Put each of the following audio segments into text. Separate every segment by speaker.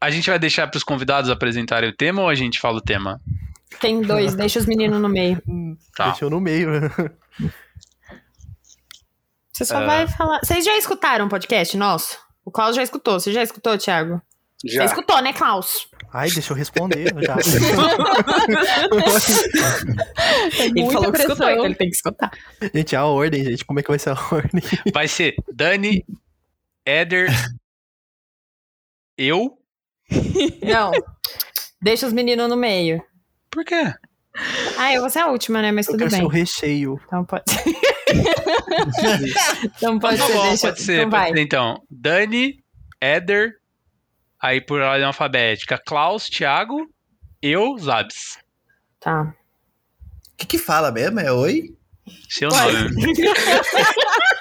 Speaker 1: a gente vai deixar pros convidados apresentarem o tema ou a gente fala o tema?
Speaker 2: Tem dois, deixa os meninos no meio.
Speaker 1: Tá.
Speaker 3: Deixou no meio.
Speaker 2: Você só
Speaker 1: É.
Speaker 2: vai falar. Vocês já escutaram o podcast nosso? O Klaus já escutou. Você já escutou, Thiago?
Speaker 4: Já.
Speaker 2: Você escutou, né, Klaus?
Speaker 3: Ai, deixa eu responder já.
Speaker 2: Ele
Speaker 5: muita
Speaker 2: falou que escutou, então ele tem que escutar.
Speaker 3: gente, a ordem, gente. Como é que vai ser a ordem?
Speaker 1: Vai ser Dani, Éder, eu.
Speaker 2: Não. Deixa os meninos no meio.
Speaker 1: Por quê?
Speaker 2: Ah, eu vou ser a última, né? Mas
Speaker 3: Eu
Speaker 2: tudo
Speaker 3: quero ser
Speaker 2: bem.
Speaker 3: o recheio.
Speaker 2: Então pode Então pode
Speaker 1: Tá
Speaker 2: ser,
Speaker 1: bom,
Speaker 2: deixa.
Speaker 1: pode ser,
Speaker 2: então
Speaker 1: pode ser. Então, Dani, Éder, aí por ordem alfabética, Klaus, Thiago, eu, Zabs.
Speaker 2: Tá.
Speaker 6: O que que fala mesmo? É oi?
Speaker 1: Seu nome.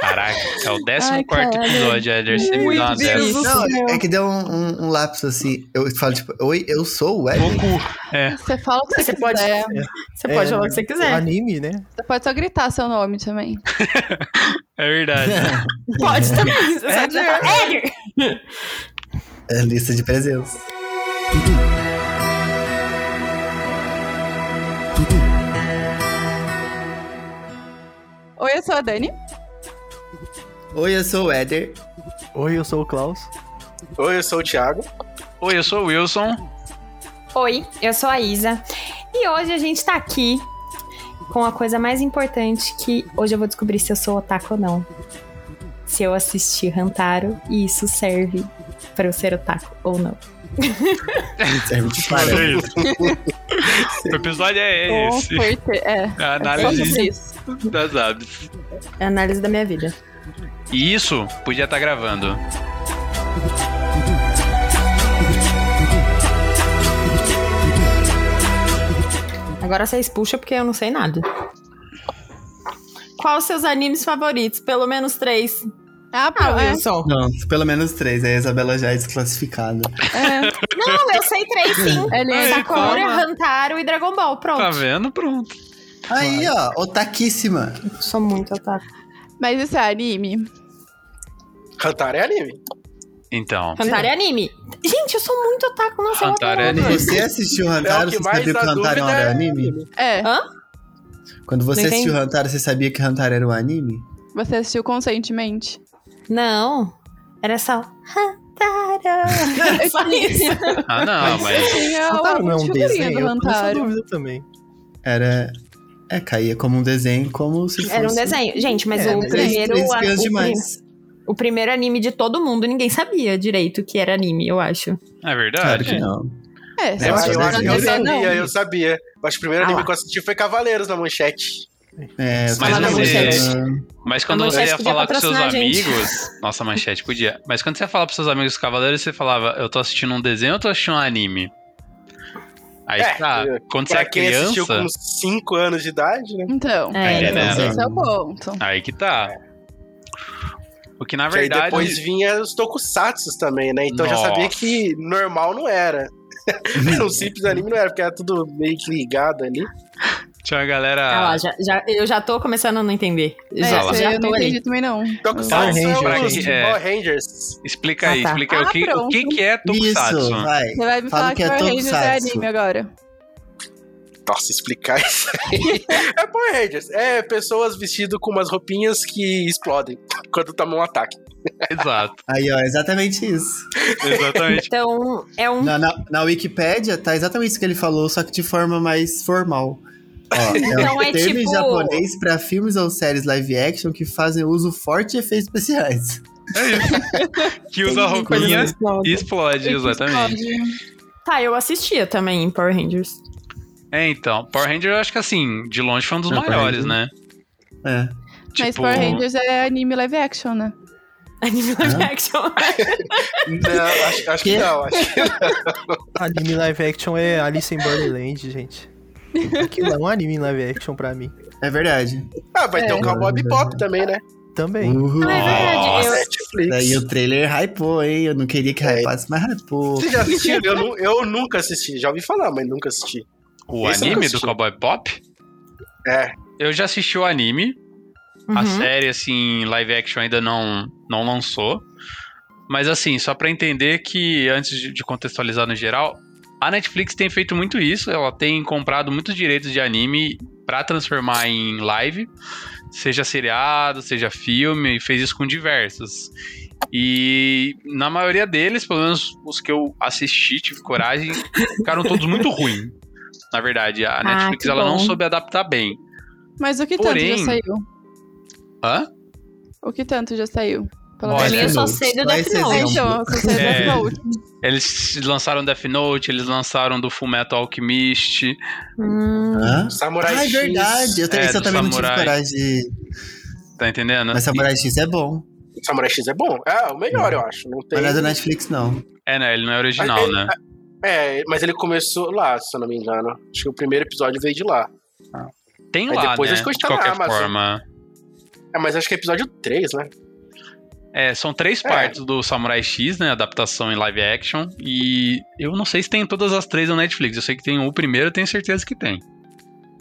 Speaker 1: Caraca, é o 14
Speaker 5: Ai, caralho.
Speaker 1: episódio, Éder. Você me dá uma dessa.
Speaker 6: Não, é que deu um, um, um lapso assim. Eu falo tipo, oi, eu sou o Ed.
Speaker 1: Goku. É,
Speaker 5: Você fala o que você,
Speaker 2: Você pode-
Speaker 5: quiser.
Speaker 2: Você pode
Speaker 3: É,
Speaker 2: falar o que você
Speaker 3: O
Speaker 2: quiser.
Speaker 3: anime, né?
Speaker 5: Você pode só gritar seu nome também.
Speaker 1: é verdade.
Speaker 2: Pode também. Você falar, Éder!
Speaker 6: É lista de presença.
Speaker 5: Oi, eu sou a Dani.
Speaker 6: Oi, eu sou o Éder.
Speaker 3: Oi, eu sou o Klaus.
Speaker 4: Oi, eu sou o Thiago.
Speaker 1: Oi, eu sou o Wilson.
Speaker 2: Oi, eu sou a Isa. E hoje a gente tá aqui com a coisa mais importante que hoje eu vou descobrir se eu sou otaku ou não. Se eu assisti Hantaro e isso serve pra eu ser otaku ou não.
Speaker 6: Serve de parâmetro.
Speaker 1: O episódio é
Speaker 5: Com
Speaker 1: esse.
Speaker 5: certeza. É.
Speaker 1: A
Speaker 5: É
Speaker 1: análise
Speaker 5: isso.
Speaker 1: das aves.
Speaker 2: É a análise da minha vida.
Speaker 1: E isso podia estar gravando.
Speaker 2: Agora vocês puxam porque eu não sei nada. Qual os seus animes favoritos? Pelo menos três.
Speaker 5: Ah,
Speaker 2: Ah,
Speaker 5: pô, é.
Speaker 2: Wilson.
Speaker 6: Não, pelo menos três. Aí a Isabela já é desclassificada.
Speaker 5: é.
Speaker 2: Não, eu sei três sim.
Speaker 5: Ele é
Speaker 2: Sakura,
Speaker 1: toma.
Speaker 2: Hantaro e Dragon Ball. Pronto.
Speaker 1: Tá vendo? Pronto.
Speaker 6: Aí, ó, otaquíssima.
Speaker 2: Sou muito otaku.
Speaker 5: Mas isso é anime?
Speaker 4: Cantar é anime.
Speaker 1: Então.
Speaker 2: Hantaro é anime. Gente, eu sou muito otaku, não sei o
Speaker 1: Hantaro é
Speaker 2: nome.
Speaker 1: anime.
Speaker 6: Você assistiu o
Speaker 4: É
Speaker 6: Hantaro,
Speaker 4: o que
Speaker 6: você sabia que Hantaro era
Speaker 4: é
Speaker 6: anime?
Speaker 5: É.
Speaker 2: Hã?
Speaker 6: Quando você
Speaker 2: Não
Speaker 6: assistiu. Hantaro, você sabia que Hantaro era um anime?
Speaker 5: Você assistiu conscientemente?
Speaker 2: Não. Era só. Hantaro. Era só isso.
Speaker 1: Ah, não, mas.
Speaker 5: Tinha
Speaker 3: Hantaro não é um desenho? Eu
Speaker 5: Hantaro.
Speaker 3: dúvida também.
Speaker 6: Era... É, caía como um desenho, como se fosse...
Speaker 2: Era um desenho. Gente, mas
Speaker 3: É,
Speaker 2: o
Speaker 3: mas
Speaker 6: Três,
Speaker 2: primeiro.
Speaker 6: três
Speaker 2: a-
Speaker 6: espiãs
Speaker 2: o,
Speaker 6: demais.
Speaker 2: o primeiro anime de todo mundo, ninguém sabia direito que era anime, eu acho.
Speaker 1: É
Speaker 6: Claro
Speaker 1: verdade.
Speaker 6: que não.
Speaker 5: É,
Speaker 6: É,
Speaker 4: eu
Speaker 6: mas
Speaker 4: acho, eu,
Speaker 6: é
Speaker 4: acho eu sabia, eu sabia. Eu acho que o primeiro
Speaker 2: Ah
Speaker 4: anime
Speaker 2: lá.
Speaker 4: que eu assisti foi Cavaleiros na Manchete.
Speaker 6: É,
Speaker 1: Mas você-
Speaker 6: manchete.
Speaker 1: Mas quando você ia falar com seus amigos. Nossa, manchete podia. Mas quando você ia falar pros seus amigos cavaleiros, você falava, eu tô assistindo um desenho ou tô assistindo um anime? Aí
Speaker 4: É,
Speaker 1: tá, quando você é
Speaker 4: quem assistiu
Speaker 1: criança.
Speaker 4: com 5 anos de idade, né?
Speaker 5: Então,
Speaker 2: É,
Speaker 1: É, né?
Speaker 5: esse é o ponto.
Speaker 1: Aí que tá. O que na
Speaker 4: Que
Speaker 1: verdade.
Speaker 4: depois vinha os tokusatsus também, né? Então eu já sabia
Speaker 1: Nossa.
Speaker 4: que normal não era. o simples anime não era, porque era tudo meio que ligado ali.
Speaker 1: Tinha uma
Speaker 2: Ah
Speaker 1: galera.
Speaker 2: lá, já, já- eu já tô começando a não entender.
Speaker 5: É,
Speaker 2: Já, já
Speaker 5: eu
Speaker 2: tô
Speaker 5: não entendi também não.
Speaker 4: Tokusatsu são
Speaker 3: Rangers.
Speaker 1: É.
Speaker 4: Power Rangers.
Speaker 1: Explica aí,
Speaker 2: Ah, tá.
Speaker 1: explica aí. o,
Speaker 5: Ah,
Speaker 1: que, o que, que é Tokusatsu?
Speaker 6: Isso, vai.
Speaker 5: Você vai me
Speaker 6: Fala
Speaker 5: falar
Speaker 6: que
Speaker 5: que
Speaker 6: é
Speaker 5: Power Rangers é anime agora.
Speaker 4: Nossa, explicar isso aí. é Power Rangers. É pessoas vestidas com umas roupinhas que explodem quando tomam um ataque.
Speaker 1: Exato,
Speaker 6: Aí, ó, exatamente isso.
Speaker 1: exatamente.
Speaker 2: Então, é um.
Speaker 6: Na, na, na Wikipédia tá exatamente isso que ele falou, só que de forma mais formal. Ó, é
Speaker 2: Então
Speaker 6: um
Speaker 2: é
Speaker 6: termo em
Speaker 2: tipo-
Speaker 6: japonês pra filmes ou séries live action que fazem uso forte de efeitos especiais.
Speaker 1: É isso. Que usa roupinha e explode, exatamente.
Speaker 2: Tá, eu assistia também em Power Rangers.
Speaker 1: É, então. Power Ranger, eu acho que assim, de longe foi um dos
Speaker 6: É,
Speaker 1: maiores, né?
Speaker 6: É.
Speaker 5: Mas Power Rangers é anime live action, né?
Speaker 2: Anime live action.
Speaker 4: Não, acho, acho que
Speaker 6: Que?
Speaker 4: não. Acho que
Speaker 3: Anime live action é Alice in Borderland, gente. Aquilo é um anime live action pra mim.
Speaker 6: É verdade.
Speaker 4: Ah, vai ter um Cowboy Bebop também, né?
Speaker 3: Também.
Speaker 6: Uhul.
Speaker 2: Ah, é verdade. Eu,
Speaker 4: Netflix.
Speaker 6: Daí o trailer hypou, hein? Eu não queria que
Speaker 4: É.
Speaker 6: hypasse, mas hypou.
Speaker 4: Você já assistiu? Eu, eu nunca assisti. Já ouvi falar, mas nunca assisti.
Speaker 1: O
Speaker 4: Esse
Speaker 1: anime
Speaker 4: nunca
Speaker 1: do
Speaker 4: assisti.
Speaker 1: Cowboy Pop?
Speaker 4: É.
Speaker 1: Eu já assisti o anime. A
Speaker 2: Uhum.
Speaker 1: série, assim, live action ainda não, não lançou. Mas assim, só pra entender que antes de contextualizar no geral, a Netflix tem feito muito isso, ela tem comprado muitos direitos de anime pra transformar em live, seja seriado, seja filme, e fez isso com diversos. E na maioria deles, pelo menos os que eu assisti, tive coragem, ficaram todos muito ruins. Na verdade, a Netflix
Speaker 2: que
Speaker 1: ela não soube adaptar bem.
Speaker 5: Mas o que
Speaker 1: Porém-
Speaker 5: tanto já saiu?
Speaker 1: Hã?
Speaker 5: O que tanto já saiu? Pelo
Speaker 2: mim, eu só
Speaker 6: Note.
Speaker 2: sei do Death Note.
Speaker 5: eu só sei
Speaker 1: É.
Speaker 5: Death Note.
Speaker 1: Eles lançaram Death Note, eles lançaram do Fullmetal Alchemist.
Speaker 2: Hum,
Speaker 6: Hã?
Speaker 4: Samurai
Speaker 6: Ah, é
Speaker 4: X.
Speaker 6: verdade. Eu, também-
Speaker 1: É,
Speaker 6: eu também não tive coragem de.
Speaker 1: Tá entendendo?
Speaker 6: Mas Samurai X é bom.
Speaker 4: Samurai X é bom. É, o melhor, eu acho. Não tem...
Speaker 6: Mas não é do Netflix, não.
Speaker 1: É, né? Ele não é original,
Speaker 4: Mas
Speaker 1: né?
Speaker 4: É, mas ele começou lá, se eu não me engano. Acho que o primeiro episódio veio de lá.
Speaker 1: Tem
Speaker 4: Aí
Speaker 1: lá,
Speaker 4: depois
Speaker 1: né?
Speaker 4: eles
Speaker 1: De
Speaker 4: continuam na
Speaker 1: qualquer
Speaker 4: Amazon.
Speaker 1: forma.
Speaker 4: É, mas acho que é episódio 3, né?
Speaker 1: É, são três
Speaker 4: É.
Speaker 1: partes do Samurai X, né? Adaptação em live action. E eu não sei se tem todas as três no Netflix. Eu sei que tem o primeiro, eu tenho certeza que tem.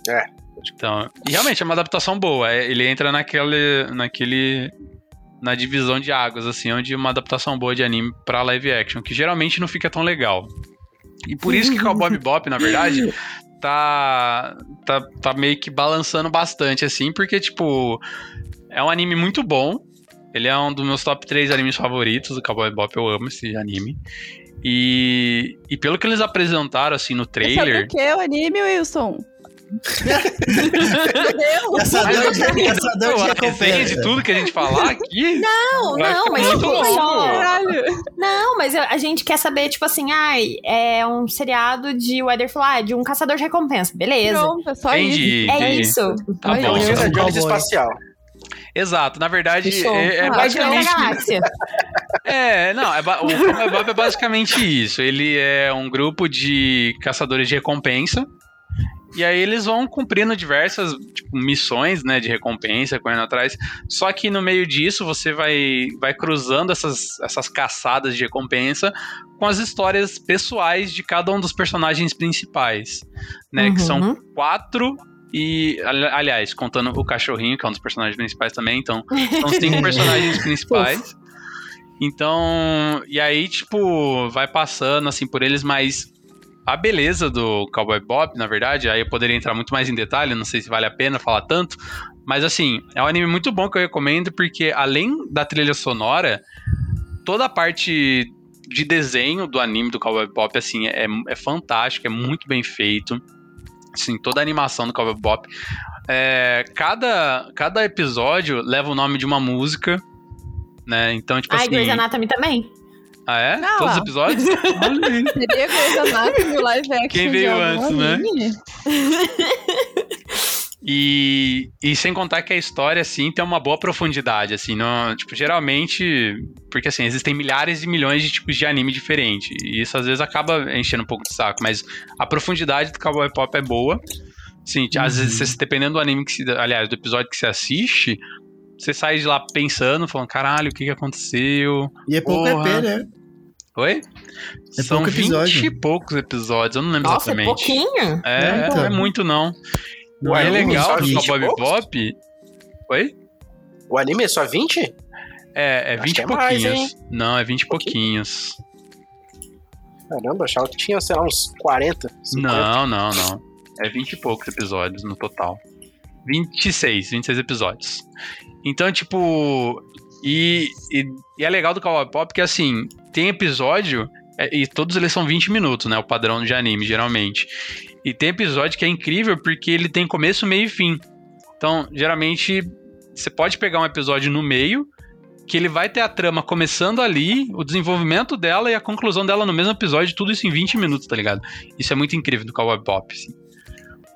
Speaker 4: É.
Speaker 1: Então, e realmente é uma adaptação boa. É, Ele entra naquele, naquele. Na divisão de águas, assim, onde uma adaptação boa de anime pra live action, que geralmente não fica tão legal. E por isso que Cowboy Bebop, na verdade, tá, tá, tá meio que balançando bastante, assim, porque, tipo, é um anime muito bom. Ele é um dos meus top 3 animes favoritos do Cowboy Bebop, eu amo esse anime. E, e pelo que eles apresentaram, assim, no
Speaker 5: Esse é
Speaker 1: trailer...
Speaker 5: o que o anime, Wilson? Meu Deus!
Speaker 6: Caçador de,
Speaker 1: Pô,
Speaker 6: de recompensa.
Speaker 1: tudo que a gente falar aqui...
Speaker 2: Não,
Speaker 1: Vai
Speaker 2: não,
Speaker 1: ficar
Speaker 2: mas
Speaker 1: muito
Speaker 2: tipo,
Speaker 1: longo.
Speaker 2: Não, mas a gente quer saber, tipo assim, ai, é um seriado de Weatherfly, de um caçador de recompensa. Beleza.
Speaker 5: Pronto, é só
Speaker 1: Entendi,
Speaker 5: isso.
Speaker 2: É
Speaker 1: entendi.
Speaker 2: isso.
Speaker 1: Tá bom.
Speaker 4: Indiana Jones
Speaker 3: Cowboy.
Speaker 4: espacial.
Speaker 1: Exato, na verdade, é, é
Speaker 5: Ah,
Speaker 1: basicamente... É, não, é, o Cowboy Bebop é basicamente isso. Ele é um grupo de caçadores de recompensa. E aí eles vão cumprindo diversas tipo, missões, né, de recompensa, correndo atrás. Só que no meio disso você vai, vai cruzando essas, essas caçadas de recompensa com as histórias pessoais de cada um dos personagens principais, né, que são
Speaker 2: Uhum.
Speaker 1: quatro e ali- aliás, contando o cachorrinho, que é um dos personagens principais também, então são cinco personagens principais. Então, e aí, tipo, vai passando assim por eles, mas a beleza do Cowboy Bop, na verdade, aí eu poderia entrar muito mais em detalhe, não sei se vale a pena falar tanto, mas assim, é um anime muito bom que eu recomendo, porque além da trilha sonora, toda a parte de desenho do anime do Cowboy Bop, assim, é, é fantástico, é muito bem feito. Assim, toda a animação do Cowboy Bop. É, cada, cada episódio leva o nome de uma música, né? Então, tipo
Speaker 2: Ai,
Speaker 1: assim.
Speaker 2: Grey's Anatomy também.
Speaker 1: Ah, é?
Speaker 5: Ah,
Speaker 1: Todos os episódios?
Speaker 5: Seria Grey's Anatomy live action
Speaker 1: Quem veio antes, né? E, e sem contar que a história, assim, tem uma boa profundidade, assim, não, tipo, geralmente, porque assim, existem milhares e milhões de tipos de anime diferentes, e isso às vezes acaba enchendo um pouco de saco, mas a profundidade do Cowboy Pop é boa, sim, às vezes, dependendo do anime que se, aliás, do episódio que você assiste, você sai de lá pensando, falando, caralho, o que que aconteceu?
Speaker 6: E é pouco
Speaker 1: Porra.
Speaker 6: EP, né?
Speaker 1: Oi?
Speaker 6: É
Speaker 1: São
Speaker 6: pouco
Speaker 1: 20
Speaker 6: episódio.
Speaker 1: e poucos episódios, eu não lembro
Speaker 2: Nossa, é
Speaker 1: exatamente.
Speaker 2: pouquinho.
Speaker 1: É,
Speaker 6: É, então.
Speaker 1: não é muito não.
Speaker 6: Não
Speaker 1: O
Speaker 4: Ué,
Speaker 1: é
Speaker 6: é
Speaker 1: legal
Speaker 4: só
Speaker 1: do
Speaker 4: 20
Speaker 1: Cowboy? Bebop. Oi?
Speaker 4: O anime é só 20?
Speaker 1: É, é
Speaker 4: Acho
Speaker 1: 20
Speaker 4: que
Speaker 1: e
Speaker 4: é mais,
Speaker 1: pouquinhos. Não, é 20 e pouquinhos.
Speaker 4: Caramba, achava que tinha, sei lá, uns 40. 50.
Speaker 1: Não, não, não. É 20 e poucos episódios no total. 26, 26 episódios. Então, tipo. E, e, e é legal do Cowboy Pop que, assim, tem episódio. É, e todos eles são 20 minutos, né? O padrão de anime, geralmente. E tem episódio que é incrível porque ele tem começo, meio e fim. Então, geralmente, você pode pegar um episódio no meio, que ele vai ter a trama começando ali, o desenvolvimento dela e a conclusão dela no mesmo episódio, tudo isso em 20 minutos, tá ligado? Isso é muito incrível do Cowboy Bop, assim.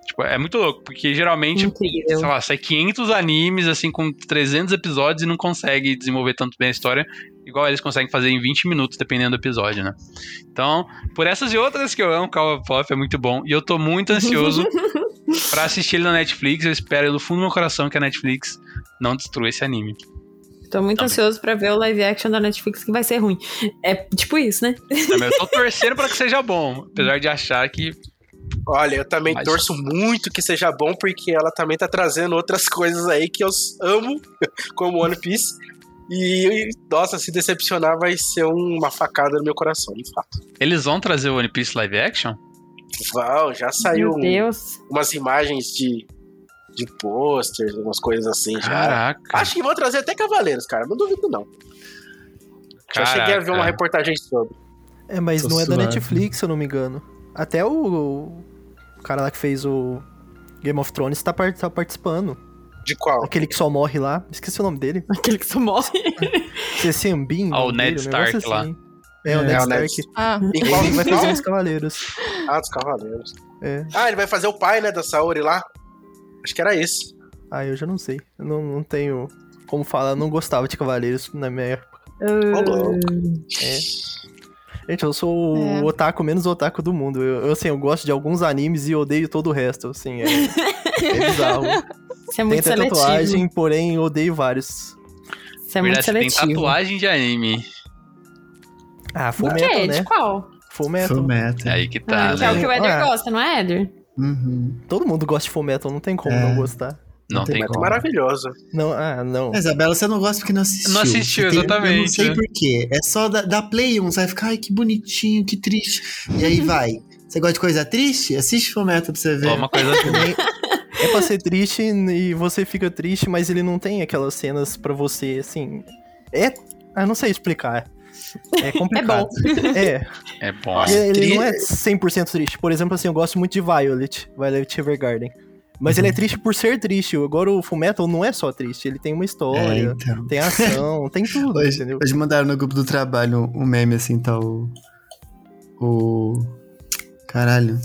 Speaker 1: Tipo, é muito louco, porque geralmente,
Speaker 2: Incrível.
Speaker 1: sei lá, sai 500 animes, assim, com 300 episódios e não consegue desenvolver tanto bem a história, igual eles conseguem fazer em 20 minutos, dependendo do episódio, né? Então, por essas e outras que eu amo, Cowboy Bop é muito bom, e eu tô muito ansioso pra assistir ele na Netflix, eu espero do fundo do meu coração que a Netflix não destrua esse anime.
Speaker 2: Tô muito
Speaker 1: Também.
Speaker 2: ansioso pra ver o live action da Netflix que vai ser ruim. É tipo isso, né?
Speaker 1: É, mas eu tô torcendo pra que seja bom, apesar de achar que
Speaker 4: Olha, eu também
Speaker 1: Mas-
Speaker 4: torço muito que seja bom, porque ela também tá trazendo outras coisas aí que eu amo, como One Piece. E, nossa, se decepcionar vai ser uma facada no meu coração, de fato.
Speaker 1: Eles vão trazer o One Piece live action?
Speaker 4: Uau, já saiu
Speaker 2: Meu Deus.
Speaker 4: umas imagens de, de posters, umas coisas assim já.
Speaker 1: Caraca.
Speaker 4: Acho que vão trazer até Cavaleiros, cara. Não duvido, não. Já cheguei a ver uma
Speaker 1: Caraca.
Speaker 4: reportagem sobre.
Speaker 3: É, mas
Speaker 6: Tô
Speaker 3: não é da
Speaker 6: suave.
Speaker 3: Netflix, se eu não me engano. Até o, o cara lá que fez o Game of Thrones tá, tá participando.
Speaker 4: De qual?
Speaker 3: Aquele que só morre lá. Esqueci o nome dele.
Speaker 2: Aquele que só morre.
Speaker 3: Ceciambin.
Speaker 1: Ah, o Ned Stark lá.
Speaker 3: É, o
Speaker 6: É,
Speaker 3: Ned
Speaker 4: o Ned
Speaker 3: Stark.
Speaker 5: Ah,
Speaker 4: Em qual?
Speaker 3: Ele vai fazer uns cavaleiros.
Speaker 4: Ah, dos Cavaleiros.
Speaker 3: É.
Speaker 4: Ah, ele vai fazer o pai, né, da Saori lá? Acho que era esse.
Speaker 3: Ah, eu já não sei. Eu não, não tenho como falar. Eu não gostava de cavaleiros na minha época.
Speaker 4: Ô, louco.
Speaker 3: Gente, eu sou
Speaker 5: É.
Speaker 3: o otaku menos otaku do mundo. Eu, eu, assim, eu gosto de alguns animes e odeio todo o resto. Assim, é, é bizarro.
Speaker 2: Você é
Speaker 3: Tem
Speaker 2: muito
Speaker 3: até
Speaker 2: seletivo.
Speaker 3: tatuagem, porém odeio vários.
Speaker 2: Você é muito
Speaker 1: Verdade, você tem
Speaker 2: seletivo.
Speaker 1: tatuagem de anime.
Speaker 3: Ah, Full
Speaker 2: Do
Speaker 3: Metal,
Speaker 2: quê?
Speaker 3: né?
Speaker 2: De qual?
Speaker 3: Full Metal.
Speaker 6: Full Metal.
Speaker 1: É aí que tá,
Speaker 2: Ah, que é o
Speaker 1: né?
Speaker 2: que o Eder
Speaker 3: Ah.
Speaker 2: gosta, não é, Eder?
Speaker 6: Uhum.
Speaker 3: Todo mundo gosta de Full Metal, não tem como
Speaker 6: É.
Speaker 3: não gostar.
Speaker 1: Não tem
Speaker 4: Mas é
Speaker 1: como.
Speaker 4: maravilhoso.
Speaker 3: Não, ah, não.
Speaker 6: Isabela, você não gosta porque não assistiu.
Speaker 1: Não assistiu,
Speaker 6: tem- Eu não
Speaker 1: exatamente,
Speaker 6: sei
Speaker 1: né?
Speaker 6: porquê. É só da, da Play 1, você vai ficar, ai, que bonitinho, que triste. E aí vai. Você gosta de coisa triste? Assiste Full Metal pra você ver.
Speaker 1: Ó, uma coisa.
Speaker 3: Nem- É pra ser triste e você fica triste, mas ele não tem aquelas cenas pra você, assim. É. Ah, não sei explicar. É complicado. É,
Speaker 1: É bom.
Speaker 4: Nossa,
Speaker 3: ele, ele não é 100% triste. Por exemplo, assim, eu gosto muito de Violet, Violet Evergarden. Mas ele é triste por ser triste. Agora o Fullmetal não é só triste, ele tem uma
Speaker 6: É,
Speaker 3: história,
Speaker 6: então.
Speaker 3: tem ação, tem tudo,
Speaker 6: Hoje,
Speaker 3: entendeu?
Speaker 6: hoje mandaram no grupo do trabalho um meme assim, tá o. O. Caralho.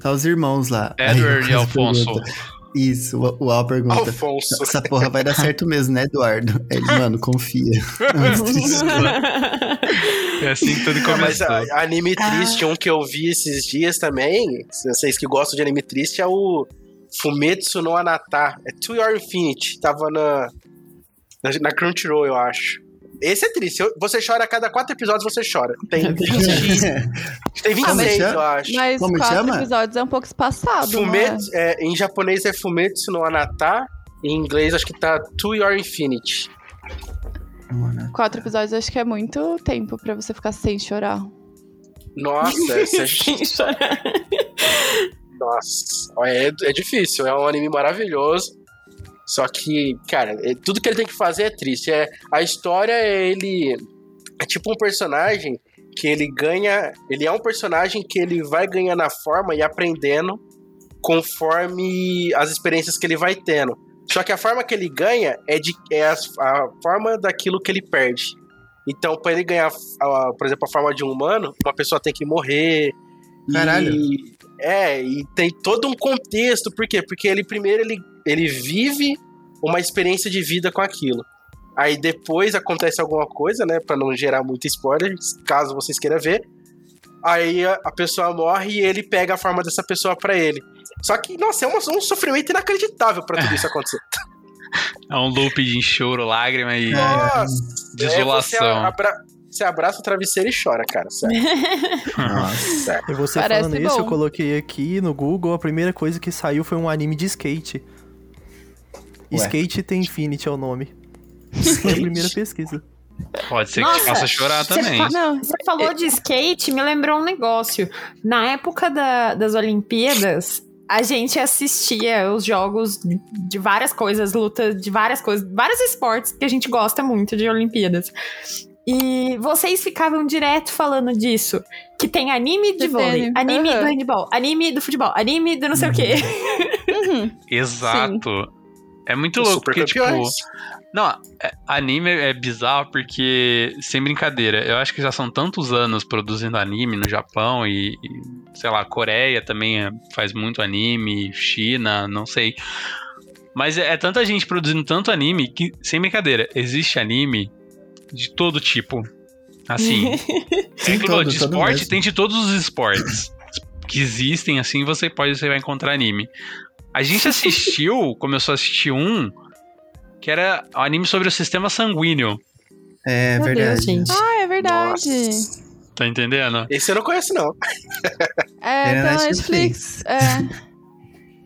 Speaker 6: Tá os irmãos lá. Aí
Speaker 1: Edward e Alfonso.
Speaker 6: pergunta- Isso, o, o Al pergunta.
Speaker 4: Alfonso.
Speaker 6: Essa porra vai dar certo mesmo, né, Eduardo? Ele, mano, confia.
Speaker 1: É assim que tudo
Speaker 4: Não, mas
Speaker 1: começou.
Speaker 4: a- anime triste, um que eu vi esses dias também, vocês que gostam de anime triste, é o Fumetsu no Anata. É To Your Infinity. Tava na, na, na Crunchyroll, eu acho. Esse é triste. Eu- Você chora a cada quatro episódios, você chora. Tem 20, tem 26,
Speaker 6: chama?
Speaker 4: eu acho.
Speaker 5: mas
Speaker 6: Como
Speaker 5: quatro
Speaker 6: chama?
Speaker 5: episódios é um pouco espaçado, não é?
Speaker 4: Fumetsu, é, em japonês é Fumetsu no Anata. Em inglês acho que tá To Your Infinity.
Speaker 5: Quatro episódios acho que é muito tempo pra você ficar sem chorar.
Speaker 4: Nossa, é,
Speaker 2: Sem chorar.
Speaker 4: Nossa, é, é difícil, é um anime maravilhoso. Só que, cara, é- tudo que ele tem que fazer é triste. É, a história é ele. É tipo um personagem que ele ganha. Ele é um personagem que ele vai ganhando a forma e aprendendo conforme as experiências que ele vai tendo. Só que a forma que ele ganha é, de, é a, a forma daquilo que ele perde. Então, para ele ganhar, a- por exemplo, a forma de um humano, uma pessoa tem que morrer.
Speaker 6: Caralho.
Speaker 4: E, é, e tem todo um contexto. Por quê? Porque ele primeiro ele, ele vive uma experiência de vida com aquilo. Aí depois acontece alguma coisa, né? Pra não gerar muito spoiler, caso vocês queiram ver. Aí a, pessoa morre e ele pega a forma dessa pessoa pra ele. Só que, nossa, é um, um sofrimento inacreditável pra tudo isso acontecer.
Speaker 1: É um loop de choro, lágrima e
Speaker 4: Nossa!
Speaker 1: desolação.
Speaker 4: É, você, abra- você abraça o travesseiro e chora, cara. Sério.
Speaker 6: Nossa.
Speaker 3: E você
Speaker 5: Parece
Speaker 3: falando isso,
Speaker 5: bom.
Speaker 3: eu coloquei aqui no Google, a primeira coisa que saiu foi um anime de skate.
Speaker 6: Ué.
Speaker 3: Skate tem Infinity é o nome. Foi a primeira pesquisa.
Speaker 1: Pode ser que te
Speaker 2: Nossa,
Speaker 1: faça chorar também.
Speaker 2: fa-
Speaker 5: Não,
Speaker 2: Você falou de skate, me lembrou um negócio. Na época da- das Olimpíadas, a gente assistia os jogos de várias coisas, luta de várias coisas, vários esportes que a gente gosta muito de Olimpíadas. E vocês ficavam direto falando disso. Que tem anime de
Speaker 5: De
Speaker 2: vôlei,
Speaker 5: tênis.
Speaker 2: anime
Speaker 5: Aham.
Speaker 2: do handball, anime do futebol, anime do não sei o quê.
Speaker 5: uhum.
Speaker 1: Exato. É muito louco, porque, tipo.
Speaker 4: supercampeões.
Speaker 1: Não, é- anime é bizarro porque, sem brincadeira, eu acho que já são tantos anos produzindo anime no Japão e, e, sei lá, Coreia também é- faz muito anime, China, não sei. Mas é, é tanta gente produzindo tanto anime que, sem brincadeira, existe anime de todo tipo. Assim, tem
Speaker 6: todo,
Speaker 1: de esporte, tem de todos os esportes que existem, assim, você pode, você vai encontrar anime. A gente assistiu, começou a assistir um, que era um anime sobre o sistema sanguíneo.
Speaker 6: É
Speaker 2: Meu
Speaker 6: verdade.
Speaker 2: Deus, gente.
Speaker 5: Ah, é verdade.
Speaker 4: Nossa.
Speaker 1: Tá entendendo?
Speaker 4: Esse eu não conheço, não.
Speaker 5: É,
Speaker 6: na
Speaker 5: pela
Speaker 6: Netflix.
Speaker 5: Netflix. É.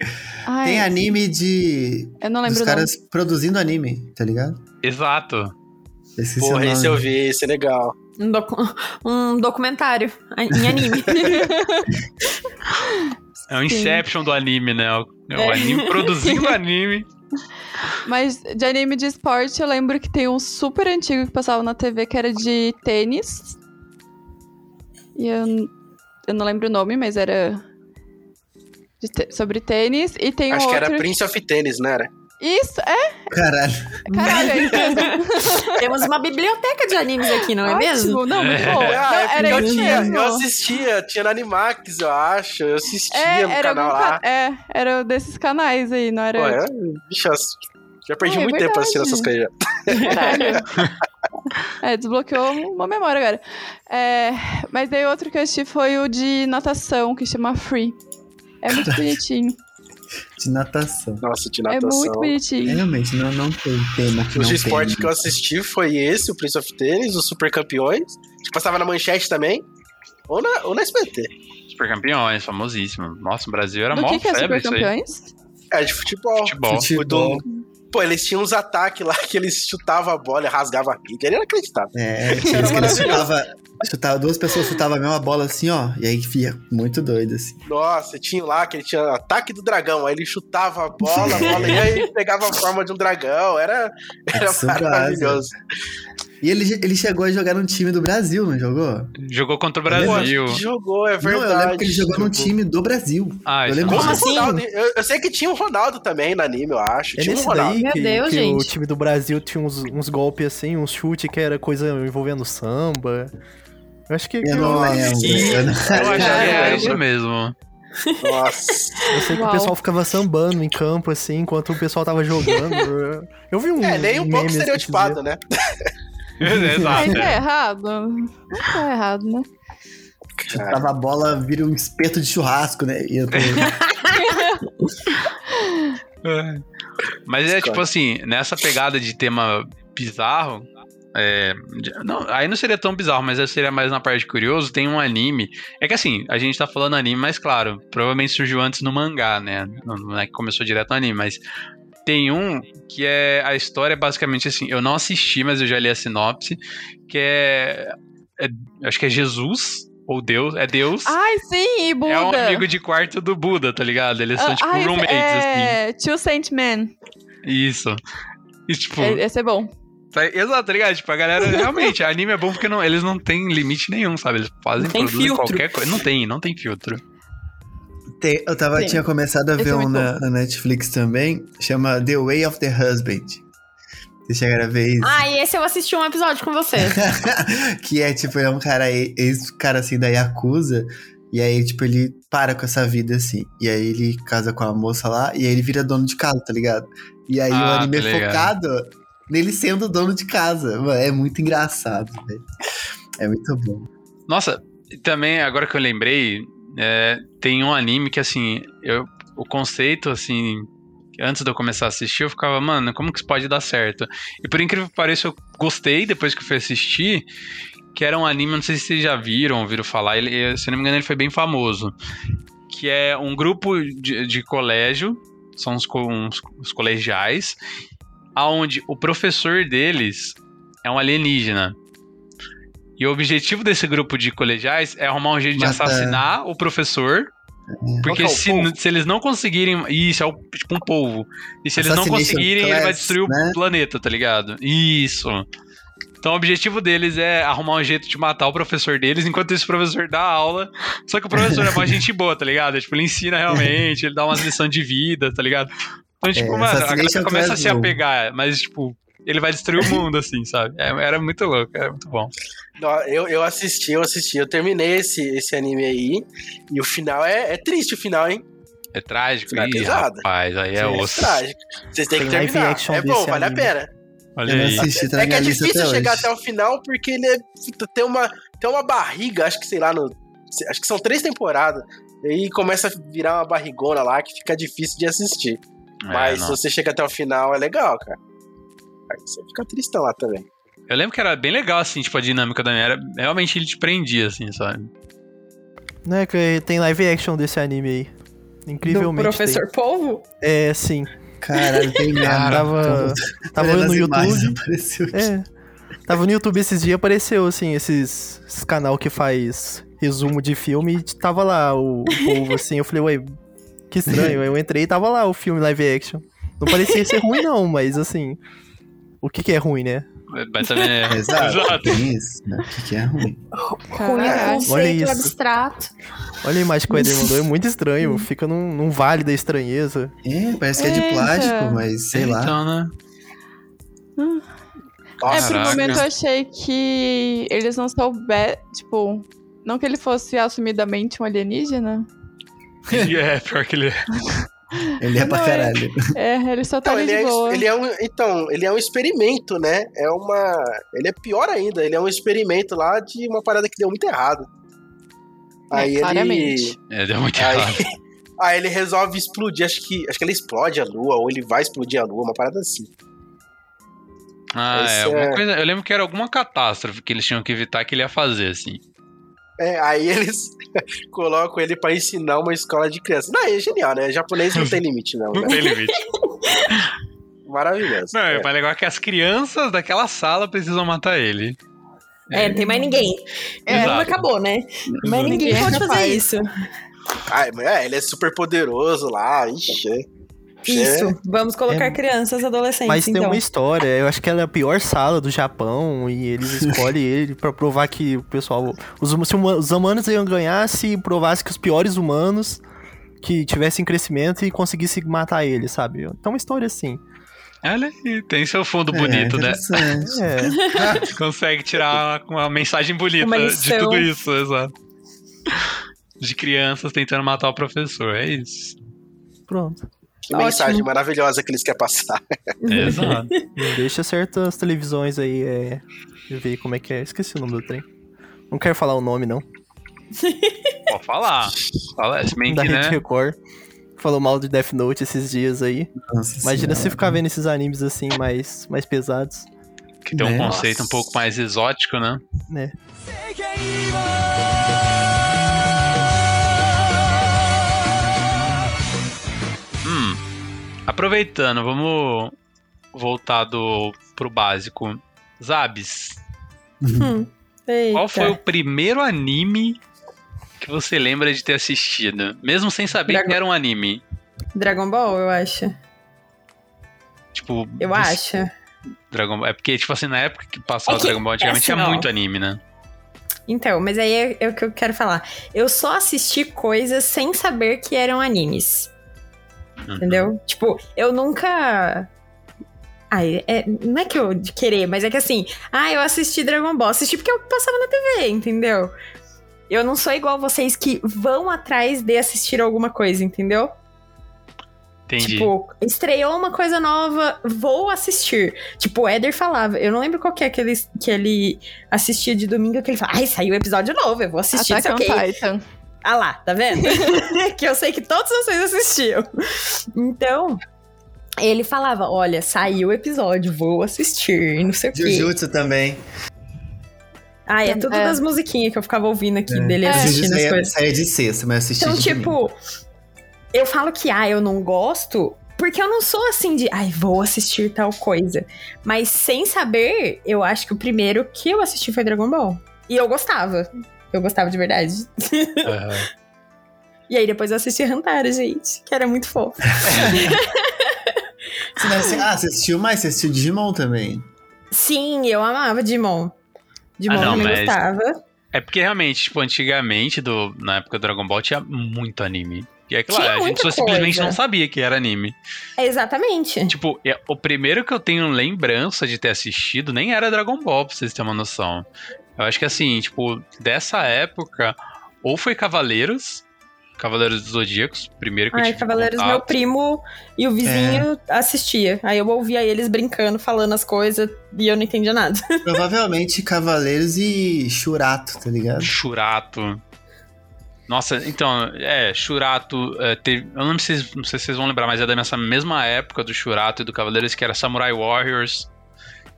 Speaker 5: Ai,
Speaker 6: Tem anime de.
Speaker 5: eu não lembro o
Speaker 6: caras produzindo anime, tá ligado?
Speaker 1: Exato.
Speaker 6: O
Speaker 4: Porra, esse eu vi, esse é legal.
Speaker 2: Um, docu- um documentário em anime.
Speaker 1: É o Inception do anime, né? O- É o
Speaker 5: É.
Speaker 1: anime produzindo anime.
Speaker 5: Mas de anime de esporte, eu lembro que tem um super antigo que passava na TV que era de tênis. E eu, eu não lembro o nome, mas era sobre tênis. E tem um
Speaker 4: Acho que
Speaker 5: outro...
Speaker 4: era Prince of Tennis, não era?
Speaker 5: Isso, é?
Speaker 6: Caralho.
Speaker 5: Caralho, é isso mesmo.
Speaker 2: Temos uma biblioteca de animes aqui, não é mesmo?
Speaker 5: Ótimo, Não, muito bom.
Speaker 4: Ah,
Speaker 5: Não,
Speaker 4: é porque
Speaker 5: era
Speaker 4: eu,
Speaker 5: isso
Speaker 4: tinha,
Speaker 5: mesmo.
Speaker 4: eu assistia, tinha na Animax, eu acho. Eu assistia
Speaker 5: É,
Speaker 4: no
Speaker 5: era
Speaker 4: canal
Speaker 5: algum
Speaker 4: lá.
Speaker 5: ca- É, era desses canais aí, não era...
Speaker 4: Pô, é, bicho, eu já perdi
Speaker 5: é
Speaker 4: muito tempo assistindo essas coisas.
Speaker 5: Caralho. É, desbloqueou uma memória agora. É, mas daí outro que eu assisti foi o de natação, que chama Free. É muito bonitinho.
Speaker 6: De natação.
Speaker 4: Nossa, de
Speaker 5: É
Speaker 4: natação.
Speaker 5: muito bonitinho.
Speaker 6: Realmente, não, não tem tema que
Speaker 4: Os
Speaker 6: não
Speaker 4: de esporte
Speaker 6: tem.
Speaker 4: que eu assisti foi esse, o Prince of Tennis, os Super Campeões, que passava na manchete também, ou na, ou na SBT.
Speaker 1: Super campeões, famosíssimo. Nossa, o Brasil era mó
Speaker 5: que, que é
Speaker 1: febre
Speaker 5: Super. Campeões?
Speaker 4: É, de futebol.
Speaker 1: Futebol.
Speaker 6: Futebol.
Speaker 4: Pô, eles tinham uns ataques lá que eles chutavam a bola e rasgavam a mídia. Era inacreditável.
Speaker 6: É, tinha que ele
Speaker 4: maravilhoso.
Speaker 6: chutava, chutava, duas pessoas chutavam a mesma bola assim, ó, e aí fica muito doido, assim.
Speaker 4: Nossa, tinha lá que ele tinha ataque do dragão. Aí ele chutava a bola, a bola ia e pegava a forma de um dragão. Era, era maravilhoso.
Speaker 6: E ele, ele chegou a jogar num time do Brasil, não jogou?
Speaker 1: Jogou contra o Brasil.
Speaker 4: Jogou, é
Speaker 6: Não,
Speaker 4: verdade.
Speaker 6: eu lembro que ele jogou num
Speaker 4: Jogou.
Speaker 6: time do Brasil.
Speaker 1: Ah,
Speaker 6: Eu lembro
Speaker 1: não.
Speaker 4: Como assim? Ronaldo? Eu, eu sei que tinha um Ronaldo também no anime, eu acho.
Speaker 3: É
Speaker 4: Tinha um Ronaldo.
Speaker 3: daí
Speaker 2: Meu
Speaker 3: que,
Speaker 2: Deus,
Speaker 3: que o
Speaker 2: gente.
Speaker 3: time do Brasil tinha uns, uns golpes assim, uns chutes que era coisa envolvendo samba. Eu acho que.
Speaker 6: Eu não lembro. Eu não-
Speaker 1: Eu acho que é isso mesmo.
Speaker 4: Nossa.
Speaker 3: Eu sei que
Speaker 5: Uau.
Speaker 3: o pessoal ficava sambando em campo, assim, enquanto o pessoal tava jogando. Eu vi um.
Speaker 4: É, nem um pouco estereotipado, né?
Speaker 1: Exato.
Speaker 5: Mas é errado. Não tá errado, né?
Speaker 6: Chutava a bola, vira um espeto de churrasco, né? E eu tô...
Speaker 1: Mas é tipo assim, nessa pegada de tema bizarro. é, não, aí não seria tão bizarro, mas seria mais na parte de curioso. Tem um anime. É que assim, a gente tá falando anime, mas claro, provavelmente surgiu antes no mangá, né? Não, não é que começou direto no anime, mas tem um que é. A história é basicamente assim. Eu não assisti, mas eu já li a sinopse. Que é. é- acho que é Jesus. Ou Deus. É Deus.
Speaker 5: Ai, sim, e Buda.
Speaker 1: é um amigo de quarto do Buda, tá ligado? Eles são
Speaker 5: Ah,
Speaker 1: tipo
Speaker 5: ai,
Speaker 1: roommates, assim.
Speaker 5: é... Two Saint Men.
Speaker 1: Isso. E tipo.
Speaker 5: É- Esse é bom.
Speaker 1: Tá- Exato, tá ligado? Tipo, a galera, realmente, anime é bom porque não, eles não têm limite nenhum, sabe? Eles fazem,
Speaker 2: Tem
Speaker 1: produzem
Speaker 2: filtro.
Speaker 1: qualquer coisa. Não tem, não tem filtro.
Speaker 6: Tem- eu tava,
Speaker 5: Sim.
Speaker 6: tinha começado a
Speaker 5: Esse
Speaker 6: ver
Speaker 5: é
Speaker 6: um na, na Netflix também, chama The Way of the Husband. Vocês chegaram a ver isso?
Speaker 2: Ah, e esse eu assisti um episódio com você.
Speaker 6: que é tipo, é um cara, ex-cara assim da Yakuza, e aí, tipo, ele para com essa vida assim. E aí ele casa com a moça lá, e aí ele vira dono de casa, tá ligado? E aí o
Speaker 1: Ah,
Speaker 6: anime
Speaker 1: tá
Speaker 6: é focado nele sendo dono de casa. Mano, é muito engraçado, velho. É muito bom.
Speaker 1: Nossa, também, agora que eu lembrei, é, tem um anime que, assim, eu, o conceito, assim, antes de eu começar a assistir, eu ficava, mano, como que isso pode dar certo? E por incrível que pareça, eu gostei depois que eu fui assistir, que era um anime, não sei se vocês já viram, ouviram falar, ele, se eu não me engano, ele foi bem famoso. Que é um grupo de, de colégio, são os, uns- os colegiais, aonde o professor deles é um alienígena. E o objetivo desse grupo de colegiais é arrumar um jeito de
Speaker 6: Matar.
Speaker 1: assassinar o professor. Porque
Speaker 4: é o
Speaker 1: se, se eles não conseguirem. Isso, é o, tipo um polvo. E se eles não conseguirem, ele vai
Speaker 6: Class,
Speaker 1: destruir
Speaker 6: né?
Speaker 1: o planeta, tá ligado? Isso. Então o objetivo deles é arrumar um jeito de matar o professor deles, enquanto esse professor dá aula. Só que o professor é uma gente boa, tá ligado? Tipo, ele ensina realmente, ele dá umas lições de vida, tá ligado? Então, tipo,
Speaker 6: É,
Speaker 1: mano, a galera começa a
Speaker 6: Class
Speaker 1: se apegar, mas, tipo, ele vai destruir o mundo, assim, sabe? É, era muito louco, era muito bom.
Speaker 4: Eu, eu assisti, eu assisti, eu terminei esse, esse anime aí. E o final é, é triste, o final, hein?
Speaker 1: É trágico,
Speaker 4: É
Speaker 1: Ih,
Speaker 4: pesado.
Speaker 1: rapaz, aí é
Speaker 3: Sim,
Speaker 4: É
Speaker 1: osso.
Speaker 4: trágico. Vocês têm que
Speaker 3: Tem
Speaker 4: terminar. É bom, vale a
Speaker 3: anime.
Speaker 4: pena.
Speaker 1: Olha aí.
Speaker 6: assisti, tá
Speaker 4: É que é difícil
Speaker 6: até
Speaker 4: chegar
Speaker 6: hoje.
Speaker 4: até o final porque ele é, puta, tem, uma, tem uma barriga, acho que sei lá, no, acho que são três temporadas. E aí começa a virar uma barrigona lá que fica difícil de assistir.
Speaker 1: É,
Speaker 4: Mas
Speaker 1: não.
Speaker 4: se você chega até o final, é legal, cara. Aí você fica tristão lá também.
Speaker 1: Eu lembro que era bem legal, assim, tipo, a dinâmica da minha era. Realmente ele te prendia, assim, sabe?
Speaker 3: Não é que tem live action desse anime aí.
Speaker 2: Do
Speaker 3: Incrivelmente.
Speaker 2: professor Polvo?
Speaker 3: tem. É, sim.
Speaker 6: Caralho, tem.
Speaker 1: Cara,
Speaker 3: Tava, tava
Speaker 6: Olhando
Speaker 3: no YouTube.
Speaker 6: apareceu.
Speaker 3: É. Tava no YouTube esses dias, apareceu, assim, esses, esses canal que faz resumo de filme e tava lá o, o povo, assim. Eu falei, ué, que estranho. Eu entrei e tava lá o filme live action. Não parecia ser ruim, não, mas assim. O que que é ruim, né?
Speaker 1: Mas também é.
Speaker 6: Exato, tem isso, né? O que, que é ruim?
Speaker 2: Ruim é conceito
Speaker 3: isso.
Speaker 2: abstrato.
Speaker 3: Olha a imagem que o Eder mandou, é muito estranho. Fica num, num vale da estranheza.
Speaker 6: É, parece que é de
Speaker 5: Eita.
Speaker 6: plástico, mas sei lá.
Speaker 1: Então, né?
Speaker 5: É,
Speaker 4: Nossa,
Speaker 5: por um momento eu achei que eles não souberam, tipo, não que ele fosse assumidamente um alienígena.
Speaker 1: É, pior que ele é.
Speaker 6: Ele é pra
Speaker 5: Não, é-
Speaker 6: caralho.
Speaker 5: É, ele só tá
Speaker 4: Então
Speaker 5: ali
Speaker 4: ele,
Speaker 5: de
Speaker 4: é,
Speaker 5: boa.
Speaker 4: ele é um, então, ele é um experimento, né? É uma. Ele é pior ainda, ele é um experimento lá de uma parada que deu muito errado.
Speaker 5: É,
Speaker 4: Aí ele.
Speaker 5: claramente.
Speaker 1: É, deu muito
Speaker 4: Aí,
Speaker 1: errado.
Speaker 4: aí ele resolve explodir, acho que, acho que ele explode a lua, ou ele vai explodir a lua, uma parada assim.
Speaker 1: Ah,
Speaker 4: Esse
Speaker 1: é, alguma
Speaker 4: é-
Speaker 1: coisa. Eu lembro que era alguma catástrofe que eles tinham que evitar que ele ia fazer, assim.
Speaker 4: É, aí eles colocam ele pra ensinar uma escola de crianças. Não, é genial, né? Japonês não tem limite, não.
Speaker 1: Não
Speaker 4: Né?
Speaker 1: tem limite.
Speaker 4: Maravilhoso.
Speaker 1: Não, é
Speaker 4: é.
Speaker 1: mais legal que as crianças daquela sala precisam matar ele.
Speaker 2: É, não tem mais ninguém. É,
Speaker 1: Exato.
Speaker 2: não acabou, né? Mas ninguém
Speaker 5: Ninguém é
Speaker 2: pode fazer
Speaker 5: capaz.
Speaker 2: isso.
Speaker 4: Ah, é, ele é super poderoso lá. Ixi, é.
Speaker 2: Isso. Vamos colocar
Speaker 3: É-
Speaker 2: crianças, adolescentes,
Speaker 3: Mas tem
Speaker 2: então.
Speaker 3: uma história, eu acho que ela é a pior sala do Japão e eles escolhem ele pra provar que o pessoal. Os, se os humanos iam ganhar se provasse que os piores humanos que tivessem crescimento e conseguissem matar ele, sabe? Então uma história assim.
Speaker 1: Olha aí, tem seu fundo
Speaker 6: É,
Speaker 1: bonito, né?
Speaker 3: É.
Speaker 1: Consegue tirar uma mensagem bonita
Speaker 2: Uma
Speaker 1: de tudo isso, exato. De crianças tentando matar o professor, é isso.
Speaker 3: Pronto.
Speaker 4: Que
Speaker 2: Ótimo.
Speaker 4: mensagem maravilhosa que eles querem passar.
Speaker 1: Exato.
Speaker 3: Não deixa certas televisões aí é, ver como é que é. Esqueci o nome do trem. Não quero falar o nome, não.
Speaker 1: Pode falar. Fala, se bem
Speaker 3: da
Speaker 1: que,
Speaker 3: Rede
Speaker 1: né?
Speaker 3: Record. Falou mal de Death Note esses dias aí.
Speaker 6: Nossa
Speaker 3: Imagina se
Speaker 6: senhora.
Speaker 3: ficar vendo esses animes assim mais, mais pesados,
Speaker 1: Que tem um
Speaker 6: Né?
Speaker 1: conceito um pouco mais exótico, né?
Speaker 3: né?
Speaker 1: Aproveitando, vamos voltar do, pro básico. Zabs,
Speaker 2: Hum.
Speaker 1: Qual foi o primeiro anime que você lembra de ter assistido? Mesmo sem saber
Speaker 2: Dragon-
Speaker 1: que era um anime.
Speaker 2: Dragon Ball, eu acho.
Speaker 1: Tipo,
Speaker 2: Eu
Speaker 1: você-
Speaker 2: acho.
Speaker 1: Dragon Ball. É porque, tipo assim, na época que passava
Speaker 2: É que-
Speaker 1: Dragon Ball, antigamente
Speaker 2: é assim,
Speaker 1: tinha
Speaker 2: ó.
Speaker 1: muito anime, né?
Speaker 2: Então, mas aí é, é o que eu quero falar. Eu só assisti coisas sem saber que eram animes.
Speaker 1: Uhum.
Speaker 2: Entendeu? Tipo, eu nunca. Ai, é, não é que eu de querer, mas é que assim, ah, eu assisti Dragon Ball, assisti porque eu passava na TV, entendeu? Eu não sou igual vocês que vão atrás de assistir alguma coisa, entendeu?
Speaker 1: Entendi.
Speaker 2: Tipo, estreou uma coisa nova, vou assistir. Tipo, o Éder falava, eu não lembro qual que é que ele, que ele assistia de domingo, que ele falava, ai, saiu episódio novo, eu vou assistir,
Speaker 5: Attack
Speaker 2: não
Speaker 5: on
Speaker 2: sei o quê.
Speaker 5: Titan.
Speaker 2: Ah lá, tá vendo? que eu sei que todos vocês assistiam. Então, ele falava: olha, saiu o episódio, vou assistir, não sei o quê.
Speaker 6: Jujutsu também.
Speaker 2: Ah, é tudo
Speaker 5: É.
Speaker 2: das musiquinhas que eu ficava ouvindo aqui dele
Speaker 5: É.
Speaker 2: assistindo
Speaker 6: Jujutsu
Speaker 2: as coisas.
Speaker 6: saía de sexta, mas assisti
Speaker 2: Então,
Speaker 6: domingo.
Speaker 2: tipo, eu falo que, ah, eu não gosto, porque eu não sou assim de, ai, vou assistir tal coisa. Mas sem saber, eu acho que o primeiro que eu assisti foi Dragon Ball. E eu gostava. Eu gostava de verdade.
Speaker 1: Aham.
Speaker 2: E aí depois eu assisti Hantaro, gente, que era muito fofo.
Speaker 6: Você ah, você assistiu mais? Você assistiu Digimon também.
Speaker 2: Sim, eu amava Digimon. Digimon
Speaker 1: Ah, não,
Speaker 2: também
Speaker 1: mas-
Speaker 2: gostava.
Speaker 1: É porque realmente, tipo, antigamente, do, na época do Dragon Ball, tinha muito anime. E é claro,
Speaker 2: Tinha
Speaker 1: a gente simplesmente não sabia que era anime.
Speaker 2: É, exatamente.
Speaker 1: Tipo, é- o primeiro que eu tenho lembrança de ter assistido nem era Dragon Ball, pra vocês terem uma noção. Eu acho que assim, tipo, dessa época, ou foi Cavaleiros, Cavaleiros dos Zodíacos, primeiro que eu
Speaker 2: Ai,
Speaker 1: tive
Speaker 2: Cavaleiros,
Speaker 1: contato.
Speaker 2: meu primo e o vizinho assistia. Aí eu ouvia eles brincando, falando as coisas e eu não entendia nada.
Speaker 6: Provavelmente Cavaleiros e Churato, tá ligado?
Speaker 1: Churato. Nossa, então, é, Churato, é, teve, eu não sei, se- não sei se vocês vão lembrar, mas é da nessa mesma época do Churato e do Cavaleiros, que era Samurai Warriors,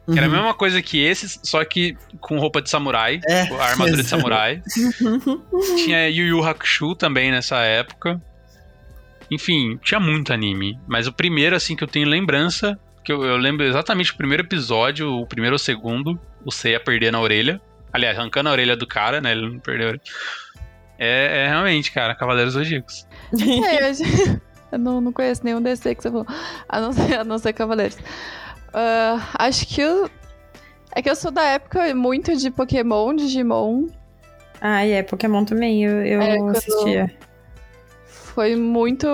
Speaker 1: que era a
Speaker 6: Uhum.
Speaker 1: mesma coisa que esses, só que com roupa de samurai,
Speaker 6: É,
Speaker 1: a armadura de
Speaker 6: exato.
Speaker 1: samurai. Tinha Yu Yu Hakusho também nessa época. Enfim, tinha muito anime. Mas o primeiro, assim, que eu tenho lembrança, que eu, eu lembro exatamente o primeiro episódio, o primeiro ou o segundo, o Seiya perdendo a orelha. Aliás, arrancando a orelha do cara, né? Ele não perdeu a orelha. É, é realmente, cara, Cavaleiros Zodíacos.
Speaker 5: É, eu, já- eu não, não conheço nenhum desse que você falou. A não ser, a não ser Cavaleiros. Ah, acho que eu. É que eu sou da época muito de Pokémon, Digimon.
Speaker 2: Ah, é, Pokémon também, eu, eu
Speaker 5: É,
Speaker 2: assistia.
Speaker 5: Foi muito.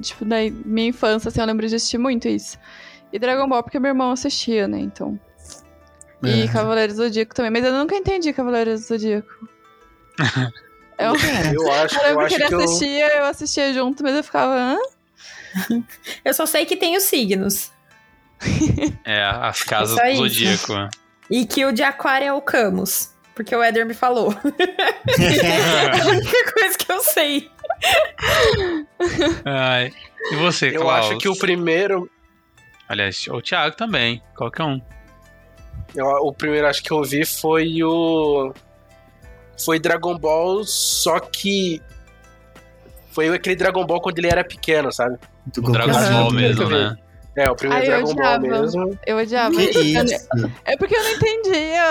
Speaker 5: Tipo, na minha infância, assim, eu lembro de assistir muito isso. E Dragon Ball, porque meu irmão assistia, né? Então. E
Speaker 6: É.
Speaker 5: Cavaleiros do Zodíaco também. Mas eu nunca entendi Cavaleiros do Zodíaco. É um...
Speaker 4: Eu acho,
Speaker 5: Eu
Speaker 4: eu
Speaker 5: lembro
Speaker 4: acho
Speaker 5: que ele
Speaker 4: que eu.
Speaker 5: assistia, eu assistia junto, mas eu ficava. Hã?
Speaker 2: Eu só sei que tem os signos.
Speaker 1: É, as casas
Speaker 2: Só
Speaker 1: do. Zodíaco. né?
Speaker 2: E que o de aquário é o Camus. Porque o Éder me falou. é a única coisa que eu sei.
Speaker 1: Ai. E você,
Speaker 4: Eu
Speaker 1: Klaus?
Speaker 4: acho que o primeiro.
Speaker 1: Aliás, o Thiago também. Qualquer um.
Speaker 4: eu- o primeiro acho que eu vi foi o. Foi Dragon Ball, só que. Foi aquele Dragon Ball quando ele era pequeno, sabe?
Speaker 1: O. Dragon. Ball mesmo, né?
Speaker 4: É, o primeiro
Speaker 5: Ai, eu
Speaker 4: Dragon Ball
Speaker 5: odiava.
Speaker 4: mesmo.
Speaker 5: Eu odiava.
Speaker 6: Que isso?
Speaker 5: É porque eu não entendia.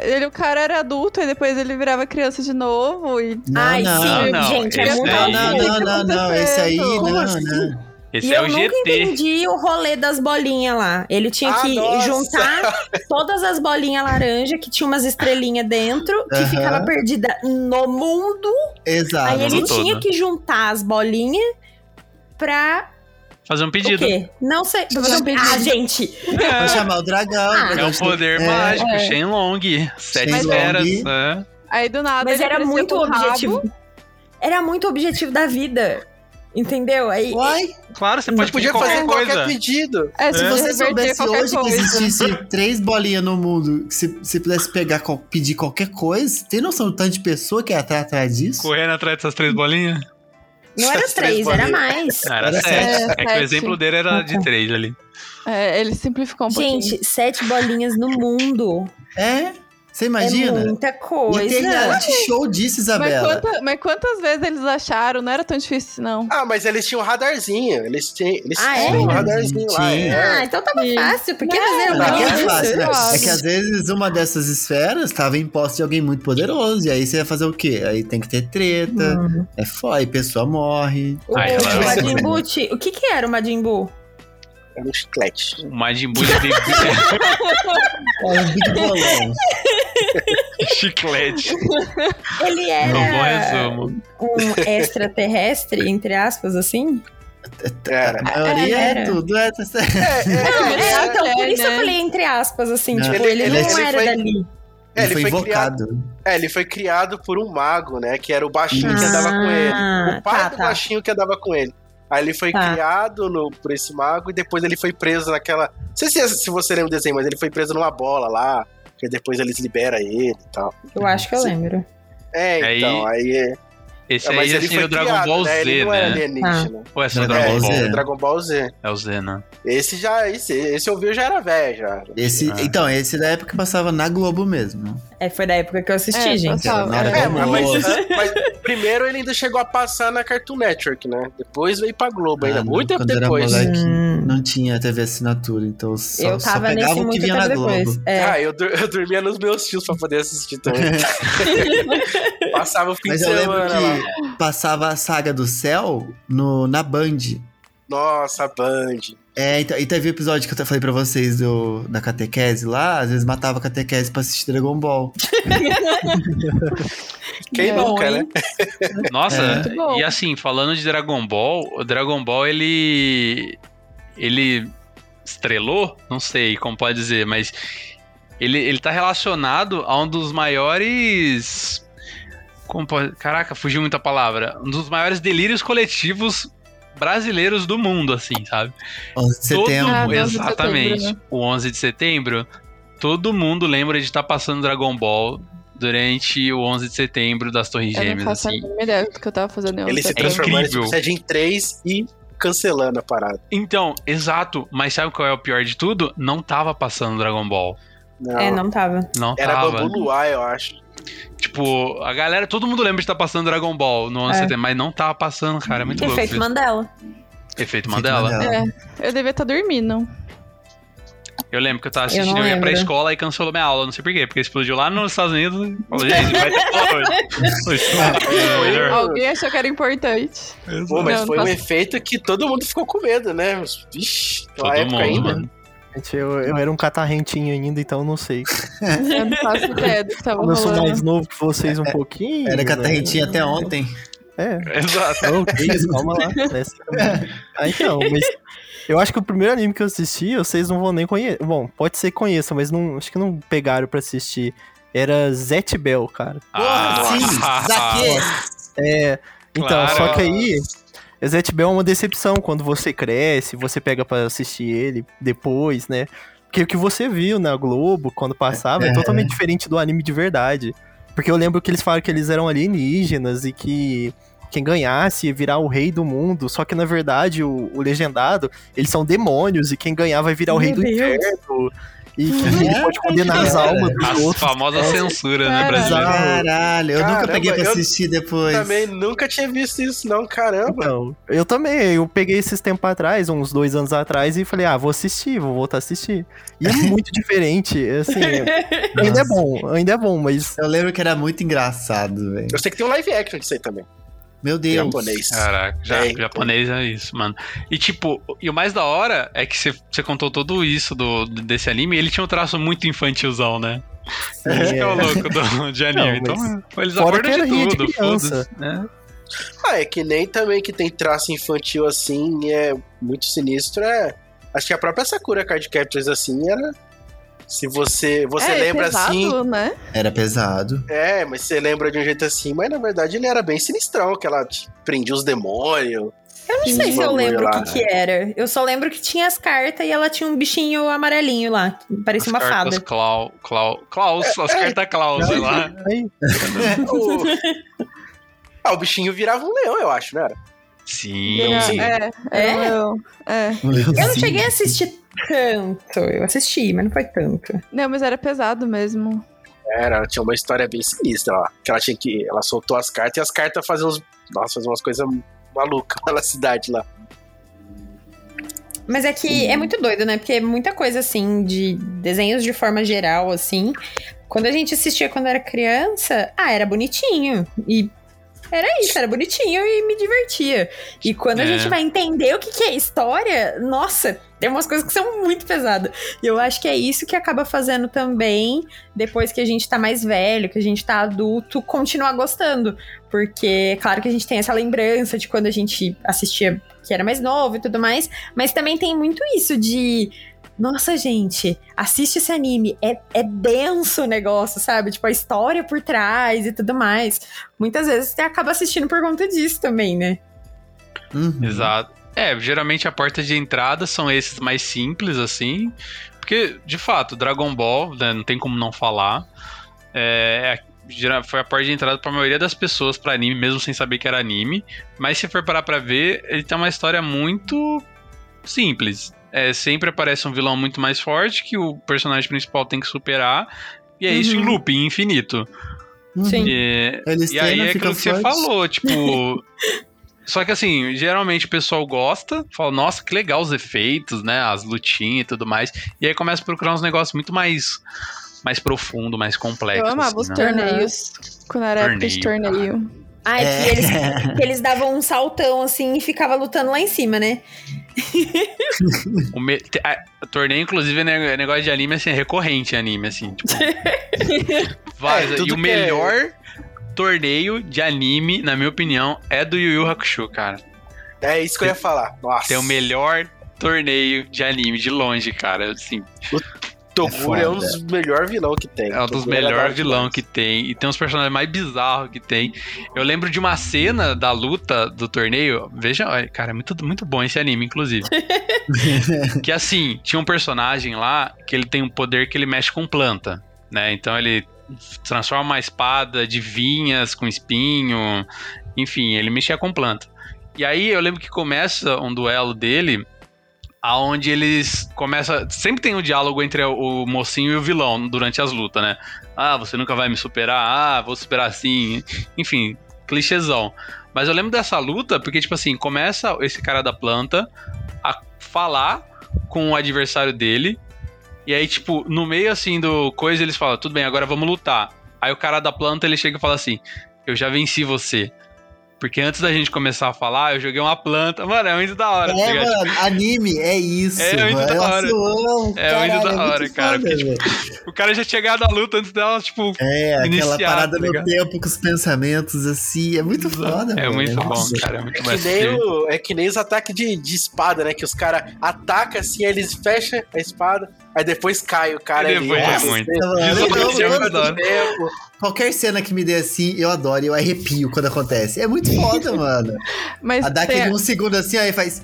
Speaker 5: Ele, o cara era adulto e depois ele virava criança de novo. E...
Speaker 6: Não,
Speaker 2: Ai,
Speaker 6: não.
Speaker 2: sim,
Speaker 1: não,
Speaker 2: gente, é muito
Speaker 1: daí-
Speaker 6: Não, não, não, não, não. Esse aí, não,
Speaker 4: assim?
Speaker 6: não.
Speaker 1: Esse
Speaker 2: E
Speaker 1: é
Speaker 2: eu
Speaker 1: o
Speaker 2: nunca
Speaker 1: GT.
Speaker 2: entendi o rolê das bolinhas lá. Ele tinha
Speaker 4: Ah,
Speaker 2: que
Speaker 4: nossa.
Speaker 2: juntar todas as bolinhas laranja que tinha umas estrelinhas dentro, que
Speaker 6: Aham.
Speaker 2: ficava perdida no mundo.
Speaker 6: Exato.
Speaker 2: Aí ele
Speaker 1: mundo todo.
Speaker 2: tinha que juntar as bolinhas pra
Speaker 1: Fazer um
Speaker 2: o
Speaker 1: pedido.
Speaker 2: quê? Não sei. Pra fazer um pedido. Ah, gente.
Speaker 6: Pra chamar o dragão.
Speaker 2: Ah,
Speaker 6: o
Speaker 1: É um poder
Speaker 6: é,
Speaker 1: mágico,
Speaker 2: é.
Speaker 1: Shenlong. Sete esferas. é.
Speaker 5: Aí do nada.
Speaker 2: Mas
Speaker 5: ele
Speaker 2: era muito
Speaker 5: o rabo.
Speaker 2: objetivo. Era muito objetivo da vida. Entendeu? Aí.
Speaker 6: Uai,
Speaker 1: Claro, você pode
Speaker 4: podia
Speaker 1: qualquer
Speaker 4: fazer
Speaker 1: coisa.
Speaker 4: qualquer pedido.
Speaker 5: É, se
Speaker 1: É.
Speaker 5: você
Speaker 6: soubesse hoje que
Speaker 5: coisa.
Speaker 6: existisse três bolinhas no mundo, que se você pudesse pegar, pedir qualquer coisa, tem noção do tanto de pessoa que ia atrás atrás disso?
Speaker 1: Correndo atrás dessas três bolinhas?
Speaker 2: Não era
Speaker 4: três
Speaker 2: era mais.
Speaker 1: Ah, era
Speaker 6: Era
Speaker 1: sete.
Speaker 5: sete.
Speaker 1: É que o exemplo dele era de três ali.
Speaker 5: É, ele simplificou um pouquinho.
Speaker 2: Gente, sete bolinhas no mundo.
Speaker 6: É? Você
Speaker 2: É
Speaker 6: imagina?
Speaker 2: muita
Speaker 6: Ia
Speaker 2: coisa.
Speaker 6: ter reality show disso,
Speaker 5: Mas,
Speaker 6: Isabela.
Speaker 5: quanta- mas quantas vezes eles acharam? Não era tão difícil, não.
Speaker 4: Ah, mas eles tinham um radarzinho. Eles tinham, eles
Speaker 2: Ah, é?
Speaker 4: tinham um radarzinho lá. É.
Speaker 2: Ah, então tava
Speaker 5: Sim.
Speaker 2: fácil. Por que fazer
Speaker 6: Não, é fácil, né? É que às vezes uma dessas esferas estava em posse de alguém muito poderoso. E aí você ia fazer o quê? Aí tem que ter treta.
Speaker 2: Hum.
Speaker 6: É foda, e pessoa morre.
Speaker 2: O
Speaker 1: ela-
Speaker 2: Majin Buu, ti- o que que era o Majin Buu?
Speaker 4: Era um chiclete.
Speaker 1: O Majin Buu de.
Speaker 6: É um big bolão.
Speaker 1: chiclete.
Speaker 2: Ele
Speaker 1: É um bom
Speaker 2: era
Speaker 1: resumo.
Speaker 2: um extraterrestre, entre aspas, assim?
Speaker 4: Era.
Speaker 6: A maioria é, tudo. É,
Speaker 2: Não,
Speaker 5: ele
Speaker 2: é,
Speaker 5: é,
Speaker 2: então, por
Speaker 5: é,
Speaker 2: isso eu
Speaker 5: né?
Speaker 2: falei entre aspas, assim,
Speaker 6: Não.
Speaker 2: tipo,
Speaker 4: Ele-
Speaker 2: ele,
Speaker 4: ele-
Speaker 2: não
Speaker 4: ele
Speaker 2: era
Speaker 4: foi-
Speaker 2: dali.
Speaker 4: É,
Speaker 6: ele foi invocado.
Speaker 4: É, ele foi criado por um mago, né? Que era o baixinho que andava com ele.
Speaker 2: Ah,
Speaker 4: O pai
Speaker 2: tá,
Speaker 4: do
Speaker 2: tá.
Speaker 4: baixinho que andava com ele. Aí ele foi
Speaker 2: Tá.
Speaker 4: criado no, por esse mago e depois ele foi preso naquela. Não sei se, se você lembra o desenho, mas ele foi preso numa bola lá. Que depois eles liberam ele e tal.
Speaker 2: Eu acho que eu lembro.
Speaker 4: É,
Speaker 1: Aí-
Speaker 4: então, aí.
Speaker 1: Esse
Speaker 4: é,
Speaker 1: aí
Speaker 4: mas ele
Speaker 1: seria
Speaker 4: foi
Speaker 1: o Dragon
Speaker 4: criado,
Speaker 1: Ball
Speaker 4: né?
Speaker 1: Z,
Speaker 4: Ele não é
Speaker 1: né?
Speaker 4: alienígena.
Speaker 1: Ou é só
Speaker 6: Dragon
Speaker 1: Dragon
Speaker 6: Ball? Z.
Speaker 4: É, Dragon Ball Z.
Speaker 1: É o Z, né?
Speaker 4: Esse já. Esse, esse eu vi já era velho já.
Speaker 6: Esse,
Speaker 1: Ah.
Speaker 6: Então, esse da época passava na Globo mesmo.
Speaker 2: É, foi da época que eu assisti,
Speaker 5: É,
Speaker 2: gente.
Speaker 5: passava. É,
Speaker 4: É, mas, mas primeiro ele ainda chegou a passar na Cartoon Network, né? Depois veio pra Globo ainda,
Speaker 6: Ah, não,
Speaker 4: muito tempo
Speaker 6: quando era
Speaker 4: depois.
Speaker 6: moleque,
Speaker 2: Hum.
Speaker 6: não tinha TV assinatura, então só,
Speaker 2: eu
Speaker 6: só
Speaker 2: tava
Speaker 6: pegava
Speaker 2: nesse
Speaker 6: o que vinha na Globo.
Speaker 2: É.
Speaker 4: Ah, eu, eu dormia nos meus tios pra poder assistir também. Passava o fim
Speaker 6: Mas
Speaker 4: de
Speaker 6: eu lembro
Speaker 4: semana lá.
Speaker 6: passava a saga do céu no, na Band.
Speaker 4: Nossa, Band.
Speaker 6: É, então, e teve o episódio que eu falei pra vocês do, da catequese lá, às vezes matava a catequese pra assistir Dragon Ball.
Speaker 4: Quem
Speaker 5: Bom,
Speaker 4: nunca,
Speaker 5: hein?
Speaker 4: né?
Speaker 1: Nossa,
Speaker 6: É.
Speaker 1: E assim, falando de Dragon Ball, o Dragon Ball, ele. Ele estrelou? Não sei como pode dizer, mas. Ele, ele tá relacionado a um dos maiores. Como pode, caraca, fugiu muita palavra. Um dos maiores delírios coletivos brasileiros do mundo, assim, sabe?
Speaker 6: 11 de setembro.
Speaker 5: Ah,
Speaker 1: Todo,
Speaker 5: 11 de
Speaker 1: exatamente.
Speaker 5: setembro,
Speaker 1: O 11 de setembro, todo mundo lembra de estar passando Dragon Ball durante o 11 de setembro das Torres
Speaker 5: Eu não
Speaker 1: Gêmeas,
Speaker 5: faço a
Speaker 1: assim.
Speaker 5: mínima ideia do que eu tava fazendo. em
Speaker 4: Ele se transformou em. Super Saiyajin 3 e cancelando a parada.
Speaker 1: Então, exato. Mas sabe qual é o pior de tudo? Não tava passando Dragon Ball.
Speaker 4: Não,
Speaker 2: É, não tava.
Speaker 1: Não
Speaker 4: era
Speaker 1: tava.
Speaker 4: Bambu Luar, eu acho.
Speaker 1: Tipo, a galera, todo mundo lembra de estar passando Dragon Ball no ano
Speaker 2: É.
Speaker 1: 70, mas não tava passando, cara. É muito louco.
Speaker 2: Efeito. Mandela.
Speaker 1: Efeito Mandela.
Speaker 6: Mandela.
Speaker 5: É, eu devia estar dormindo.
Speaker 1: Eu lembro que eu tava
Speaker 2: Eu
Speaker 1: assistindo, eu, ia pra escola e cancelou minha aula, não sei porquê, porque explodiu lá nos Estados Unidos e falou, gente, vai ter aula hoje.
Speaker 5: Alguém achou que era importante.
Speaker 4: Pô, mas
Speaker 5: Não,
Speaker 4: foi
Speaker 5: não
Speaker 4: um efeito que todo mundo ficou com medo, né? Vixe,
Speaker 1: Todo mundo,
Speaker 4: ainda.
Speaker 1: mano.
Speaker 3: Gente, eu, eu era um catarrentinho ainda, então eu não sei.
Speaker 5: Eu não faço ideia do que tava
Speaker 3: eu sou mais novo que vocês um pouquinho.
Speaker 6: Era
Speaker 3: né?
Speaker 6: catarrentinha até ontem.
Speaker 3: É.
Speaker 1: Exato.
Speaker 3: Que isso, calma lá. Também. Ah, então, mas eu acho que o primeiro anime que eu assisti, vocês não vão nem conhecer. Bom, pode ser que conheçam, mas não, acho que não pegaram pra assistir. Era Zet Bell, cara.
Speaker 1: Ah,
Speaker 6: sim, Zaque!
Speaker 3: É. Então,
Speaker 1: Claro.
Speaker 3: só que aí. Zet Bell é uma decepção quando você cresce, você pega pra assistir ele depois, né? Porque o que você viu na Globo quando passava é,
Speaker 6: É.
Speaker 3: totalmente diferente do anime de verdade. Porque eu lembro que eles falaram que eles eram alienígenas e que quem ganhasse ia virar o rei do mundo. Só que na verdade o, o legendado, eles são demônios e quem ganhar vai virar o rei do
Speaker 2: Deus.
Speaker 3: inferno. E que ele pode condenar as almas dos outros.
Speaker 1: famosa
Speaker 3: É,
Speaker 1: censura, né, brasileira?
Speaker 6: Caralho, eu nunca
Speaker 4: Caramba,
Speaker 6: peguei pra assistir depois.
Speaker 4: Também nunca tinha visto isso, não, caramba.
Speaker 3: Então, eu também, eu peguei esses tempos atrás, uns dois anos atrás, e falei, ah, vou assistir, vou voltar a assistir. E é muito diferente, assim, ainda é bom, ainda é bom, mas
Speaker 6: Eu lembro que era muito engraçado, velho.
Speaker 4: Eu sei que tem um live action disso aí também.
Speaker 6: Meu Deus.
Speaker 4: Japonês.
Speaker 1: Caraca, já,
Speaker 4: É, então.
Speaker 1: japonês é isso, mano. E tipo, e o mais da hora é que você você contou tudo isso do, desse anime e ele tinha um traço muito infantilzão, né? Esse que é o louco do, de anime.
Speaker 3: Não,
Speaker 1: então, eles
Speaker 3: fora
Speaker 1: abordam de tudo, foda-se, né?
Speaker 4: Ah, é que nem também que tem traço infantil assim, e é muito sinistro, é. Acho que a própria Sakura Card Captors assim era. Se você. Você
Speaker 5: é,
Speaker 4: lembra
Speaker 5: pesado,
Speaker 4: assim.
Speaker 5: né?
Speaker 6: Era pesado.
Speaker 4: É, mas você lembra de um jeito assim, mas na verdade ele era bem sinistrão, que ela prendia os demônios.
Speaker 2: Eu não sei se eu lembro o que, que era. Eu só lembro que tinha as cartas e ela tinha um bichinho amarelinho lá. que Parecia uma
Speaker 1: As cartas
Speaker 2: fada.
Speaker 1: Clau, Clau, Klaus, as cartas Klaus, sei lá.
Speaker 4: O- ah, o bichinho virava um leão, eu acho, não era?
Speaker 1: Sim.
Speaker 4: Leãozinho.
Speaker 5: É,
Speaker 2: É?
Speaker 5: é. É.
Speaker 2: Eu não cheguei a assistir tanto. Eu assisti, mas não foi tanto.
Speaker 5: Não, mas era pesado mesmo.
Speaker 4: Era, ela tinha uma história bem sinistra lá. Que ela tinha que. Ela soltou as cartas e as cartas faziam uns. Nossa, faziam umas coisas malucas na cidade lá.
Speaker 2: Mas é que é muito doido, né? Porque muita coisa, assim, de desenhos de forma geral, assim. Quando a gente assistia quando era criança, ah, era bonitinho. E era isso, era bonitinho e me divertia. E quando a
Speaker 1: É.
Speaker 2: gente vai entender o que, que é história, nossa, tem umas coisas que são muito pesadas. E eu acho que é isso que acaba fazendo também, depois que a gente tá mais velho, que a gente tá adulto, continuar gostando. Porque, claro que a gente tem essa lembrança de quando a gente assistia que era mais novo e tudo mais, mas também tem muito isso de. Nossa, gente, assiste esse anime. É, é denso o negócio, sabe? Tipo, a história por trás e tudo mais. Muitas vezes você acaba assistindo por conta disso também, né?
Speaker 6: Uhum.
Speaker 1: Exato. É, geralmente a porta de entrada são esses mais simples, assim. Porque, de fato, Dragon Ball, né, não tem como não falar. É, gera- foi a porta de entrada pra maioria das pessoas pra anime, mesmo sem saber que era anime. Mas se for parar pra ver, ele tem uma história muito simples. É, sempre aparece um vilão muito mais forte que o personagem principal tem que superar. E é isso em
Speaker 2: Uhum.
Speaker 1: looping infinito.
Speaker 6: Uhum.
Speaker 2: Sim.
Speaker 1: E, e aí é aquilo que você
Speaker 6: fortes.
Speaker 1: falou, tipo. Só que assim, geralmente o pessoal gosta, fala, nossa, que legal os efeitos, né? As lutinhas e tudo mais. E aí começa a procurar uns negócios muito mais. Mais profundo, mais complexo.
Speaker 5: Eu amava
Speaker 1: assim,
Speaker 5: os
Speaker 1: né?
Speaker 5: torneios. Quando era época de
Speaker 1: Torneio,
Speaker 5: torneio.
Speaker 2: Ai,
Speaker 6: É.
Speaker 2: que, eles, que eles davam um saltão assim e ficava lutando lá em cima, né?
Speaker 1: O me- a- torneio, inclusive, é é negócio de anime, assim, é recorrente anime, assim. Tipo, vários.
Speaker 4: É,
Speaker 1: e o
Speaker 4: que
Speaker 1: melhor torneio de anime, na minha opinião, é do Yu Yu Hakusho, cara.
Speaker 4: É isso que eu ia falar. Nossa.
Speaker 1: Tem o melhor torneio de anime, de longe, cara. Assim,
Speaker 4: Toguro é, um
Speaker 6: foda.
Speaker 4: dos melhores vilão que tem.
Speaker 1: É um dos
Speaker 4: hora
Speaker 1: melhores vilão que tem. E tem uns personagens mais bizarros que tem. Eu lembro de uma cena da luta do torneio. Veja, olha, cara, é muito, muito bom esse anime, inclusive. que assim, tinha um personagem lá que ele tem um poder que ele mexe com planta, né? Então ele transforma uma espada de vinhas com espinho. Enfim, ele mexia com planta. E aí eu lembro que começa um duelo dele. Aonde eles começam. Sempre tem um diálogo entre o mocinho e o vilão durante as lutas, né? Ah, você nunca vai me superar. Ah, vou superar assim. Enfim, clichêzão. Mas eu lembro dessa luta porque, tipo assim, começa esse cara da planta a falar com o adversário dele. E aí, tipo, no meio assim do coisa, eles falam: tudo bem, agora vamos lutar. Aí o cara da planta ele chega e fala assim: eu já venci você. Porque antes da gente começar a falar, eu joguei uma planta. Mano, é muito da hora. tá
Speaker 6: É, mano, anime, é isso.
Speaker 1: É muito
Speaker 6: mano.
Speaker 1: da hora.
Speaker 6: Nossa,
Speaker 1: É
Speaker 6: caralho,
Speaker 1: muito da hora,
Speaker 6: muito
Speaker 1: cara,
Speaker 6: foda,
Speaker 1: porque,
Speaker 6: velho.
Speaker 1: O cara já tinha ganhado a luta antes dela, tipo.
Speaker 6: É, aquela
Speaker 1: iniciar,
Speaker 6: parada
Speaker 1: tá
Speaker 6: no tempo com os pensamentos, assim, é muito foda,
Speaker 1: É
Speaker 6: mano.
Speaker 1: muito bom,
Speaker 6: Nossa.
Speaker 1: cara. É muito
Speaker 4: É
Speaker 1: bom
Speaker 4: que, nem
Speaker 1: assistir.
Speaker 4: o, é que nem os ataques de, de espada, né? Que os caras atacam assim, aí eles fecham a espada, aí depois cai o cara
Speaker 1: E
Speaker 4: ali.
Speaker 1: depois é
Speaker 4: Nossa,
Speaker 1: muito.
Speaker 6: Qualquer cena que me dê assim, eu adoro, eu arrepio quando acontece. É muito foda, mano.
Speaker 5: Mas
Speaker 6: A dá
Speaker 5: tem-
Speaker 6: aquele um segundo assim, aí faz.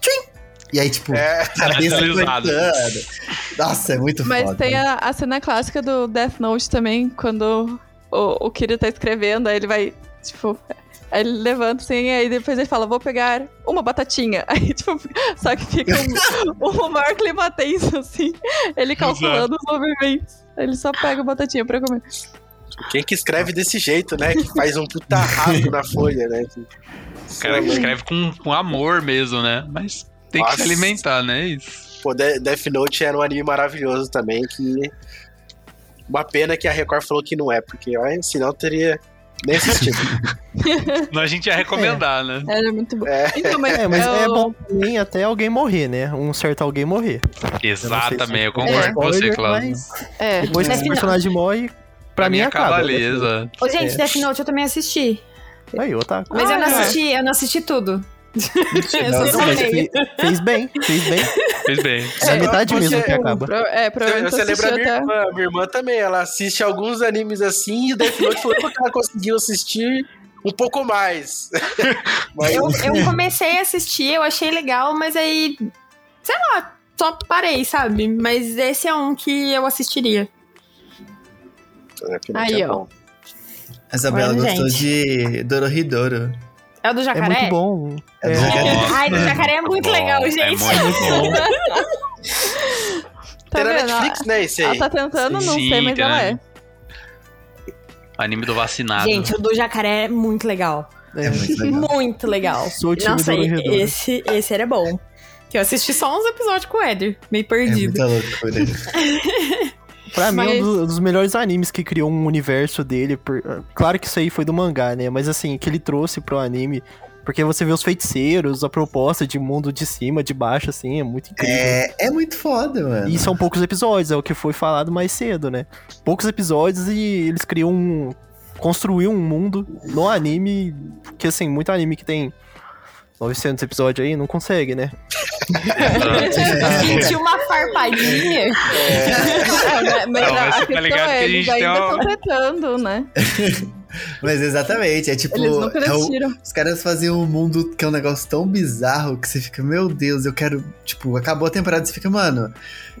Speaker 6: Tchim! E aí, tipo,
Speaker 4: É,
Speaker 6: cabeça cortando. Nossa, é muito
Speaker 5: Mas
Speaker 6: foda.
Speaker 5: tem a, a cena clássica do Death Note também, quando o, o Kiro tá escrevendo, aí ele vai, tipo. Aí ele levanta assim, aí depois ele fala, vou pegar uma batatinha. Aí, tipo, só que fica um, um maior clima tenso, assim. Ele calculando os movimentos. Aí Ele só pega a batatinha pra comer.
Speaker 4: quem que escreve desse jeito, né? Que faz um puta rasgo na folha, né? Que-
Speaker 1: O cara que escreve com, com amor mesmo, né? Mas tem que se
Speaker 4: Nossa.
Speaker 1: alimentar, né? Isso.
Speaker 4: Pô, De- Death Note era um anime maravilhoso também, que... Uma pena que a Record falou que não é, porque senão teria assistido.
Speaker 1: Não, a gente ia recomendar, né?
Speaker 5: Era muito bom.
Speaker 4: É.
Speaker 5: Então, mas,
Speaker 3: É, mas é
Speaker 5: eu-
Speaker 3: bom também até alguém morrer, né? Um certo alguém morrer.
Speaker 1: Exatamente, eu
Speaker 3: Eu
Speaker 1: concordo
Speaker 3: é
Speaker 1: com você, Cláudio.
Speaker 3: mas
Speaker 5: É.
Speaker 3: Depois que o personagem morre, pra, mim acaba.
Speaker 1: ali, exato.
Speaker 2: Ô, gente,
Speaker 3: É.
Speaker 2: Death Note eu também assisti.
Speaker 3: Aí, otaku.
Speaker 2: Mas eu não
Speaker 5: Ah, é.
Speaker 2: assisti, eu não assisti tudo. eu
Speaker 3: Não, mas
Speaker 2: sonhei.
Speaker 3: fe- fez bem, fez bem.
Speaker 1: Fez bem.
Speaker 3: É a metade
Speaker 4: você-
Speaker 3: mesmo que acaba.
Speaker 5: Pro- É, provavelmente
Speaker 4: você lembra minha irmã? Minha irmã também, ela assiste alguns animes assim e o Death Note foi porque ela conseguiu assistir um pouco mais. Mas
Speaker 2: Eu, eu comecei a assistir, eu achei legal, mas aí. Sei lá, só parei, sabe? Mas esse é um que eu assistiria.
Speaker 5: Aí,
Speaker 4: é
Speaker 5: ó.
Speaker 6: A Isabela
Speaker 2: Olha,
Speaker 6: gostou
Speaker 2: gente.
Speaker 6: de Dorohedoro.
Speaker 2: É o do
Speaker 3: É
Speaker 2: jacaré?
Speaker 3: muito bom.
Speaker 6: É
Speaker 3: É,
Speaker 6: do jacaré.
Speaker 2: Ai, do jacaré é muito
Speaker 1: Bom,
Speaker 2: legal,
Speaker 1: É
Speaker 2: gente.
Speaker 1: muito bom.
Speaker 5: Tá
Speaker 4: Tem na? Netflix, né, esse
Speaker 5: Ela
Speaker 4: aí?
Speaker 5: tá tentando, não
Speaker 1: Sim,
Speaker 5: sei, mas ela é.
Speaker 1: Anime do vacinado.
Speaker 2: Gente, o do jacaré é muito legal.
Speaker 6: É muito legal.
Speaker 2: Muito legal.
Speaker 3: Sou o time
Speaker 2: Nossa,
Speaker 3: do
Speaker 2: esse, esse era bom. Que eu assisti só uns episódios com o Éder, meio
Speaker 6: É
Speaker 2: perdido.
Speaker 6: muita
Speaker 3: Pra mim, é
Speaker 5: Mas-
Speaker 3: um dos, dos melhores animes que criou um universo dele. por- Claro que isso aí foi do mangá, né? Mas assim, que ele trouxe pro anime. Porque você vê os feiticeiros, a proposta de mundo de cima, de baixo, assim, é muito incrível.
Speaker 6: É, é muito foda, mano.
Speaker 3: E são poucos episódios, é o que foi falado mais cedo, né? Poucos episódios e eles criam um. construiu um mundo no anime. Que assim, muito anime que tem 900 episódios aí não consegue, né?
Speaker 2: Senti uma farpadinha.
Speaker 5: É, mas
Speaker 1: Não,
Speaker 5: a,
Speaker 1: mas
Speaker 5: a
Speaker 1: tá
Speaker 5: questão é,
Speaker 1: a
Speaker 5: eles
Speaker 1: gente tem
Speaker 5: ainda
Speaker 1: uma-
Speaker 5: estão tentando, né?
Speaker 6: Mas exatamente, é tipo.
Speaker 5: Eles nunca
Speaker 6: é o- os caras faziam um mundo que é um negócio tão bizarro que você fica, meu Deus, eu quero. Tipo, acabou a temporada e você fica, mano.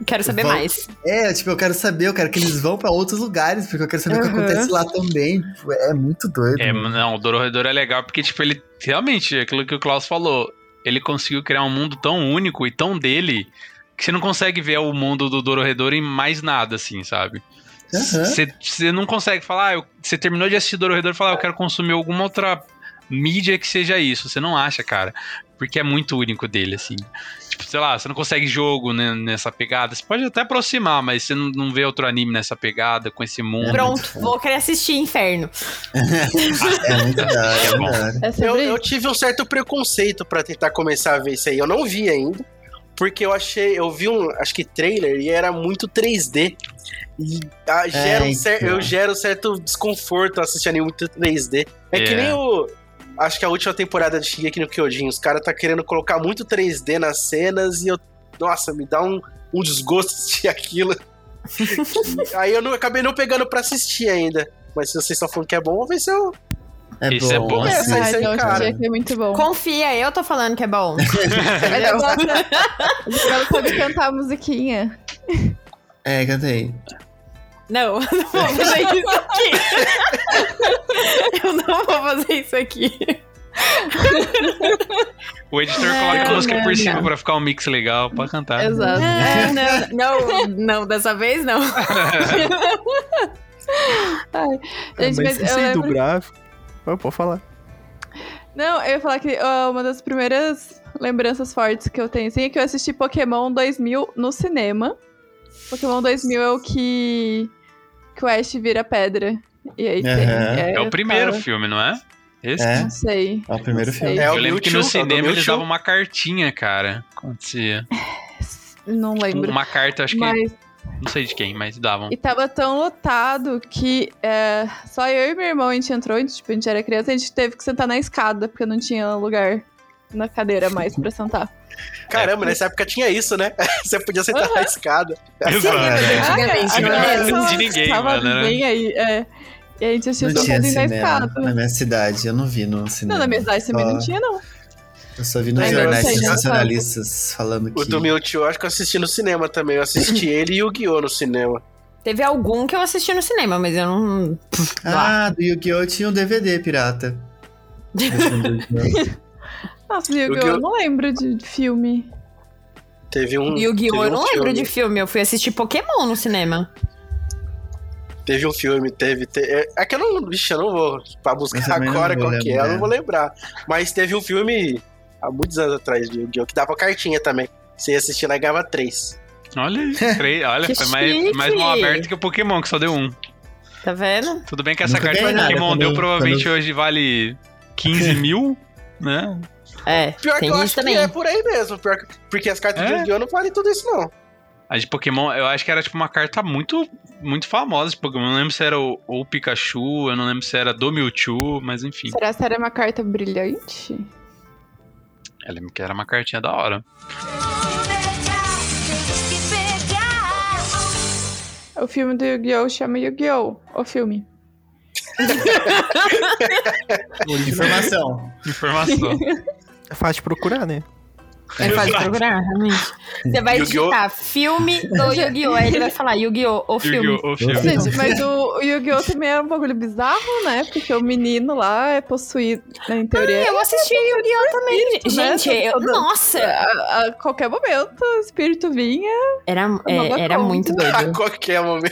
Speaker 2: Quero saber
Speaker 6: Vão-
Speaker 2: mais.
Speaker 6: É, tipo, eu quero saber, eu quero que eles vão pra outros lugares, porque eu quero saber o que
Speaker 2: Uhum.
Speaker 6: acontece lá também. Tipo, É muito doido.
Speaker 1: É, não, o Dororedor é legal porque, tipo, ele realmente, aquilo que o Klaus falou, ele conseguiu criar um mundo tão único e tão dele que você não consegue ver o mundo do Dororedor em mais nada, assim, sabe? Você você não consegue falar, ah, você terminou de assistir Dororedor e falar, ah, eu quero consumir alguma outra mídia que seja isso. Você não acha, cara. Porque é muito único dele, assim. Tipo, sei lá, você não consegue jogo né, nessa pegada. Você pode até aproximar, mas você não, não vê outro anime nessa pegada, com esse mundo.
Speaker 2: Pronto, vou querer assistir Inferno.
Speaker 6: É
Speaker 1: É
Speaker 6: é.
Speaker 5: É
Speaker 4: Eu, eu tive um certo preconceito pra tentar começar a ver isso aí. Eu não vi ainda. Porque eu achei, eu vi um, acho que trailer e era muito 3D. E ah, gera um cer-
Speaker 6: então.
Speaker 4: eu gero certo desconforto assistir anime muito 3D. É que
Speaker 1: É.
Speaker 4: nem o. Acho que a última temporada de Shingeki no Kyojin, os caras tá querendo colocar muito 3D nas cenas e eu. Nossa, me dá um, um desgosto assistir aquilo. aí eu não, acabei não pegando pra assistir ainda. Mas se vocês estão falando que é bom, vou ver se eu.
Speaker 6: É
Speaker 1: Esse é bom.
Speaker 4: É,
Speaker 6: assim.
Speaker 4: essa-
Speaker 5: Ah,
Speaker 4: isso aí,
Speaker 5: então,
Speaker 4: cara.
Speaker 5: Shingeki é muito bom.
Speaker 2: Confia, eu tô falando que é bom.
Speaker 5: Ela gosta- ela sabe cantar a musiquinha.
Speaker 6: É, cantei.
Speaker 2: Não, eu não vou fazer isso aqui. Eu não vou fazer isso aqui.
Speaker 1: O editor
Speaker 2: Não,
Speaker 1: coloca a música
Speaker 2: não,
Speaker 1: por cima
Speaker 2: não.
Speaker 1: pra ficar um mix legal. Pode cantar.
Speaker 5: Exato.
Speaker 2: Ah, não, não, não, dessa vez não.
Speaker 5: Gente,
Speaker 3: mas
Speaker 5: mas
Speaker 3: isso
Speaker 5: eu
Speaker 3: aí do
Speaker 5: lembro-
Speaker 3: gráfico. Ah, Pode falar.
Speaker 5: Não, eu ia falar que ó, uma das primeiras lembranças fortes que eu tenho, assim, é que eu assisti Pokémon 2000 no cinema. Pokémon 2000 é o que, que o Ash vira pedra. E aí tem...
Speaker 6: Aham.
Speaker 1: É o primeiro filme, não é? Esse?
Speaker 6: É,
Speaker 5: Não sei.
Speaker 6: é o primeiro filme.
Speaker 4: É
Speaker 1: Eu
Speaker 4: o
Speaker 1: lembro que
Speaker 4: Mewtwo,
Speaker 1: no
Speaker 4: é
Speaker 1: cinema eles davam uma cartinha, cara. Acontecia.
Speaker 5: Não lembro.
Speaker 1: Uma carta, acho que.
Speaker 5: Mas,
Speaker 1: Não sei de quem, mas davam.
Speaker 5: e tava tão lotado que é, só eu e meu irmão a gente entrou, a gente, tipo, a gente era criança, a gente teve que sentar na escada, porque não tinha lugar na cadeira mais pra sentar.
Speaker 4: Caramba, nessa época tinha isso, né? Você podia sentar na escada.
Speaker 1: Exato.
Speaker 2: Antigamente, não é?
Speaker 1: Não de ninguém,
Speaker 5: tava
Speaker 1: mano, né?
Speaker 5: bem aí, é. E a gente assistiu
Speaker 6: Não tinha cinema
Speaker 5: escada.
Speaker 6: na minha cidade, eu não vi no cinema.
Speaker 5: Não, na minha cidade também não tinha, não.
Speaker 6: Eu só vi nos
Speaker 5: Ai,
Speaker 6: jornais
Speaker 5: sei, não
Speaker 6: sensacionalistas falando que...
Speaker 4: O do Mewtwo, eu acho que eu assisti no cinema também. Eu assisti ele e o Yu-Gi-Oh! no cinema.
Speaker 2: Teve algum que eu assisti no cinema, mas eu não.
Speaker 6: Ah, do Yu-Gi-Oh! tinha um DVD pirata. Esse do Yu-Gi-Oh!
Speaker 5: Nossa, Yu-Gi-Oh!
Speaker 4: Yu-Gi-Oh!
Speaker 5: eu não lembro de, filme.
Speaker 4: Teve um.
Speaker 2: Yu-Gi-Oh!
Speaker 4: teve
Speaker 2: Eu não
Speaker 4: um
Speaker 2: lembro
Speaker 4: filme.
Speaker 2: de filme, eu fui assistir Pokémon no cinema.
Speaker 4: Teve um filme, teve. te- é- É que eu não. Vixe, eu não vou. Pra buscar agora qual que é, eu não vou lembrar. Mas teve um filme há muitos anos atrás de Yu-Gi-Oh! que dava cartinha também. Você ia assistir lá e ganhava três.
Speaker 1: Olha três- Olha, foi mais, mais mal aberto que o Pokémon, que só deu um.
Speaker 2: Tá vendo?
Speaker 1: Tudo bem que essa
Speaker 6: Nunca
Speaker 1: carta que o Pokémon deu provavelmente
Speaker 6: quando-
Speaker 1: hoje vale 15 mil, né?
Speaker 2: É,
Speaker 4: Pior
Speaker 2: tem
Speaker 4: que eu
Speaker 2: isso
Speaker 4: acho
Speaker 2: também.
Speaker 4: que é por aí mesmo. Pior que- porque as cartas
Speaker 1: É?
Speaker 4: de Yu-Gi-Oh! não valem tudo isso, não.
Speaker 1: A de Pokémon, eu acho que era tipo uma carta muito, muito famosa de Pokémon. Eu não lembro se era o, o Pikachu, eu não lembro se era do Mewtwo, mas enfim.
Speaker 5: Será que era uma carta brilhante?
Speaker 1: Eu lembro que era uma cartinha da hora.
Speaker 5: O filme do Yu-Gi-Oh! chama Yu-Gi-Oh! O filme.
Speaker 6: Informação.
Speaker 1: Informação.
Speaker 3: É fácil de procurar, né?
Speaker 2: É fácil procurar, realmente. Você vai digitar filme do Yu-Gi-Oh! Aí ele vai falar Yu-Gi-Oh! O filme.
Speaker 1: Yu-Gi-Oh! o filme.
Speaker 5: Gente, mas o, o Yu-Gi-Oh! também era um bagulho bizarro, né? Porque o menino lá é possuído, né, em teoria.
Speaker 2: Eu assisti Yu-Gi-Oh! também.
Speaker 5: Espírito, né?
Speaker 2: Gente, eu-
Speaker 5: Todo-
Speaker 2: nossa!
Speaker 5: a, a qualquer momento o espírito vinha.
Speaker 2: Era,
Speaker 5: Uma
Speaker 2: é, era muito
Speaker 4: A
Speaker 2: doido.
Speaker 4: qualquer momento.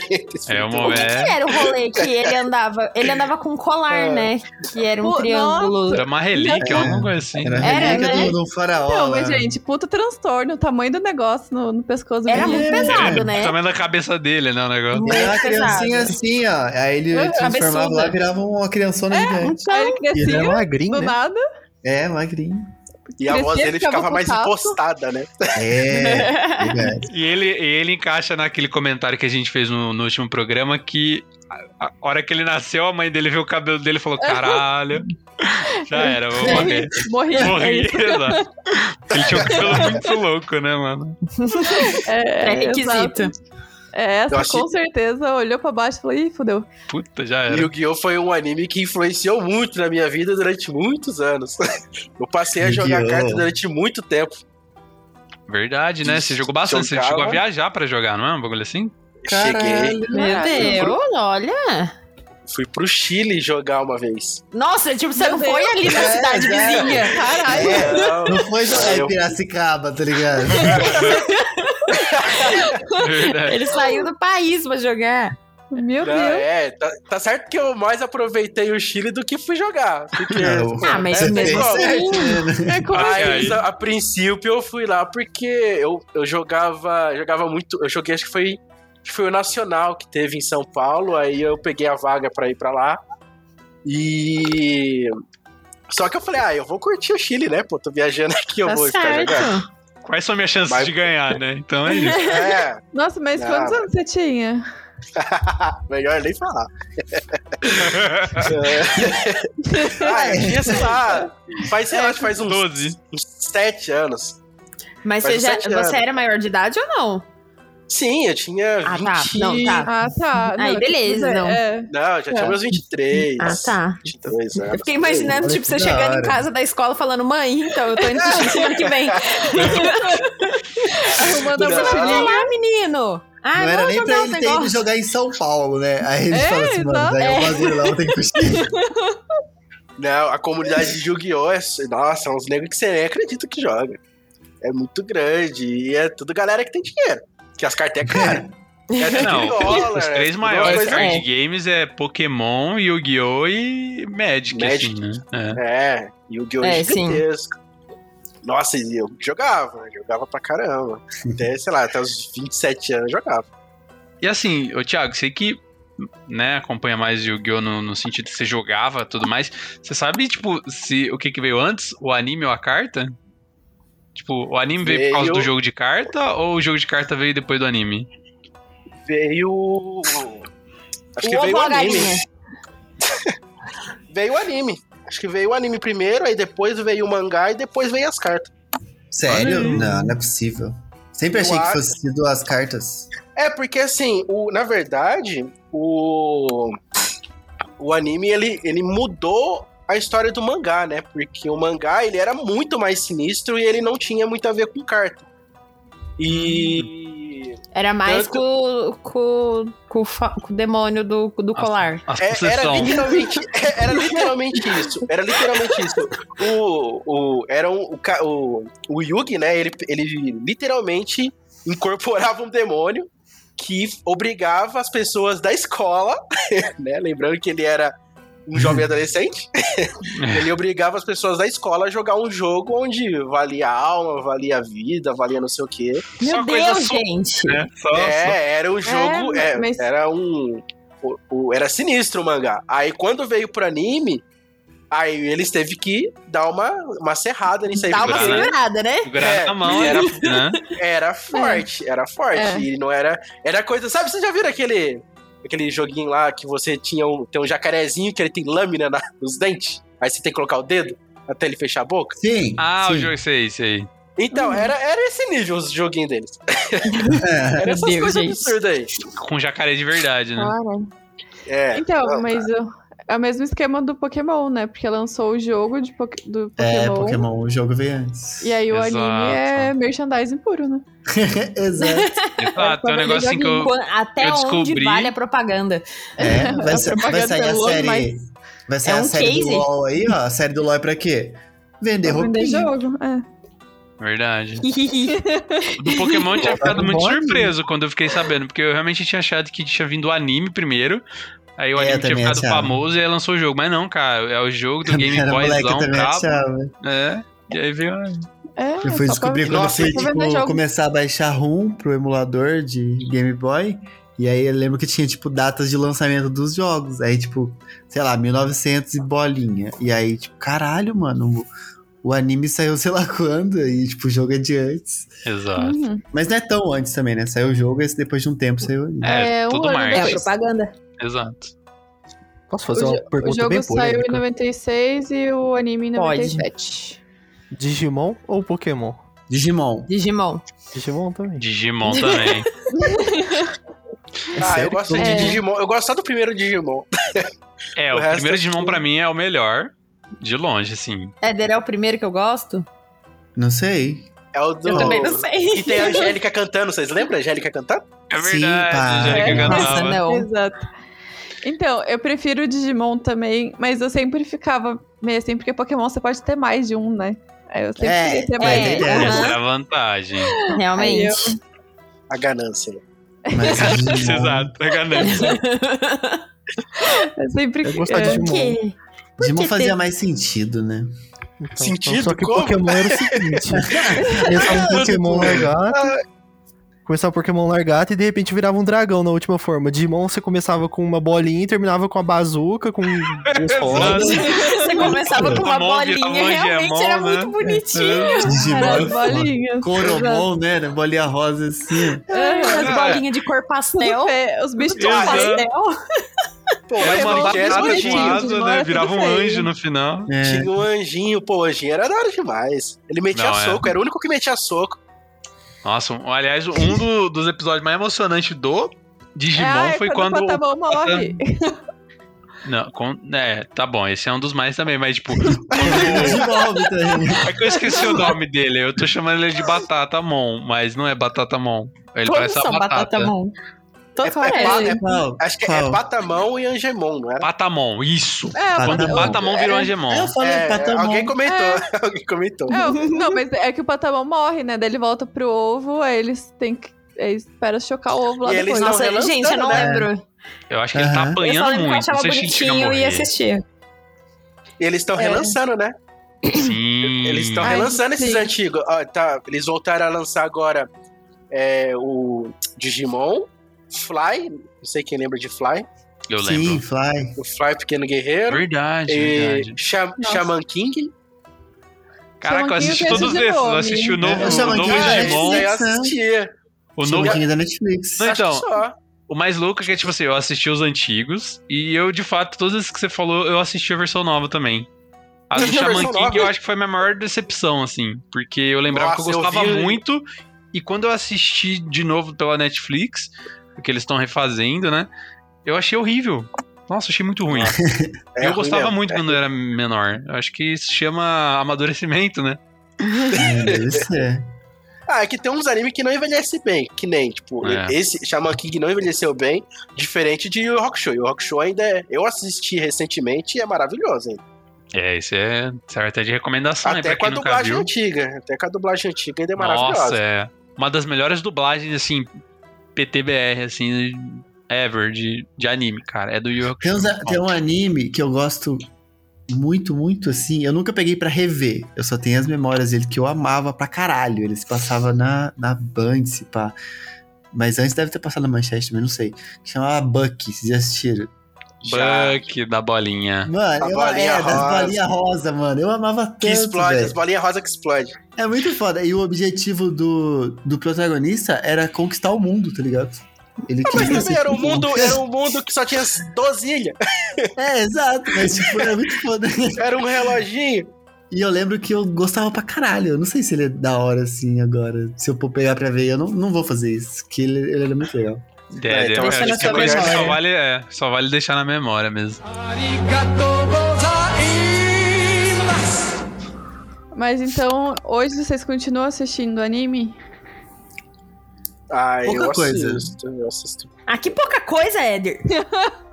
Speaker 1: É o
Speaker 2: O que,
Speaker 1: momento.
Speaker 2: que era o rolê que ele andava? Ele andava com um colar,
Speaker 4: É.
Speaker 2: né? Que era um
Speaker 5: Pô,
Speaker 2: triângulo.
Speaker 1: Era uma relíquia,
Speaker 6: É.
Speaker 1: alguma coisa assim.
Speaker 6: Era a
Speaker 2: Era,
Speaker 6: relíquia
Speaker 2: né?
Speaker 6: do, do faraó
Speaker 5: Não, mas, gente, puta transtorno. O tamanho do negócio no, no pescoço
Speaker 2: Era muito pesado,
Speaker 1: O
Speaker 2: né?
Speaker 1: tamanho da cabeça dele, né, o negócio.
Speaker 2: Muito
Speaker 6: Era uma criancinha assim, ó. Aí ele
Speaker 5: É,
Speaker 6: transformava
Speaker 2: cabeçuda.
Speaker 6: lá e virava uma criançona gigante.
Speaker 5: Aí ele
Speaker 3: E ele era
Speaker 5: crescia
Speaker 3: magrinho,
Speaker 5: do
Speaker 3: né?
Speaker 5: nada.
Speaker 6: É, magrinho.
Speaker 4: E a voz
Speaker 5: Crescia,
Speaker 4: dele
Speaker 5: ficava
Speaker 4: mais
Speaker 5: putaço.
Speaker 4: impostada, né?
Speaker 6: É.
Speaker 1: E ele, ele encaixa naquele comentário que a gente fez no, no último programa que a, hora que ele nasceu, a mãe dele viu o cabelo dele e falou: caralho, já era, vou morrer.
Speaker 5: Morri.
Speaker 1: Morri, exato. Ele tinha um cabelo muito louco, né, mano?
Speaker 5: É,
Speaker 2: É requisito.
Speaker 5: exato. É, essa
Speaker 4: achei-
Speaker 5: com certeza olhou pra baixo e falou, ih, fudeu.
Speaker 1: Puta, já
Speaker 4: E
Speaker 1: era.
Speaker 4: Yu-Gi-Oh! foi um anime que influenciou muito na minha vida durante muitos anos. Eu passei a jogar
Speaker 6: Yu-Gi-Oh!
Speaker 4: carta durante muito tempo.
Speaker 1: Verdade, né? Você jogou bastante. Você
Speaker 4: Jogava.
Speaker 1: chegou a viajar pra jogar, não é? Um bagulho assim?
Speaker 4: Cheguei,
Speaker 6: Caralho.
Speaker 2: Meu
Speaker 5: Caralho.
Speaker 2: Deus, olha.
Speaker 4: fui pro Chile jogar uma vez.
Speaker 2: Nossa, tipo, você
Speaker 5: Meu
Speaker 2: não foi
Speaker 5: Deus.
Speaker 2: ali na
Speaker 6: É,
Speaker 2: cidade
Speaker 6: é.
Speaker 2: vizinha.
Speaker 5: Caralho.
Speaker 4: É, não.
Speaker 6: Não foi jogar em Piracicaba, tá ligado?
Speaker 2: Ele saiu do país pra jogar.
Speaker 5: Meu
Speaker 4: Não,
Speaker 5: Deus.
Speaker 4: é, tá, tá certo que eu mais aproveitei o Chile do que fui jogar. Porque,
Speaker 6: Não.
Speaker 2: Ah, mas
Speaker 6: Você
Speaker 2: mesmo assim.
Speaker 6: né?
Speaker 5: É como?
Speaker 4: Mas a, a princípio eu fui lá porque eu, eu jogava, jogava muito. Eu joguei, acho que foi, foi o Nacional que teve em São Paulo. Aí eu peguei a vaga pra ir pra lá. E. Só que eu falei, ah, eu vou curtir o Chile, né? Pô, tô viajando aqui, eu
Speaker 2: Tá
Speaker 4: vou ficar jogando.
Speaker 2: certo.
Speaker 1: Quais são minhas chances
Speaker 4: Mas-
Speaker 1: de ganhar, né? Então é isso.
Speaker 4: É,
Speaker 5: Nossa, mas
Speaker 4: Ah,
Speaker 5: quantos
Speaker 4: mas-
Speaker 5: anos você tinha?
Speaker 4: melhor nem falar. ah, eu tinha, sei lá, faz, sei lá, faz uns,
Speaker 1: 12.
Speaker 4: uns sete anos.
Speaker 2: Mas
Speaker 4: Faz
Speaker 2: você, já,
Speaker 4: sete anos.
Speaker 2: você era maior de idade ou não?
Speaker 4: Sim, eu tinha 20...
Speaker 2: Ah, tá. Não, tá.
Speaker 5: Ah, tá.
Speaker 2: Aí,
Speaker 5: Não,
Speaker 2: beleza,
Speaker 5: é,
Speaker 2: não.
Speaker 5: é.
Speaker 4: Não, eu já tinha
Speaker 5: É.
Speaker 4: meus 23.
Speaker 2: Ah, tá.
Speaker 4: 22 anos.
Speaker 2: Eu fiquei imaginando, tipo, você chegando em casa da escola falando, mãe, então, eu tô indo pro Chile semana que vem.
Speaker 5: Arrumando a
Speaker 4: Não.
Speaker 2: Você vai
Speaker 5: mochilinha.
Speaker 2: falar, menino? Ah,
Speaker 6: não era nem pra ele ter ido jogar em São Paulo, né? Aí ele
Speaker 5: É,
Speaker 6: fala assim, mano, daí eu vazio lá, eu tenho que fugir.
Speaker 4: Não, a comunidade de Yu-Gi-Oh! é. Nossa, é uns negros que você nem acredita que joga. É muito grande. E é tudo galera que tem dinheiro. Que as cartas é cara. É
Speaker 1: Não,
Speaker 4: dólar,
Speaker 1: os três maiores card
Speaker 2: É.
Speaker 1: games é Pokémon, Yu-Gi-Oh! e Magic,
Speaker 4: Magic.
Speaker 1: assim, né? É.
Speaker 4: É, Yu-Gi-Oh!
Speaker 2: É,
Speaker 4: É,
Speaker 2: sim.
Speaker 4: gigantesco. Nossa, e eu jogava, jogava pra caramba. Até, sei lá, até os 27 anos eu jogava.
Speaker 1: E assim, ô Thiago, sei que né, acompanha mais Yu-Gi-Oh! No, no sentido que você jogava tudo mais. Você sabe, tipo, se o que, que veio antes, o anime ou a carta? Tipo, o anime veio, por causa
Speaker 4: Veio-
Speaker 1: do jogo de carta ou o jogo de carta veio depois do anime?
Speaker 4: Veio. Acho que
Speaker 2: O
Speaker 4: veio o anime. Veio o anime. Acho que veio o anime primeiro, aí depois veio o mangá e depois veio as cartas.
Speaker 6: Sério? Não, não é possível. Sempre
Speaker 4: Eu
Speaker 6: achei que
Speaker 4: acho-
Speaker 6: fosse sido as cartas.
Speaker 4: É, porque assim, o, na verdade, o. O anime ele, ele mudou a história do mangá, né? Porque o mangá ele era muito mais sinistro e ele não tinha muito a ver com carta. E.
Speaker 2: Era mais
Speaker 4: Tanto-
Speaker 2: com, com, com, o fa- com o demônio do, do colar.
Speaker 1: A
Speaker 4: É, era literalmente, era literalmente isso. Era literalmente isso. O, o, era um, o, o Yugi, né? Ele, ele literalmente incorporava um demônio que obrigava as pessoas da escola, né? Lembrando que ele era um jovem adolescente. ele obrigava as pessoas da escola a jogar um jogo onde valia a alma, valia a vida, valia não sei o quê.
Speaker 2: Meu
Speaker 1: Só coisa
Speaker 2: Deus, gente.
Speaker 1: né? Só, só-
Speaker 4: É, era um jogo.
Speaker 5: É,
Speaker 4: é,
Speaker 5: mas-
Speaker 4: Era um. o- o- era sinistro o mangá. Aí quando veio pro anime, aí eles teve que dar uma, uma serrada nisso aí.
Speaker 2: Dá uma
Speaker 1: segurada.
Speaker 2: né?
Speaker 1: Segurado
Speaker 4: É,
Speaker 1: na mão,
Speaker 4: era-
Speaker 1: né?
Speaker 4: Era forte, era forte.
Speaker 5: É.
Speaker 4: E não era. Era coisa. Sabe, vocês já viram aquele. Aquele joguinho lá que você tinha um, tem um jacarezinho que ele tem lâmina na- nos dentes? Aí você tem que colocar o dedo até ele fechar a boca?
Speaker 6: Sim.
Speaker 1: Ah,
Speaker 6: sim.
Speaker 1: o jogo, sei, sei.
Speaker 4: Então, era, era esse nível os joguinhos deles.
Speaker 6: É.
Speaker 4: Era essas
Speaker 2: Deus,
Speaker 4: coisas absurdas aí.
Speaker 1: Com jacaré de verdade, né?
Speaker 5: Claro.
Speaker 4: É.
Speaker 5: Então,
Speaker 4: Não,
Speaker 5: mas uh, é o mesmo esquema do Pokémon, né? Porque lançou o jogo de Poké- do
Speaker 6: É,
Speaker 5: Pokémon.
Speaker 6: Pokémon, o jogo veio antes.
Speaker 5: E aí o
Speaker 1: Exato.
Speaker 5: anime é merchandising puro, né?
Speaker 6: Exato.
Speaker 1: Ah, tem um negócio assim que eu.
Speaker 2: Até
Speaker 1: eu
Speaker 2: onde
Speaker 1: descobri-
Speaker 2: vale a propaganda.
Speaker 6: É, vai,
Speaker 5: A
Speaker 6: sa- vai
Speaker 5: propaganda
Speaker 6: sair a
Speaker 5: é louca,
Speaker 6: série.
Speaker 5: mas
Speaker 6: Vai sair
Speaker 2: é
Speaker 6: a
Speaker 2: um
Speaker 6: série
Speaker 2: case.
Speaker 6: do LOL aí, ó. A série do LOL é pra quê? Vender
Speaker 5: Pra vender jogo. É.
Speaker 1: Verdade. O do Pokémon eu tinha ficado muito surpreso quando eu fiquei sabendo, porque eu realmente tinha achado que tinha vindo o anime primeiro. Aí o
Speaker 6: É, eu
Speaker 1: anime tinha ficado
Speaker 6: achava.
Speaker 1: famoso e aí lançou o jogo. Mas não, cara, é o jogo do Game
Speaker 6: eu
Speaker 1: Boyzão
Speaker 6: também
Speaker 1: brabo.
Speaker 6: achava.
Speaker 1: É. E aí veio.
Speaker 5: É,
Speaker 6: Eu fui descobrir
Speaker 5: pra...
Speaker 6: quando eu
Speaker 4: Nossa,
Speaker 6: fui
Speaker 5: pra vender
Speaker 6: tipo, começar a baixar ROM pro emulador de Game Boy. E aí eu lembro que tinha, tipo, datas de lançamento dos jogos. Aí, tipo, sei lá, 1900 e bolinha. E aí, tipo, caralho, mano, o, o anime saiu sei lá quando. E, tipo, o jogo é de antes.
Speaker 1: Exato.
Speaker 5: Uhum.
Speaker 6: Mas não é tão antes também, né? Saiu o jogo e depois de um tempo saiu o anime.
Speaker 1: É,
Speaker 5: É,
Speaker 1: tudo
Speaker 5: ano
Speaker 2: É propaganda.
Speaker 1: Exato.
Speaker 3: Posso fazer
Speaker 5: O,
Speaker 3: uma
Speaker 5: jo- o
Speaker 3: pergunta
Speaker 5: jogo
Speaker 3: bem
Speaker 5: saiu em
Speaker 3: polêmica?
Speaker 5: 96 e o anime em
Speaker 2: Pode.
Speaker 5: 97.
Speaker 3: Digimon ou Pokémon?
Speaker 6: Digimon.
Speaker 2: Digimon.
Speaker 3: Digimon também.
Speaker 1: Digimon também.
Speaker 6: É
Speaker 4: Ah,
Speaker 3: sério
Speaker 4: eu gosto
Speaker 3: que
Speaker 4: de
Speaker 5: É.
Speaker 4: Digimon. Eu gosto só do primeiro Digimon.
Speaker 1: É,
Speaker 4: O
Speaker 1: o, primeiro
Speaker 4: é
Speaker 1: Digimon pra mim é o melhor. De longe, assim.
Speaker 2: Éder é o primeiro que eu gosto?
Speaker 6: Não sei.
Speaker 4: É o do.
Speaker 2: Eu também não sei.
Speaker 4: Que tem a Angélica cantando. Vocês lembram a Angélica cantando?
Speaker 1: É
Speaker 6: Sim,
Speaker 1: verdade,
Speaker 6: pá.
Speaker 1: a Angélica
Speaker 5: É.
Speaker 1: cantava.
Speaker 2: Nossa, não.
Speaker 5: Exato. Então, eu prefiro o Digimon também, mas eu sempre ficava meio assim, porque Pokémon você pode ter mais de um, né? Aí eu sempre
Speaker 6: É,
Speaker 5: queria ter
Speaker 6: é,
Speaker 5: mais.
Speaker 6: é,
Speaker 5: de um.
Speaker 6: é.
Speaker 1: Essa era a vantagem.
Speaker 2: Realmente.
Speaker 4: A ganância.
Speaker 6: Mas
Speaker 1: Exato, a ganância.
Speaker 5: Eu sempre.
Speaker 3: Eu gostava
Speaker 5: é,
Speaker 3: de
Speaker 2: Por
Speaker 3: Digimon.
Speaker 6: Digimon
Speaker 2: que
Speaker 6: fazia
Speaker 2: ter-
Speaker 6: mais sentido, né?
Speaker 3: Então,
Speaker 4: Sentido?
Speaker 3: Só que
Speaker 4: Como?
Speaker 3: Pokémon era o seguinte: começava um Pokémon largato. Começava Pokémon largato e de repente virava um dragão na última forma. Digimon você começava com uma bolinha e terminava com a bazuca, com duas rodas.
Speaker 2: Você começava com uma bolinha, realmente era
Speaker 1: né?
Speaker 2: muito bonitinho.
Speaker 5: Era as bolinhas.
Speaker 6: Coromon, né? Bolinha rosa assim.
Speaker 2: As
Speaker 1: É.
Speaker 2: bolinhas de cor pastel.
Speaker 5: É, Os bichos
Speaker 2: De
Speaker 1: Exato.
Speaker 2: pastel.
Speaker 4: Pô,
Speaker 1: Era
Speaker 4: mas
Speaker 1: uma
Speaker 4: o
Speaker 1: batata
Speaker 4: Digimon
Speaker 1: com
Speaker 5: bonitinho,
Speaker 1: asa,
Speaker 5: Digimon
Speaker 1: né?
Speaker 5: era
Speaker 1: Virava um
Speaker 5: feio.
Speaker 1: anjo no final.
Speaker 6: É.
Speaker 4: Tinha um anjinho, pô, o anjinho era da hora demais. Ele metia
Speaker 1: Não, é.
Speaker 4: soco, era o único que metia soco.
Speaker 1: Nossa, aliás, um do- dos episódios mais emocionantes do Digimon
Speaker 5: é
Speaker 1: foi quando.
Speaker 5: o Patamon morre.
Speaker 1: Não, com- é, tá bom, esse é um dos mais também, mas tipo,
Speaker 6: também.
Speaker 1: é que eu esqueci o nome dele, eu tô chamando ele de Batata Mon, mas não é Batata Mon. Ele
Speaker 2: Todos
Speaker 1: parece a batata.
Speaker 2: batata
Speaker 4: É,
Speaker 2: parecem.
Speaker 4: é,
Speaker 6: Qual?
Speaker 4: Acho que é? Patamon e Angemon, não era?
Speaker 1: Patamon, isso.
Speaker 5: É.
Speaker 1: Quando o Patamon virou
Speaker 5: é,
Speaker 1: Angemon.
Speaker 6: Eu falei
Speaker 4: É,
Speaker 6: Patamon.
Speaker 4: alguém comentou, alguém comentou.
Speaker 5: É, não, mas é que o Patamon morre, né? Daí ele volta pro ovo, aí eles têm que. Aí espera chocar o ovo lá
Speaker 4: E eles
Speaker 5: depois.
Speaker 2: Nossa, gente, eu não
Speaker 4: né?
Speaker 2: lembro.
Speaker 1: Eu acho que ele tá
Speaker 6: Aham.
Speaker 2: Eu só
Speaker 1: apanhando
Speaker 2: que eu
Speaker 1: muito.
Speaker 2: achava bonitinho e assistia.
Speaker 4: E eles estão
Speaker 5: É.
Speaker 4: relançando, né?
Speaker 1: Sim.
Speaker 4: Eles estão relançando esses
Speaker 5: sim.
Speaker 4: antigos. Ó, tá, eles voltaram a lançar agora é, o Digimon, Fly, não sei quem lembra de Fly,
Speaker 1: Eu
Speaker 6: Sim,
Speaker 1: lembro.
Speaker 6: Fly.
Speaker 4: o Fly Pequeno Guerreiro,
Speaker 1: Verdade,
Speaker 4: e
Speaker 1: verdade.
Speaker 4: Sha-
Speaker 5: Nossa.
Speaker 4: Shaman King.
Speaker 1: Caraca, eu assisti
Speaker 5: eu
Speaker 1: todos
Speaker 5: assisti
Speaker 1: esses. Eu assisti o novo,
Speaker 6: É, o
Speaker 1: novo
Speaker 6: é
Speaker 1: Digimon.
Speaker 4: eu assistia.
Speaker 1: O novo.
Speaker 6: King da Netflix.
Speaker 1: Não, então. O mais louco é que, tipo assim, eu assisti os antigos e eu, de fato, todos esses que você falou, eu assisti a versão nova também. A do Shaman King
Speaker 4: nova?
Speaker 1: eu acho que foi a minha maior decepção, assim. Porque eu lembrava
Speaker 4: Nossa,
Speaker 1: que eu
Speaker 4: eu
Speaker 1: gostava
Speaker 4: vi-
Speaker 1: muito. E quando eu assisti de novo pela Netflix, porque eles estão refazendo, né? Eu achei horrível. Nossa, achei muito ruim.
Speaker 4: É
Speaker 1: eu
Speaker 4: ruim
Speaker 1: gostava
Speaker 4: mesmo.
Speaker 1: muito quando eu era menor. Eu acho que isso chama amadurecimento, né?
Speaker 6: É, deve ser.
Speaker 4: Ah, é que tem uns animes que não envelhecem bem, que nem, tipo,
Speaker 1: É.
Speaker 4: esse Shaman King não envelheceu bem, diferente de Yu Yu Hakusho. Yu Yu Hakusho ainda é, eu assisti recentemente e é maravilhoso, hein?
Speaker 1: É, isso é serve até de recomendação
Speaker 4: Até com a dublagem
Speaker 1: viu.
Speaker 4: antiga, até com a dublagem antiga ainda é
Speaker 1: Nossa,
Speaker 4: maravilhosa.
Speaker 1: é. Uma das melhores dublagens, assim, PTBR, assim, ever, de, de anime, cara. É do Yu
Speaker 6: Tem, uns- tem um anime que eu gosto muito, muito assim. Eu nunca peguei pra rever. Eu só tenho as memórias dele que eu amava pra caralho. Ele se passava na, na Band, se pá. Mas antes deve ter passado na Manchete, mas não sei. Que chamava Bucky, vocês já assistiram?
Speaker 1: Buck da bolinha.
Speaker 6: Mano,
Speaker 4: A
Speaker 6: eu,
Speaker 4: bolinha
Speaker 6: é, das
Speaker 4: rosa.
Speaker 6: bolinhas rosa, mano. Eu amava tanto,
Speaker 4: Que explode,
Speaker 6: velho.
Speaker 4: as bolinhas rosa que explode.
Speaker 6: É muito foda. E o objetivo do, do protagonista era conquistar o mundo, tá ligado? Ele
Speaker 4: Mas
Speaker 6: queria
Speaker 4: também era um
Speaker 6: tipo-
Speaker 4: mundo, era um mundo que só tinha 12 ilhas.
Speaker 6: É, exato. Mas, tipo, era muito foda.
Speaker 4: Era um reloginho.
Speaker 6: E eu lembro que eu gostava pra caralho. Eu não sei se ele é da hora assim agora. Se eu for pegar pra ver, eu não, não vou fazer isso. Que ele, ele era muito legal.
Speaker 1: É,
Speaker 4: É,
Speaker 1: é,
Speaker 4: então
Speaker 1: é,
Speaker 2: deixa na
Speaker 1: é
Speaker 2: sua
Speaker 1: coisa que só vale, é, só vale deixar na memória mesmo.
Speaker 5: Mas então, hoje vocês continuam assistindo anime?
Speaker 4: Ah,
Speaker 6: Pouca
Speaker 4: eu
Speaker 6: coisa.
Speaker 4: assisto, eu assisto.
Speaker 2: Ah, que pouca coisa, Éder.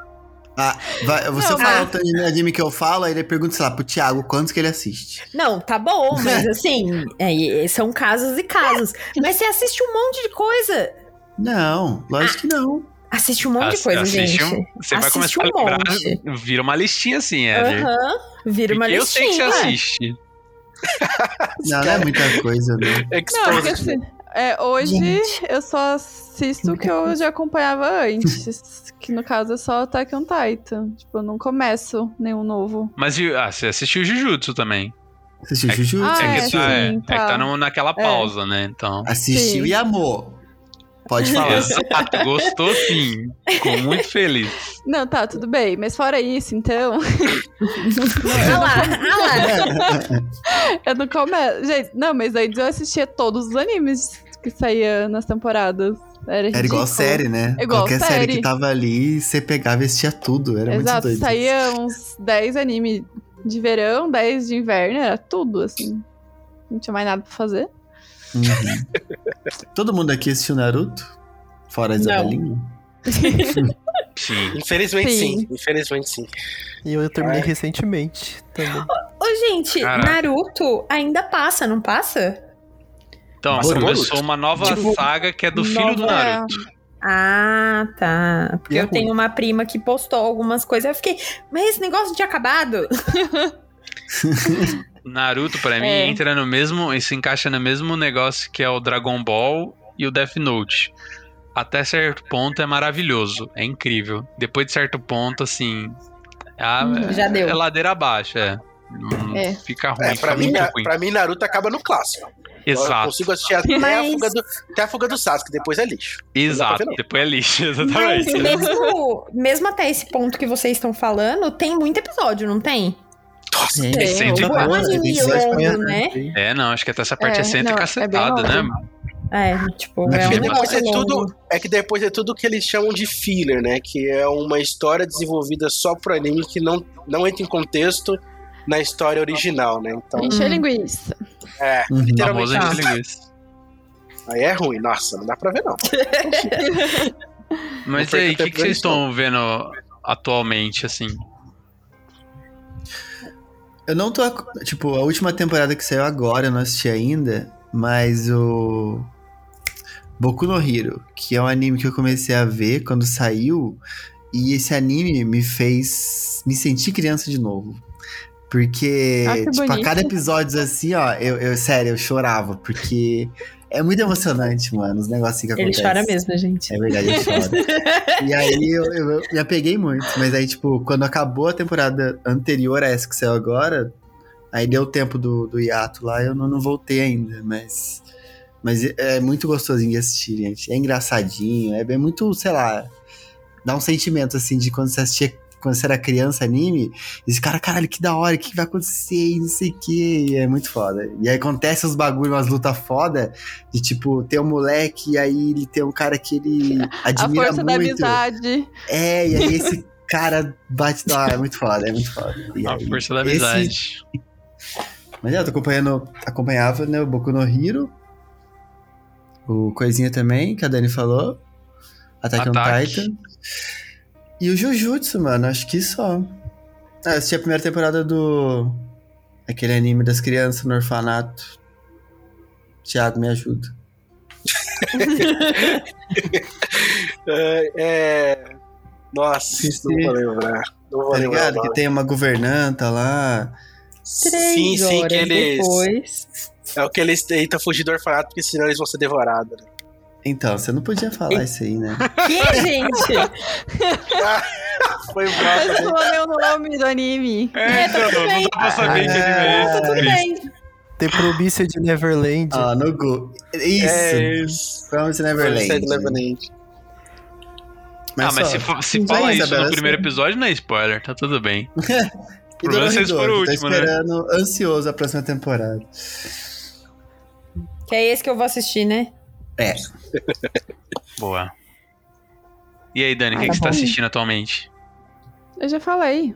Speaker 6: Ah, vai, você
Speaker 5: Não,
Speaker 6: fala
Speaker 2: ah.
Speaker 6: o anime- anime que eu falo, aí ele pergunta, sei lá, pro Thiago quantos que ele assiste.
Speaker 2: Não, tá bom, mas assim, é, são casos e casos. Mas você assiste um monte de coisa.
Speaker 6: Não, lógico que não.
Speaker 2: Assiste um monte de
Speaker 1: Assi-
Speaker 2: coisa, gente.
Speaker 1: um- você vai
Speaker 2: Assiste
Speaker 1: começar
Speaker 2: um
Speaker 1: a lembrar,
Speaker 2: monte.
Speaker 1: vira uma listinha assim, Éder.
Speaker 2: Aham. Vira uma
Speaker 1: Porque eu sei que você
Speaker 2: listinha.
Speaker 1: assiste.
Speaker 6: Não, não é muita coisa, né?
Speaker 5: Não, porque
Speaker 4: Exposed.
Speaker 5: assim, é, hoje
Speaker 2: Gente.
Speaker 5: eu só assisto o que eu já acompanhava antes. que no caso é só Attack on Titan. Tipo, eu não começo nenhum novo.
Speaker 1: Mas ah, você assistiu Jujutsu também.
Speaker 6: Assistiu
Speaker 1: É-
Speaker 6: Jujutsu?
Speaker 5: Ah,
Speaker 1: é,
Speaker 5: é,
Speaker 1: que
Speaker 6: assistiu,
Speaker 1: tá, é,
Speaker 5: sim,
Speaker 1: é que
Speaker 5: tá.
Speaker 1: tá no- naquela pausa, né? Então.
Speaker 6: assistiu
Speaker 5: Sim.
Speaker 6: e amou. Pode falar.
Speaker 1: Exato, gostou sim. Ficou muito feliz.
Speaker 5: Não, tá, tudo bem. Mas fora isso, então,
Speaker 2: Ah lá, ah lá.
Speaker 5: eu não começo. Gente, não, mas antes eu assistia todos os animes que saía nas temporadas. Era,
Speaker 6: Era igual série, né?
Speaker 5: É igual
Speaker 6: Qualquer série.
Speaker 5: série.
Speaker 6: que tava ali, você pegava e assistia tudo. Era muito
Speaker 5: Exato,
Speaker 6: doido.
Speaker 5: saía uns 10 animes de verão, 10 de inverno, era tudo, assim. Não tinha mais nada pra fazer.
Speaker 6: Uhum. Todo mundo aqui assistiu Naruto? Fora a. Isabelinha?
Speaker 1: Sim.
Speaker 4: Infelizmente
Speaker 5: Sim.
Speaker 4: sim. Infelizmente sim.
Speaker 3: E eu terminei
Speaker 4: Ai.
Speaker 3: recentemente também.
Speaker 2: Ô, gente,
Speaker 1: Caraca.
Speaker 2: Naruto ainda passa, não passa?
Speaker 1: Então,
Speaker 4: Nossa,
Speaker 1: começou uma nova
Speaker 2: Tipo,
Speaker 1: saga que é do filho do
Speaker 5: nova-
Speaker 1: Naruto.
Speaker 2: Ah, tá. Porque
Speaker 3: E é
Speaker 2: eu
Speaker 3: ruim.
Speaker 2: tenho uma prima que postou algumas coisas. Eu fiquei, mas esse negócio tinha acabado?
Speaker 1: Naruto, pra mim,
Speaker 5: É.
Speaker 1: entra no mesmo. e se encaixa no mesmo negócio que é o Dragon Ball e o Death Note. Até certo ponto é maravilhoso. É incrível. Depois de certo ponto, assim. É, a-
Speaker 5: Uhum.
Speaker 2: Já deu.
Speaker 1: é ladeira abaixo, é. Não
Speaker 5: É.
Speaker 1: Fica ruim,
Speaker 4: É,
Speaker 1: fica
Speaker 4: pra, mim, na-
Speaker 1: ruim.
Speaker 4: pra mim, Naruto acaba no clássico. Eu
Speaker 1: Exato,
Speaker 4: consigo assistir até,
Speaker 2: Mas-
Speaker 4: a fuga do, até a fuga do Sasuke, depois é lixo.
Speaker 1: exato. Depois é lixo,
Speaker 2: Mas
Speaker 1: exatamente.
Speaker 2: mesmo, mesmo até esse ponto que vocês estão falando, tem muito episódio, não tem?
Speaker 4: Nossa,
Speaker 2: é um
Speaker 6: tem
Speaker 2: anime
Speaker 6: episódio
Speaker 2: longo,
Speaker 6: pra-
Speaker 2: né?
Speaker 1: É, não, acho que até essa parte é,
Speaker 5: É,
Speaker 1: sempre
Speaker 5: não, é
Speaker 1: cacetada, né?
Speaker 5: longo.
Speaker 2: É, tipo,
Speaker 6: Mas
Speaker 2: é um
Speaker 6: depois
Speaker 4: é tudo, é que depois é tudo que eles chamam de filler, né? Que é uma história desenvolvida só pro anime que não, não entra em contexto na história original, né? Então,
Speaker 5: Encher
Speaker 2: Hum.
Speaker 5: linguiça.
Speaker 4: é,
Speaker 6: Uhum.
Speaker 4: literalmente.
Speaker 1: Famoso de linguiça.
Speaker 4: Aí é ruim, nossa, não dá pra ver não.
Speaker 1: Mas e aí, o que, que vocês estão vendo atualmente, assim?
Speaker 6: Eu não tô. Tipo, a última temporada que saiu agora eu não assisti ainda, mas o. Boku no Hero, que é um anime que eu comecei a ver quando saiu, e esse anime me fez me sentir criança de novo. Porque,
Speaker 5: Ah,
Speaker 6: tipo, a
Speaker 5: bonito.
Speaker 6: cada episódio assim, ó, eu, eu sério, eu chorava, porque é muito emocionante, mano, os negocinhos que
Speaker 2: Ele
Speaker 6: acontecem.
Speaker 2: chora mesmo, gente.
Speaker 6: É verdade, ele chora. e aí eu, eu, eu me apeguei muito. Mas aí, tipo, quando acabou a temporada anterior a essa que saiu agora, aí deu tempo do, do hiato lá, eu não, não voltei ainda, mas. Mas é muito gostosinho de assistir, gente. É engraçadinho, é bem muito, sei lá. Dá um sentimento assim de quando você assistia. Quando você era criança, anime, e esse cara, caralho, que da hora, o que vai acontecer, e não sei o que, e é muito foda. E aí acontece os bagulhos, umas lutas foda, de tipo, ter um moleque, e aí ele tem um cara que ele
Speaker 5: A
Speaker 6: admira
Speaker 5: força da
Speaker 6: muito.
Speaker 5: amizade.
Speaker 6: É, e aí esse cara bate. Ah, é muito foda, é muito foda. E
Speaker 1: A
Speaker 6: aí,
Speaker 1: força da
Speaker 6: esse-
Speaker 1: amizade.
Speaker 6: Mas é, eu tô acompanhando. Acompanhava, né, o Boku no Hero. O Coisinha também, que a Dani falou. Attack on
Speaker 1: Ataque.
Speaker 6: Titan. E o Jujutsu, mano, acho que só. Ah, eu assisti a primeira temporada do. Aquele anime das crianças no orfanato. Thiago, me ajuda.
Speaker 4: É, é... Nossa,
Speaker 6: Esqueci.
Speaker 4: não vou lembrar. Não vou
Speaker 6: Tá
Speaker 4: lembrar.
Speaker 6: ligado? Que tem uma governanta lá.
Speaker 2: Três
Speaker 4: sim, sim,
Speaker 2: horas
Speaker 4: que eles.
Speaker 2: depois.
Speaker 4: É o que eles tentam fugir do orfanato, porque senão eles vão ser devorados. né?
Speaker 6: Então, você não podia falar isso aí, né?
Speaker 2: Que, gente?
Speaker 4: Foi o
Speaker 5: Mas
Speaker 4: próximo.
Speaker 5: não é o nome do anime.
Speaker 1: É,
Speaker 2: É, tá
Speaker 1: então,
Speaker 2: tudo
Speaker 1: não
Speaker 2: bem.
Speaker 1: dá pra saber que anime é esse.
Speaker 2: Tá tudo bem.
Speaker 3: Ter probícia de Neverland.
Speaker 6: Ó, no Google. Isso.
Speaker 4: É isso.
Speaker 6: Promise Neverland.
Speaker 4: Neverland. Neverland.
Speaker 1: Ah, mas
Speaker 6: só-
Speaker 1: se, se
Speaker 6: Mas
Speaker 1: fala isso
Speaker 6: Isabela,
Speaker 1: no primeiro
Speaker 6: você-
Speaker 1: episódio, não é spoiler, tá tudo bem.
Speaker 6: E
Speaker 1: problema é foram o
Speaker 6: tô
Speaker 1: último, né?
Speaker 6: esperando ansioso a próxima temporada.
Speaker 2: Que é esse que eu vou assistir, né?
Speaker 6: É.
Speaker 1: Boa. E aí, Dani, o que,
Speaker 2: Ah,
Speaker 1: que
Speaker 2: tá
Speaker 1: você tá assistindo atualmente?
Speaker 5: Eu já falei.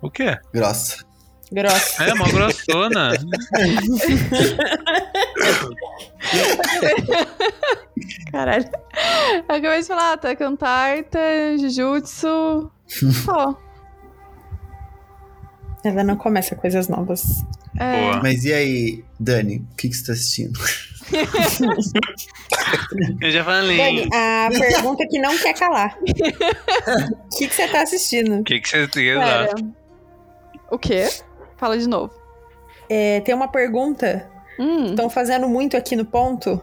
Speaker 1: O quê?
Speaker 6: Grossa.
Speaker 2: Grossa.
Speaker 1: É, uma grossona.
Speaker 5: Caralho. Eu acabei de falar, on Titan, Jujutsu. Só.
Speaker 2: Ela não começa coisas novas.
Speaker 5: É.
Speaker 1: Boa.
Speaker 6: Mas e aí, Dani, o que, que você tá assistindo?
Speaker 1: Eu já falei.
Speaker 2: Dani, a pergunta que não quer calar. O que, que você tá assistindo?
Speaker 1: O que, que você tem?
Speaker 5: Pera.
Speaker 1: Exato.
Speaker 5: O quê? Fala de novo.
Speaker 2: É, tem uma pergunta.
Speaker 5: Hum,
Speaker 2: Estão fazendo muito aqui no ponto.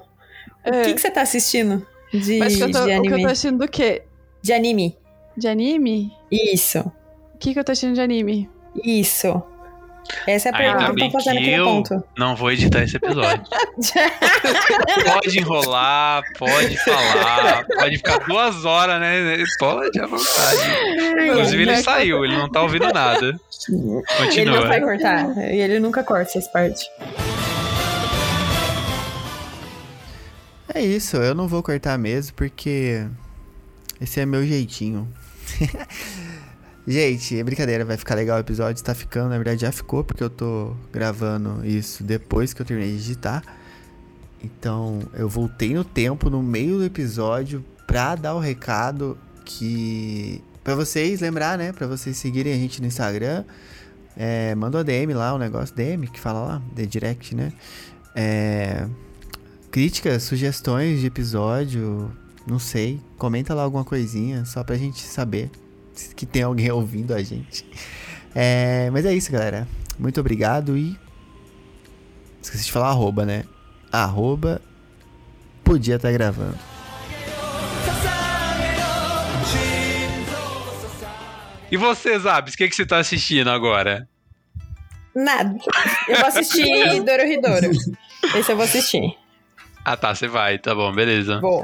Speaker 5: é.
Speaker 2: O que, que você tá assistindo de,
Speaker 5: Mas que eu tô,
Speaker 2: de
Speaker 5: o que eu
Speaker 2: anime?
Speaker 5: tô assistindo do quê?
Speaker 2: De anime.
Speaker 5: De anime?
Speaker 2: Isso.
Speaker 5: O que, que eu tô assistindo de anime?
Speaker 2: Isso. Essa é a pergunta que
Speaker 1: bem eu
Speaker 2: ponto.
Speaker 1: não vou editar esse episódio. Pode enrolar, pode falar, pode ficar duas horas, né? Pode à vontade. Inclusive, ele saiu, ele não tá ouvindo nada.
Speaker 2: Ele não vai
Speaker 1: Continua.
Speaker 2: cortar. E ele nunca corta essas partes.
Speaker 6: É isso, eu não vou cortar mesmo, porque esse é meu jeitinho. Gente, é brincadeira, vai ficar legal o episódio, tá ficando, na verdade já ficou, porque eu tô gravando isso depois que eu terminei de digitar. Então, eu voltei no tempo, no meio do episódio, pra dar o recado que... Pra vocês lembrar, né, pra vocês seguirem a gente no Instagram, é, manda uma DM lá, um negócio, DM, que fala lá, The Direct, né? É críticas, sugestões de episódio, não sei, comenta lá alguma coisinha, só pra gente saber que tem alguém ouvindo a gente. É, mas é isso, galera. Muito obrigado e. Esqueci de falar arroba, né? Arroba. Podia estar gravando.
Speaker 1: E você, Zabs, o que, que você tá assistindo agora?
Speaker 2: Nada. Eu vou assistir Dorohedoro. Esse eu vou assistir.
Speaker 1: Ah, tá, você vai, tá bom, beleza.
Speaker 2: Vou.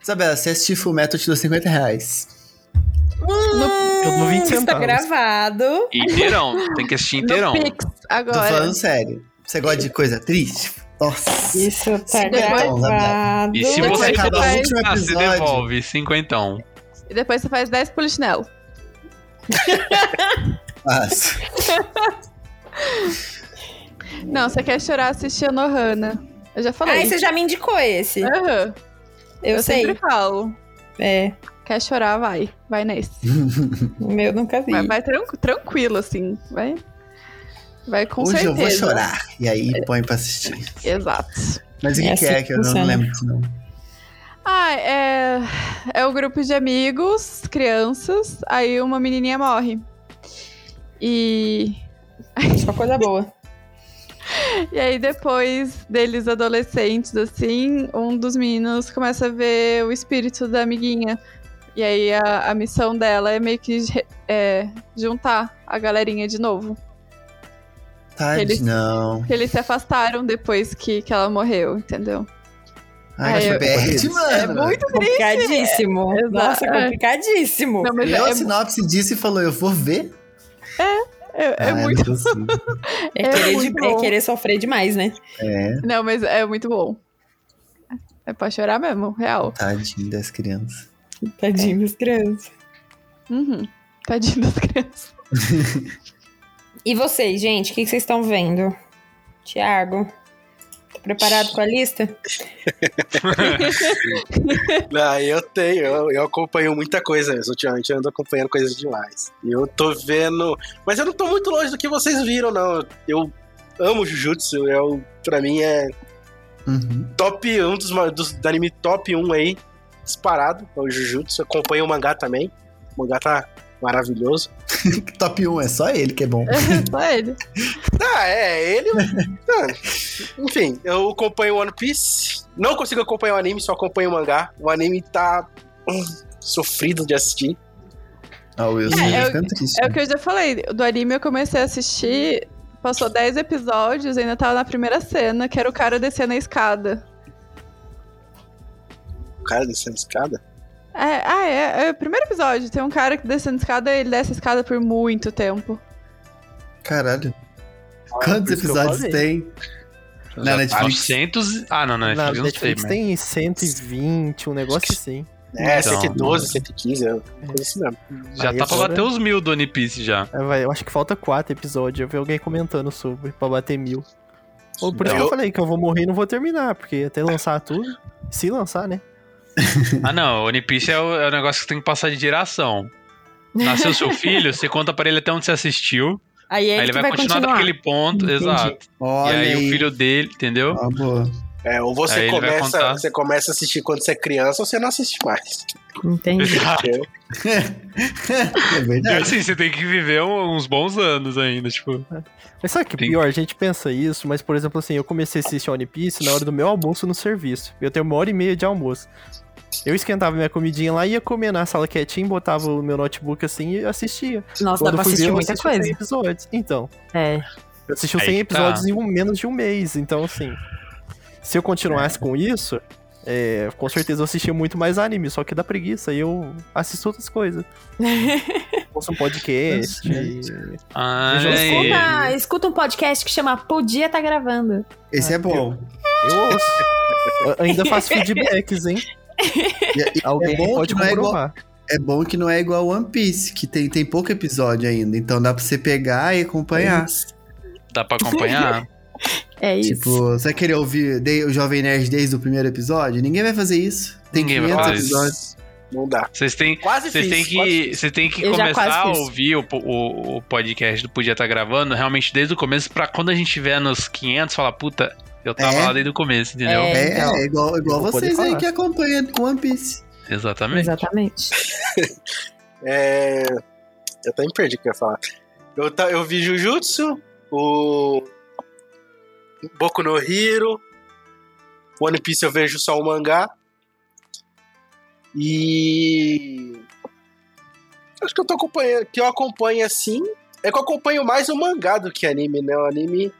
Speaker 6: Isabela, se assistir Full Metal, eu te dou 50 reais.
Speaker 3: Eu dou 20
Speaker 2: Está
Speaker 3: centavos.
Speaker 2: gravado.
Speaker 1: Inteirão, tem que assistir inteirão.
Speaker 5: No
Speaker 6: Tô falando sério. Você gosta de coisa triste? Nossa.
Speaker 2: Isso tá
Speaker 5: Depois-
Speaker 2: gravado.
Speaker 1: E se
Speaker 5: Depois
Speaker 1: você
Speaker 5: acaba o
Speaker 6: último
Speaker 1: ah, você
Speaker 6: episódio.
Speaker 1: devolve cinquentão.
Speaker 5: E depois você faz 10 polichinelo.
Speaker 6: Nossa.
Speaker 5: Não, você quer chorar assistindo Ohana. Eu já falei.
Speaker 2: Ai, você já me indicou esse.
Speaker 5: Aham.
Speaker 2: Eu,
Speaker 5: Eu
Speaker 2: sei.
Speaker 5: sempre falo.
Speaker 2: É,
Speaker 5: Quer chorar, vai. Vai nesse.
Speaker 2: o meu nunca vi.
Speaker 5: Mas vai tran- tranquilo, assim. Vai. Vai com
Speaker 6: Hoje
Speaker 5: certeza.
Speaker 6: eu vou chorar. E aí põe pra assistir.
Speaker 5: Exato.
Speaker 6: Mas o que,
Speaker 2: É
Speaker 6: que
Speaker 2: assim
Speaker 6: é
Speaker 2: que
Speaker 6: que eu não lembro disso, não.
Speaker 5: Ah, é. É o grupo de amigos, crianças. Aí uma menininha morre. E.
Speaker 2: Só coisa boa.
Speaker 5: E aí, depois deles adolescentes, assim, um dos meninos começa a ver o espírito da amiguinha. E aí a, a missão dela é meio que é, juntar a galerinha de novo.
Speaker 6: Tade,
Speaker 5: Eles-
Speaker 6: não.
Speaker 5: Porque eles se afastaram depois que, que ela morreu, entendeu?
Speaker 6: Ai,
Speaker 5: eu-
Speaker 6: bad, mano.
Speaker 5: É muito triste.
Speaker 2: Complicadíssimo.
Speaker 5: Exato.
Speaker 2: Nossa,
Speaker 5: É.
Speaker 2: complicadíssimo.
Speaker 5: Não,
Speaker 6: Leu
Speaker 5: é,
Speaker 6: a sinopse disso e falou, eu vou ver?
Speaker 5: é, é
Speaker 6: Ah,
Speaker 5: muito.
Speaker 2: É,
Speaker 5: É
Speaker 2: querer,
Speaker 5: muito
Speaker 2: de- é
Speaker 5: bom.
Speaker 2: querer sofrer demais, né?
Speaker 6: é,
Speaker 5: Não, mas é muito bom. É pra chorar mesmo, real.
Speaker 6: tadinho das crianças.
Speaker 2: Tadinho das crianças.
Speaker 5: Uhum. Tadinho das crianças.
Speaker 2: E vocês, gente, o que que vocês estão vendo? Tiago, tá preparado com a lista?
Speaker 4: Não, eu tenho, eu, eu acompanho muita coisa mesmo. Ultimamente eu ando acompanhando coisas demais. E eu tô vendo. Mas eu não tô muito longe do que vocês viram, não. Eu amo Jujutsu. Eu, pra mim é
Speaker 6: Uhum.
Speaker 4: top um dos, dos do anime top 1 aí, disparado. É o Jujutsu. Eu acompanho o mangá também. O mangá tá maravilhoso.
Speaker 6: Top 1 é só ele que é bom.
Speaker 5: Só ele.
Speaker 4: Ah, é, ele. Ah, Enfim, eu acompanho One Piece. Não consigo acompanhar o anime, só acompanho o mangá. O anime tá hum, sofrido de assistir.
Speaker 6: Ah, o Wilson
Speaker 5: É, eu-
Speaker 6: ficando triste.
Speaker 5: É o que eu já falei. Do anime eu comecei a assistir, passou 10 episódios, ainda tava na primeira cena, que era o cara descendo a escada.
Speaker 4: O cara descendo escada.
Speaker 5: É, ah, é, é o primeiro episódio. Tem um cara que descendo escada e ele desce a escada por muito tempo.
Speaker 6: Caralho. Quantos
Speaker 3: isso que eu
Speaker 6: episódios tem? Na
Speaker 1: Já
Speaker 6: Netflix.
Speaker 1: 900. Ah, não, na
Speaker 3: Na
Speaker 1: Netflix não sei,
Speaker 3: Netflix
Speaker 1: mas.
Speaker 3: tem 120, um negócio assim.
Speaker 4: É,
Speaker 1: Então.
Speaker 4: 112, 115, é coisa assim mesmo.
Speaker 1: Já
Speaker 3: Aí
Speaker 1: tá pra
Speaker 3: agora-
Speaker 1: bater os mil do One Piece já.
Speaker 3: É, vai, eu acho que falta quatro episódios. Eu vi alguém comentando sobre pra bater mil. Por isso
Speaker 4: Eu-
Speaker 3: que eu falei que eu vou morrer e não vou terminar, porque até lançar tudo. Se lançar, né?
Speaker 1: Ah, não. One Piece é o, é o negócio que tem que passar de geração. Nasceu seu filho, você conta pra ele até onde você assistiu.
Speaker 2: Aí ele,
Speaker 1: aí ele
Speaker 2: que
Speaker 1: vai, continuar, daquele ponto.
Speaker 2: Entendi.
Speaker 1: Exato.
Speaker 6: Olha
Speaker 1: e aí,
Speaker 6: aí.
Speaker 1: o filho dele, entendeu?
Speaker 6: Ah, boa.
Speaker 4: É, ou você
Speaker 1: Aí vai
Speaker 4: começa,
Speaker 1: contar.
Speaker 4: você começa a assistir quando você é criança ou você não assiste mais.
Speaker 2: Entendi.
Speaker 1: Exato.
Speaker 6: É
Speaker 1: E
Speaker 6: verdade.
Speaker 1: assim, você tem que viver uns bons anos ainda, tipo.
Speaker 3: Mas sabe que
Speaker 1: Tem-
Speaker 3: pior? A gente pensa isso, mas por exemplo assim, eu comecei a assistir One Piece na hora do meu almoço no serviço. Eu tenho uma hora e meia de almoço. Eu esquentava minha comidinha lá, ia comer na sala quietinho, botava o meu notebook assim e assistia.
Speaker 2: Nossa, dá pra
Speaker 3: ver,
Speaker 2: assistir
Speaker 3: eu
Speaker 2: muita
Speaker 3: assisti
Speaker 2: coisa.
Speaker 3: 100 episódios. Então,
Speaker 2: É.
Speaker 3: eu assisti os
Speaker 1: Aí
Speaker 3: 100
Speaker 1: que tá.
Speaker 3: episódios em um- menos de um mês. Então, assim, se eu continuasse com isso, é, com certeza eu assistia muito mais anime, só que dá preguiça e eu assisto outras coisas. Ouço um podcast.
Speaker 1: Ah, é.
Speaker 2: Escuta, escuta um podcast que chama Podia Tá Gravando.
Speaker 6: Esse é bom.
Speaker 3: eu ouço. Eu ainda faço feedbacks, hein?
Speaker 6: E- e
Speaker 3: Alguém
Speaker 6: é bom
Speaker 3: pode
Speaker 6: que não é igual, é bom que não é igual One Piece, que tem, tem pouco episódio ainda. Então dá pra você pegar e acompanhar.
Speaker 1: Dá pra acompanhar?
Speaker 2: É isso.
Speaker 6: Tipo, você vai querer ouvir de- o Jovem Nerd desde o primeiro episódio? Ninguém vai fazer isso. Tem
Speaker 1: Ninguém vai
Speaker 6: 500
Speaker 1: fazer isso.
Speaker 6: episódios.
Speaker 4: Não dá.
Speaker 1: Vocês têm.
Speaker 4: Quase
Speaker 1: Vocês
Speaker 4: fiz.
Speaker 1: têm
Speaker 4: quase
Speaker 1: que,
Speaker 4: fiz.
Speaker 1: você tem que
Speaker 2: Eu
Speaker 1: começar a ouvir o, o, o podcast do Podia Estar Gravando realmente desde o começo, pra quando a gente tiver nos 500, falar, puta, eu tava
Speaker 6: É.
Speaker 1: lá desde o começo, entendeu?
Speaker 2: É.
Speaker 6: É,
Speaker 2: então.
Speaker 6: é igual, igual vocês aí que acompanham com One Piece.
Speaker 1: Exatamente.
Speaker 2: Exatamente.
Speaker 4: É... Eu até me perdi o que eu ia falar. Eu, ta- eu vi Jujutsu, o Boku no Hero, One Piece eu vejo só o mangá. E acho que eu tô acompanhando, que eu acompanho assim, é que eu acompanho mais o mangá do que anime, né? O anime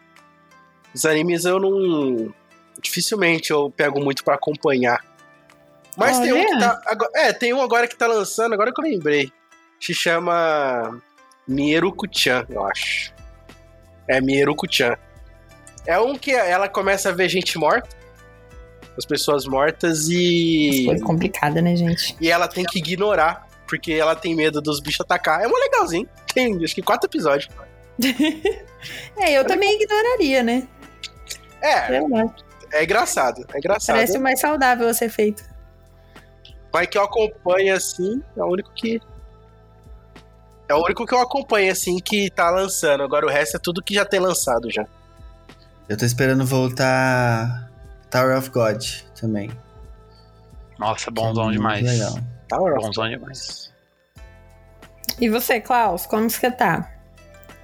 Speaker 4: os animes eu não dificilmente eu pego muito pra acompanhar. Mas tem um que tá agora- é, tem um agora que tá lançando, agora que eu lembrei. Se chama Mieruku-chan, eu acho. É Mieruku-chan. É um que ela começa a ver gente morta, as pessoas mortas e
Speaker 2: Coisa complicada, né, gente?
Speaker 4: e ela tem que ignorar, porque ela tem medo dos bichos atacar. É um legalzinho. Tem acho que quatro episódios.
Speaker 2: É, eu também ignoraria, né?
Speaker 4: É,
Speaker 2: lá.
Speaker 4: é engraçado. É engraçado.
Speaker 2: Parece o mais saudável a ser feito.
Speaker 4: Mas que eu acompanho assim, é o único que. É o único que eu acompanho assim que tá lançando. Agora o resto é tudo que já tem lançado já.
Speaker 6: Eu tô esperando voltar Tower of God também.
Speaker 1: Nossa,
Speaker 6: é
Speaker 1: bonzão
Speaker 6: muito
Speaker 1: demais.
Speaker 6: Legal.
Speaker 4: Tower of
Speaker 1: Bonzão demais.
Speaker 2: E você, Klaus, como que você tá?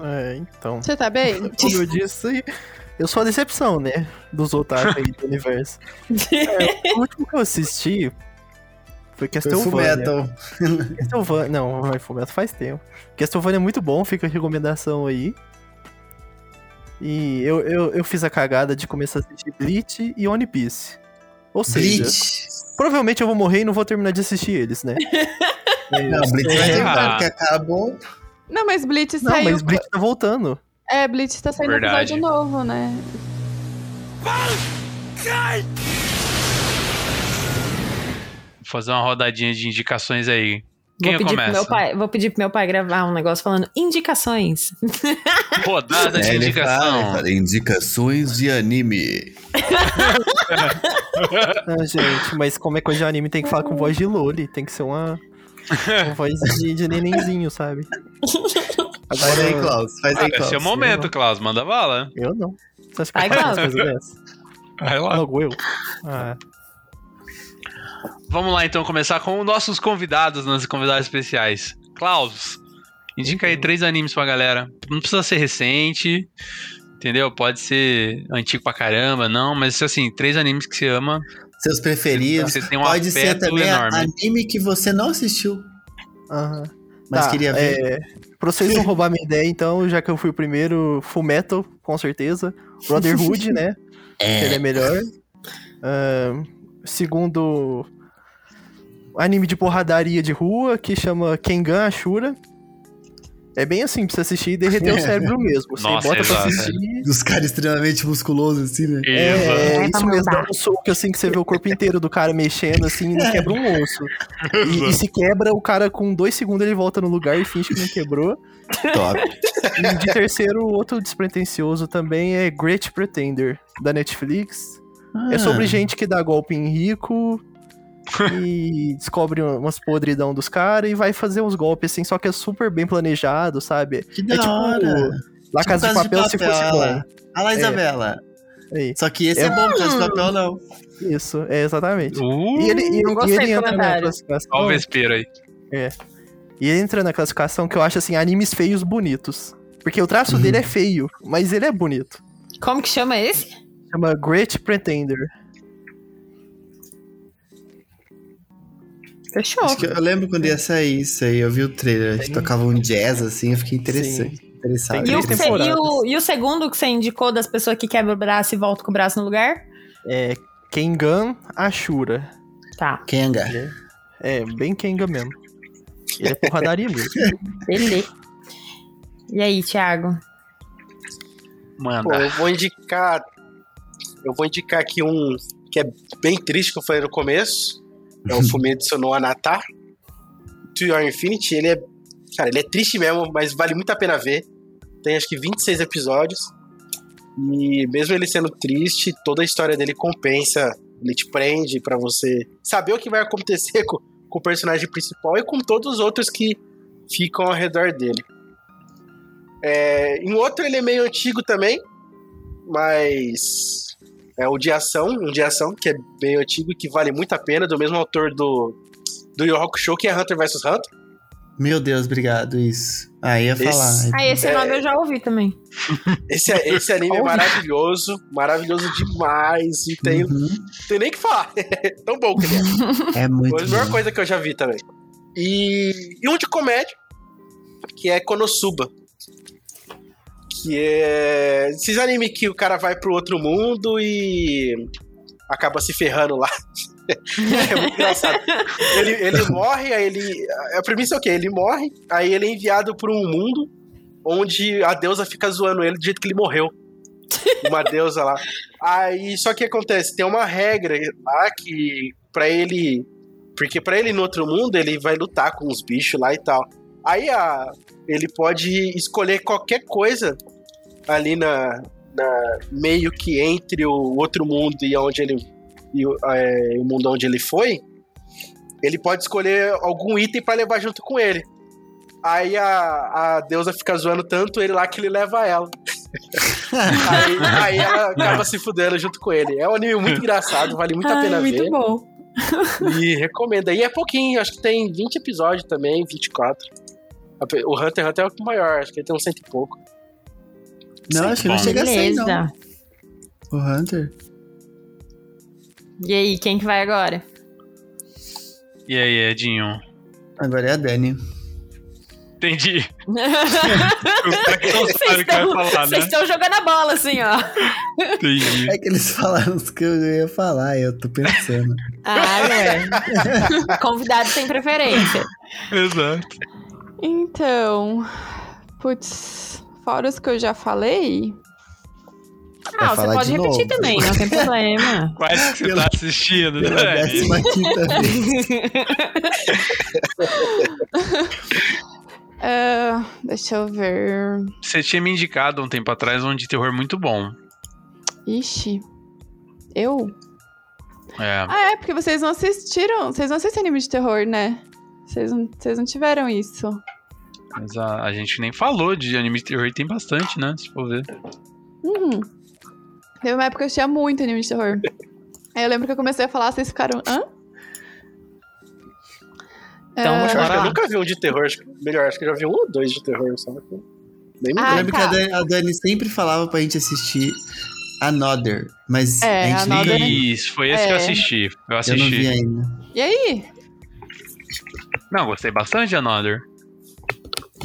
Speaker 3: É, então.
Speaker 5: Você tá bem?
Speaker 3: Como eu disse, eu sou a decepção, né? Dos otaku aí do universo. É, o último que eu assisti foi
Speaker 6: Foi
Speaker 3: Castlevania.
Speaker 6: Fullmetal.
Speaker 3: Castlevania. Não, mas Fullmetal faz tempo. Castlevania é muito bom, fica a recomendação aí. E eu, eu, eu fiz a cagada de começar a assistir Bleach e One Piece. Ou seja,
Speaker 6: Bleach.
Speaker 3: provavelmente eu vou morrer e não vou terminar de assistir eles, né?
Speaker 6: Não, Bleach vai
Speaker 3: É,
Speaker 6: terminar,
Speaker 1: ah.
Speaker 6: porque acabou.
Speaker 5: Não, mas Blitz
Speaker 3: Não,
Speaker 5: saiu.
Speaker 3: mas Bleach tá voltando.
Speaker 5: É, Blitz tá saindo
Speaker 1: Verdade.
Speaker 5: episódio novo, né?
Speaker 1: Vou fazer uma rodadinha de indicações aí. Quem
Speaker 2: vou pedir, pro
Speaker 1: começa?
Speaker 2: meu pai, vou pedir pro meu pai gravar um negócio falando indicações.
Speaker 1: Rodada de
Speaker 6: É,
Speaker 1: indicação.
Speaker 6: fala, indicações de anime.
Speaker 3: Não, gente, mas como é coisa de anime, tem que falar com voz de Loli. Tem que ser uma, uma voz de, de nenenzinho, sabe?
Speaker 6: Faz aí, Klaus. Faz
Speaker 1: Ah,
Speaker 6: aí,
Speaker 1: esse
Speaker 6: Klaus.
Speaker 1: é o momento, Klaus. Manda bala.
Speaker 3: Eu não. Você acha que
Speaker 2: Vai, Klaus.
Speaker 1: Vai lá.
Speaker 3: Logo eu? Ah,
Speaker 1: Vamos lá, então, começar com os nossos convidados, nossos convidados especiais. Klaus, indica aí três animes pra galera. Não precisa ser recente, entendeu? Pode ser antigo pra caramba, não, mas assim, três animes que você ama.
Speaker 6: Seus preferidos.
Speaker 1: Você tem um
Speaker 6: Pode ser também
Speaker 1: enorme.
Speaker 6: anime que você não assistiu,
Speaker 3: aham.
Speaker 6: mas
Speaker 3: Tá,
Speaker 6: queria ver.
Speaker 3: É, pra vocês não roubar minha ideia, então, já que eu fui o primeiro, Full Metal, com certeza. Brotherhood, né? que Ele é melhor. Ahn, segundo, anime de porradaria de rua, que chama Kengan Ashura. É bem assim pra você assistir e derreter o cérebro mesmo. Você
Speaker 1: Nossa,
Speaker 3: bota pra
Speaker 1: exato.
Speaker 3: assistir.
Speaker 6: Dos caras extremamente musculosos, assim, né?
Speaker 3: É, é
Speaker 2: É
Speaker 3: isso
Speaker 2: pra
Speaker 3: mesmo, dá um soco assim que você vê o corpo inteiro do cara mexendo assim e não quebra um osso. E, e se quebra, o cara com dois segundos ele volta no lugar e finge que não quebrou.
Speaker 6: Top.
Speaker 3: E de terceiro, outro despretensioso também é Great Pretender, da Netflix. É
Speaker 6: Ah.
Speaker 3: sobre gente que dá golpe em rico e descobre umas podridão dos caras e vai fazer uns golpes assim, só que é super bem planejado, sabe?
Speaker 6: Que da
Speaker 3: É tipo
Speaker 6: hora.
Speaker 3: La
Speaker 6: Tipo
Speaker 3: Casa de Papel, se fosse
Speaker 6: olha lá.
Speaker 3: bom.
Speaker 6: Olha lá,
Speaker 3: É.
Speaker 6: Isabela.
Speaker 3: Aí,
Speaker 6: Só que esse é,
Speaker 3: É.
Speaker 6: bom, Casa de Papel não.
Speaker 3: isso, é exatamente.
Speaker 1: Uh,
Speaker 3: E ele, e,
Speaker 2: não
Speaker 3: e ele entra na classificação.
Speaker 1: Olha o vespeiro aí.
Speaker 3: E ele entra na classificação que eu acho assim, animes feios bonitos. Porque o traço
Speaker 6: Uhum.
Speaker 3: dele é feio, mas ele é bonito.
Speaker 2: Como que chama esse?
Speaker 3: Chama Great Pretender.
Speaker 2: Fechou.
Speaker 6: Acho que eu lembro quando ia sair isso aí, eu vi o trailer, que tocava um jazz assim, eu fiquei interessante. Interessado.
Speaker 3: Tem
Speaker 2: E o, você- e, o, e o segundo que você indicou das pessoas que quebram o braço e voltam com o braço no lugar?
Speaker 3: É Kengan Ashura.
Speaker 2: Tá,
Speaker 6: Kenga.
Speaker 3: É, bem Kengan mesmo. Ele é porradaria mesmo.
Speaker 2: beleza. E aí, Thiago?
Speaker 4: Pô,
Speaker 1: Manda.
Speaker 4: eu vou indicar. Eu vou indicar aqui um que é bem triste que eu falei no começo. É o Fumetsu no Anata. To Your Infinity. Ele é. Cara, ele é triste mesmo, mas vale muito a pena ver. Tem acho que 26 episódios. E mesmo ele sendo triste, toda a história dele compensa. Ele te prende pra você saber o que vai acontecer com, com o personagem principal e com todos os outros que ficam ao redor dele. É, em outro ele é meio antigo também, mas é o de ação, um de ação que é bem antigo e que vale muito a pena, do mesmo autor do do Yu Hakusho, que é Hunter vs Hunter.
Speaker 6: Meu Deus, obrigado, isso. Ah, ia
Speaker 4: Esse-
Speaker 6: falar.
Speaker 2: Ah, esse
Speaker 4: É.
Speaker 2: nome eu já ouvi também.
Speaker 4: Esse, esse anime é maravilhoso, maravilhoso demais, e tem,
Speaker 6: Uhum.
Speaker 4: tem nem o que falar. É tão bom que ele é.
Speaker 6: É muito
Speaker 4: Foi a melhor
Speaker 6: bom.
Speaker 4: coisa que eu já vi também. E, e um de comédia, que é Konosuba. Que é. Esses animes que o cara vai pro outro mundo e acaba se ferrando lá. é muito engraçado. Ele, ele morre, aí ele. A premissa é o quê? Ele morre, aí ele é enviado pra um mundo onde a deusa fica zoando ele do jeito que ele morreu. Uma deusa lá. Aí, só que acontece, tem uma regra lá que pra ele. Porque pra ele no outro mundo, ele vai lutar com os bichos lá e tal. Aí a, ele pode escolher qualquer coisa ali na, na meio que entre o outro mundo e onde ele e o, é, o mundo onde ele foi. ele pode escolher algum item pra levar junto com ele. Aí a, a deusa fica zoando tanto ele lá que ele leva ela. aí, aí ela acaba se fudendo junto com ele. É um anime muito engraçado, vale muito a
Speaker 2: Ai,
Speaker 4: pena
Speaker 2: muito
Speaker 4: ver.
Speaker 2: bom.
Speaker 4: E recomendo. E é pouquinho, acho que tem 20 episódios também, 24. O Hunter x Hunter é o maior, acho que ele tem uns cento e pouco.
Speaker 6: Não, acho que não chega a 100, não. O Hunter.
Speaker 2: E aí, quem que vai agora?
Speaker 1: E aí, Edinho?
Speaker 6: Agora é a Dani.
Speaker 1: Entendi. O cara que não sabe o que vai falar, né?
Speaker 2: Vocês estão jogando a bola, assim, ó.
Speaker 1: Entendi.
Speaker 6: É que eles falaram os que eu ia falar, eu tô pensando.
Speaker 2: Ah, é. Convidado sem preferência.
Speaker 1: Exato.
Speaker 5: Então. Putz, fora os que eu já falei.
Speaker 2: Ah, você pode
Speaker 6: de
Speaker 2: repetir
Speaker 6: novo.
Speaker 2: também, não tem problema.
Speaker 1: Quais que você
Speaker 6: Pela-
Speaker 1: tá assistindo,
Speaker 6: Pela
Speaker 1: né?
Speaker 6: décima quinta vez.
Speaker 5: Ah, deixa eu ver.
Speaker 1: Você tinha me indicado um tempo atrás um de terror muito bom.
Speaker 5: Ixi. Eu?
Speaker 1: É.
Speaker 5: Ah, é, porque vocês não assistiram. Vocês não assistem anime de terror, né? Vocês não, vocês não tiveram isso.
Speaker 1: Mas a, a gente nem falou de anime de terror e tem bastante, né? Se for ver.
Speaker 5: Uhum. Teve uma época que eu tinha muito anime de terror. Aí eu lembro que eu comecei a falar, vocês ficaram. hã?
Speaker 2: Então,
Speaker 4: Eu acho que eu nunca vi um de terror, acho que, melhor, acho que eu já vi um ou dois de terror, só. Nem me
Speaker 5: Ah,
Speaker 6: Eu
Speaker 4: lembro.
Speaker 5: tá.
Speaker 6: que a Dani, a Dani sempre falava pra gente assistir Another, mas
Speaker 5: É,
Speaker 6: a gente
Speaker 5: Another-
Speaker 6: nem,
Speaker 1: Isso, foi esse que eu
Speaker 5: É.
Speaker 1: assisti. Eu
Speaker 6: eu não vi
Speaker 1: assisti.
Speaker 6: ainda.
Speaker 5: E aí?
Speaker 1: Não, gostei bastante de Another.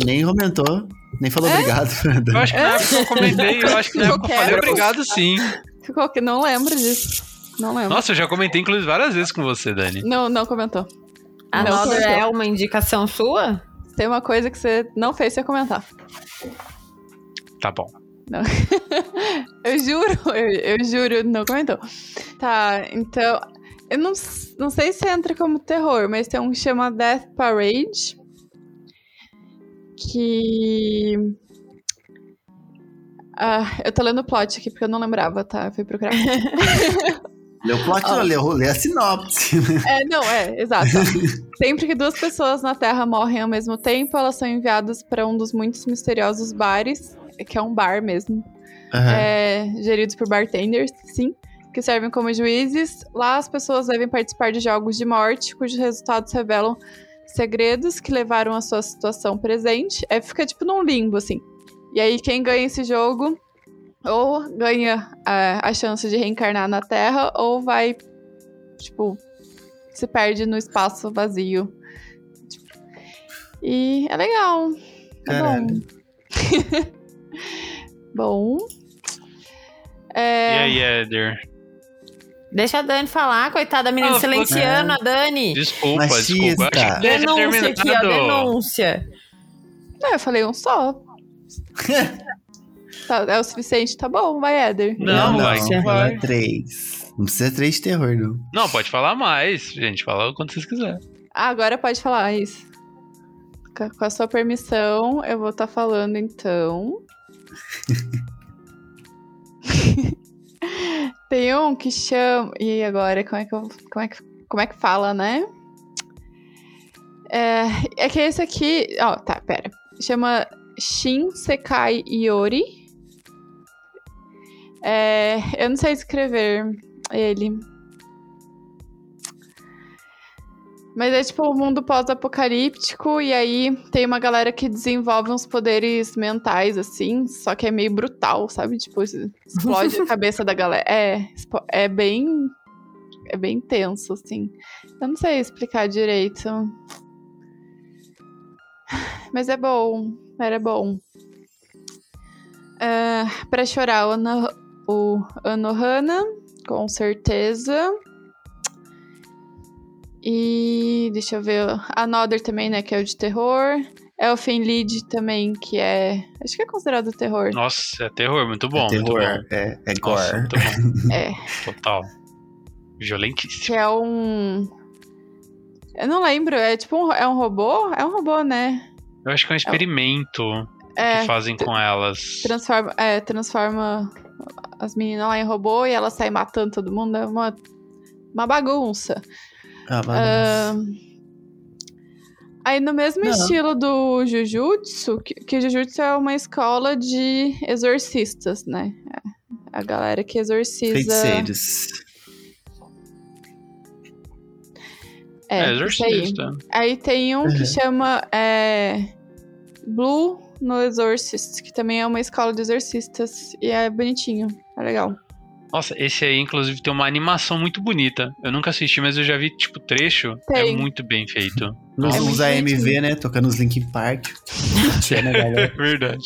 Speaker 6: Nem comentou, nem falou
Speaker 5: É?
Speaker 6: obrigado
Speaker 1: Eu acho que na época eu comentei, eu acho que na época eu falei obrigado sim.
Speaker 5: Ficou que não lembro disso. Não lembro.
Speaker 1: Nossa, eu já comentei inclusive várias vezes com você, Dani.
Speaker 5: Não, não comentou.
Speaker 2: A
Speaker 5: Não,
Speaker 2: é uma indicação sua?
Speaker 5: Tem uma coisa que você não fez sem comentar.
Speaker 1: Tá bom.
Speaker 5: Eu juro, eu, eu juro, não comentou. Tá, então. Eu não, não sei se entra como terror, mas tem um que chama Death Parade. Que. Ah, eu tô lendo o plot aqui porque eu não lembrava, tá? Eu fui procurar.
Speaker 6: Leu o plot, não, leu, leu a sinopse.
Speaker 5: É, não, é, exato. Sempre que duas pessoas na Terra morrem ao mesmo tempo, elas são enviadas para um dos muitos misteriosos bares, que é um bar mesmo,
Speaker 6: Aham.
Speaker 5: é, geridos por bartenders, sim, que servem como juízes. Lá as pessoas devem participar de jogos de morte, cujos resultados revelam segredos que levaram à sua situação presente. É, fica tipo num limbo, assim. E aí quem ganha esse jogo ou ganha é, a chance de reencarnar na Terra, ou vai, tipo, se perde no espaço vazio. Tipo, E é legal. É
Speaker 6: Caralho.
Speaker 5: bom. bom.
Speaker 1: E
Speaker 5: É,
Speaker 1: aí, Éder?
Speaker 2: Deixa a Dani falar, coitada da menina
Speaker 1: Ah,
Speaker 2: silenciando a Dani.
Speaker 1: Desculpa,
Speaker 6: Machista.
Speaker 1: desculpa. Acho que deixa
Speaker 2: Denúncia aqui, ó,
Speaker 1: terminado.
Speaker 2: denúncia.
Speaker 5: não, eu falei um só. Tá, é o suficiente? Tá bom, vai, Éder.
Speaker 1: Não, vai que
Speaker 6: fala
Speaker 1: vai.
Speaker 6: três. Não precisa três de terror, não.
Speaker 1: Não, pode falar mais, gente. Fala quando vocês quiserem.
Speaker 5: Ah, agora pode falar isso. Com a- Com a sua permissão, eu vou estar falando então. Tem um que chama. E agora, como é que, eu... como é que, como é que fala, né? É, é que esse aqui. Ó, tá, pera. Chama Shin Sekai Iori. É, eu não sei escrever ele. Mas é tipo um mundo pós-apocalíptico, e aí tem uma galera que desenvolve uns poderes mentais, assim, só que é meio brutal, sabe? Tipo, explode a cabeça da galera. É, é bem. É bem tenso, assim. Eu não sei explicar direito. Mas é bom. Era bom. Ah, pra chorar, o Anohana, com certeza. E deixa eu ver. A Another também, né? Que é o de terror. Elfen Lied também, que é. Acho que é considerado terror.
Speaker 1: Nossa, é terror, muito bom.
Speaker 6: é
Speaker 1: muito
Speaker 6: terror,
Speaker 1: bom.
Speaker 6: é, é
Speaker 1: Nossa,
Speaker 6: gore.
Speaker 1: muito bom.
Speaker 5: É.
Speaker 1: Total. Violentíssimo.
Speaker 5: Que é um. Eu não lembro. É tipo um, é um robô? É um robô, né?
Speaker 1: Eu acho que é um experimento
Speaker 5: É.
Speaker 1: que fazem com elas.
Speaker 5: Transforma, é, transforma as meninas lá em robô e elas saem matando todo mundo. É uma, uma bagunça.
Speaker 6: Ah.
Speaker 5: Ah, Aí, no mesmo
Speaker 6: Não.
Speaker 5: estilo do Jujutsu, que, que Jujutsu é uma escola de exorcistas, né? A galera que exorciza.
Speaker 6: Feiticeiros.
Speaker 5: É,
Speaker 1: É,
Speaker 5: isso aí.
Speaker 1: exorcista.
Speaker 5: Aí tem um que
Speaker 6: Uhum.
Speaker 5: chama é, Blue no Exorcist, que também é uma escola de exorcistas. E é bonitinho, é legal.
Speaker 1: Nossa, esse aí, inclusive, tem uma animação muito bonita. Eu nunca assisti, mas eu já vi, tipo, trecho.
Speaker 5: Tem.
Speaker 1: É muito bem feito.
Speaker 6: Nos
Speaker 5: É
Speaker 6: uns AMV, né? Tocando os Linkin Park.
Speaker 1: É verdade.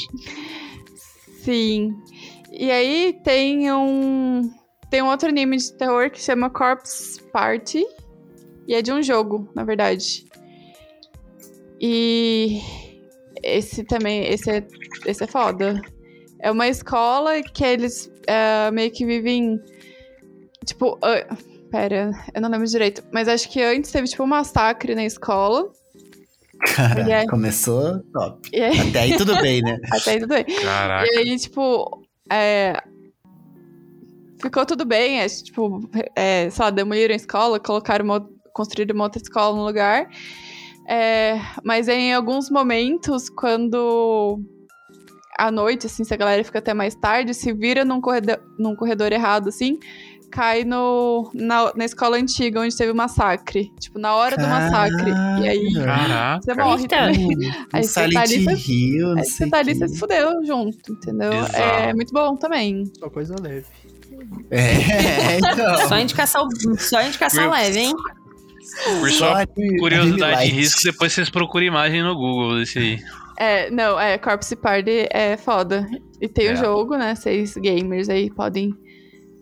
Speaker 5: Sim. E aí tem um. Tem um outro anime de terror que chama Corpse Party. E é de um jogo, na verdade. E esse também, esse é, esse é foda. É uma escola que eles é, meio que vivem. Tipo. ah, pera, eu não lembro direito. Mas acho que antes teve, tipo, um massacre na escola.
Speaker 6: Cara,
Speaker 5: aí-
Speaker 6: começou top.
Speaker 5: Aí,
Speaker 6: Até aí tudo bem, né?
Speaker 5: até aí tudo bem.
Speaker 1: Caraca.
Speaker 5: E aí, tipo, é, ficou tudo bem, é, tipo, é, sei lá, demoliram a escola, colocaram uma, construíram uma outra escola no lugar. É, mas em alguns momentos, quando à noite, assim, se a galera fica até mais tarde, se vira num corredor, num corredor errado, assim, cai no, na, na escola antiga, onde teve o massacre. Tipo, na hora do massacre. E aí,
Speaker 1: Caraca.
Speaker 5: você morre
Speaker 2: Eita.
Speaker 5: também.
Speaker 6: Um
Speaker 5: Aí você tá ali, você-
Speaker 6: Hill, não
Speaker 5: Aí você tá ali, você se fudeu junto, entendeu?
Speaker 1: Exato.
Speaker 5: É muito bom também.
Speaker 3: Só coisa leve.
Speaker 6: É, então.
Speaker 2: Só indicação, só indicação
Speaker 1: Meu-
Speaker 2: leve, hein?
Speaker 1: Por só curiosidade e risco, depois vocês procuram imagem no Google desse aí.
Speaker 5: É, não, é, Corpse Party é foda. E tem o
Speaker 1: É.
Speaker 5: jogo, né? Vocês gamers aí podem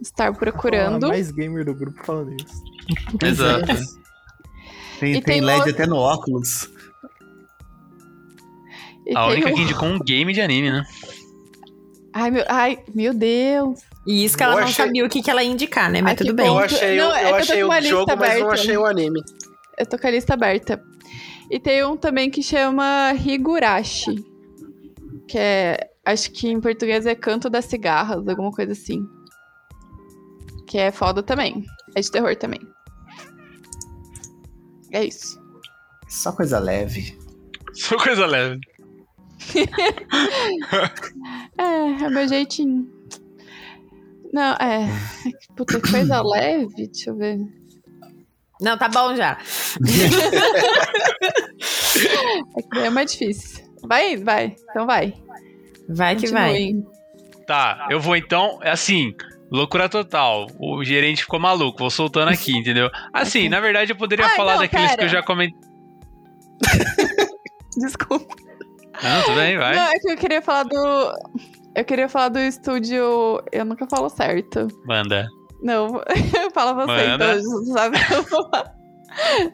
Speaker 5: estar procurando.
Speaker 3: Ah, mais gamer do grupo falando isso.
Speaker 1: Exato.
Speaker 6: Tem,
Speaker 5: E
Speaker 6: tem
Speaker 5: tem
Speaker 6: LED
Speaker 5: outro-
Speaker 6: até no óculos.
Speaker 5: E
Speaker 1: A
Speaker 5: tem
Speaker 1: única
Speaker 5: o-
Speaker 1: que indicou um game de anime, né?
Speaker 5: Ai, meu, ai, meu Deus.
Speaker 2: E isso que ela
Speaker 4: Eu
Speaker 2: não
Speaker 4: achei-
Speaker 2: sabia o que, que ela ia indicar, né? Mas
Speaker 5: Ai,
Speaker 2: tudo bem.
Speaker 4: Eu achei,
Speaker 5: Não, é que
Speaker 4: eu achei o
Speaker 5: lista
Speaker 4: jogo, mas não
Speaker 5: aberta.
Speaker 4: achei o anime.
Speaker 5: Eu tô com a lista aberta. E tem um também que chama Higurashi. Que é. Acho que em português é Canto das Cigarras, alguma coisa assim. Que é foda também. É de terror também. É isso.
Speaker 6: Só coisa leve.
Speaker 1: Só coisa leve.
Speaker 5: É, é o meu jeitinho. Não, é. Puta, coisa leve. Deixa eu ver.
Speaker 2: Não, tá bom já.
Speaker 5: É que é mais difícil. Vai, vai. Então vai.
Speaker 2: Vai que vai.
Speaker 5: Continuem.
Speaker 1: Tá, eu vou então, é assim, loucura total. O gerente ficou maluco, vou soltando aqui, entendeu? Assim, na verdade eu poderia
Speaker 5: Ai,
Speaker 1: falar
Speaker 5: não,
Speaker 1: daqueles
Speaker 5: pera.
Speaker 1: que eu já comentei.
Speaker 5: Desculpa.
Speaker 1: Não, tudo bem, vai.
Speaker 5: Não, é que eu queria falar do. Eu queria falar do estúdio. Eu nunca falo certo.
Speaker 1: Manda.
Speaker 5: Não, fala você,
Speaker 1: Manda.
Speaker 5: então. Você sabe que eu vou falar.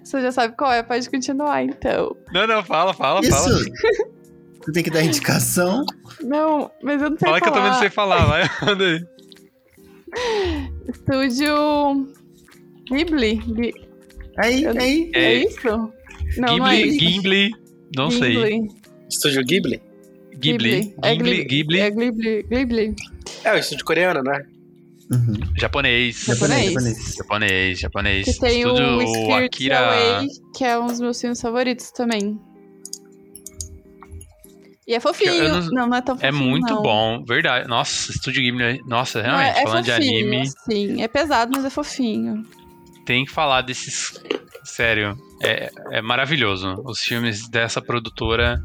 Speaker 5: Você já sabe qual é, pode continuar, então.
Speaker 1: Não, não, fala, fala, fala.
Speaker 6: Isso. Você tem que dar indicação.
Speaker 5: Não, mas eu não sei
Speaker 1: Fala que eu
Speaker 5: falar.
Speaker 1: também não sei falar, vai. Manda aí.
Speaker 5: Estúdio Ghibli. Ghi-
Speaker 6: Aí,
Speaker 5: Eu-
Speaker 6: aí.
Speaker 5: É,
Speaker 1: É.
Speaker 5: isso? Não, não é
Speaker 1: Ghibli,
Speaker 5: isso.
Speaker 1: Ghibli, não sei.
Speaker 5: Ghibli.
Speaker 4: Estúdio Ghibli?
Speaker 1: Ghibli,
Speaker 5: É
Speaker 1: Ghibli, Ghibli,
Speaker 5: É Ghibli. Ghibli.
Speaker 4: É, o estúdio coreano, né?
Speaker 6: Uhum.
Speaker 1: japonês.
Speaker 5: Japonês.
Speaker 6: Japonês.
Speaker 1: Japonês, japonês.
Speaker 5: Que tem
Speaker 1: Estúdio
Speaker 5: o
Speaker 1: Akira.
Speaker 5: Away, que é um dos meus filmes favoritos também. E é fofinho.
Speaker 1: Eu
Speaker 5: não...
Speaker 1: não-
Speaker 5: não, é tão fofinho.
Speaker 1: É muito
Speaker 5: não.
Speaker 1: bom, verdade. Nossa, Estúdio Ghibli, nossa, realmente,
Speaker 5: é, é
Speaker 1: falando de
Speaker 5: fofinho,
Speaker 1: anime,
Speaker 5: Sim, é pesado, mas é fofinho.
Speaker 1: tem que falar desses. Sério, é, é maravilhoso. Os filmes dessa produtora.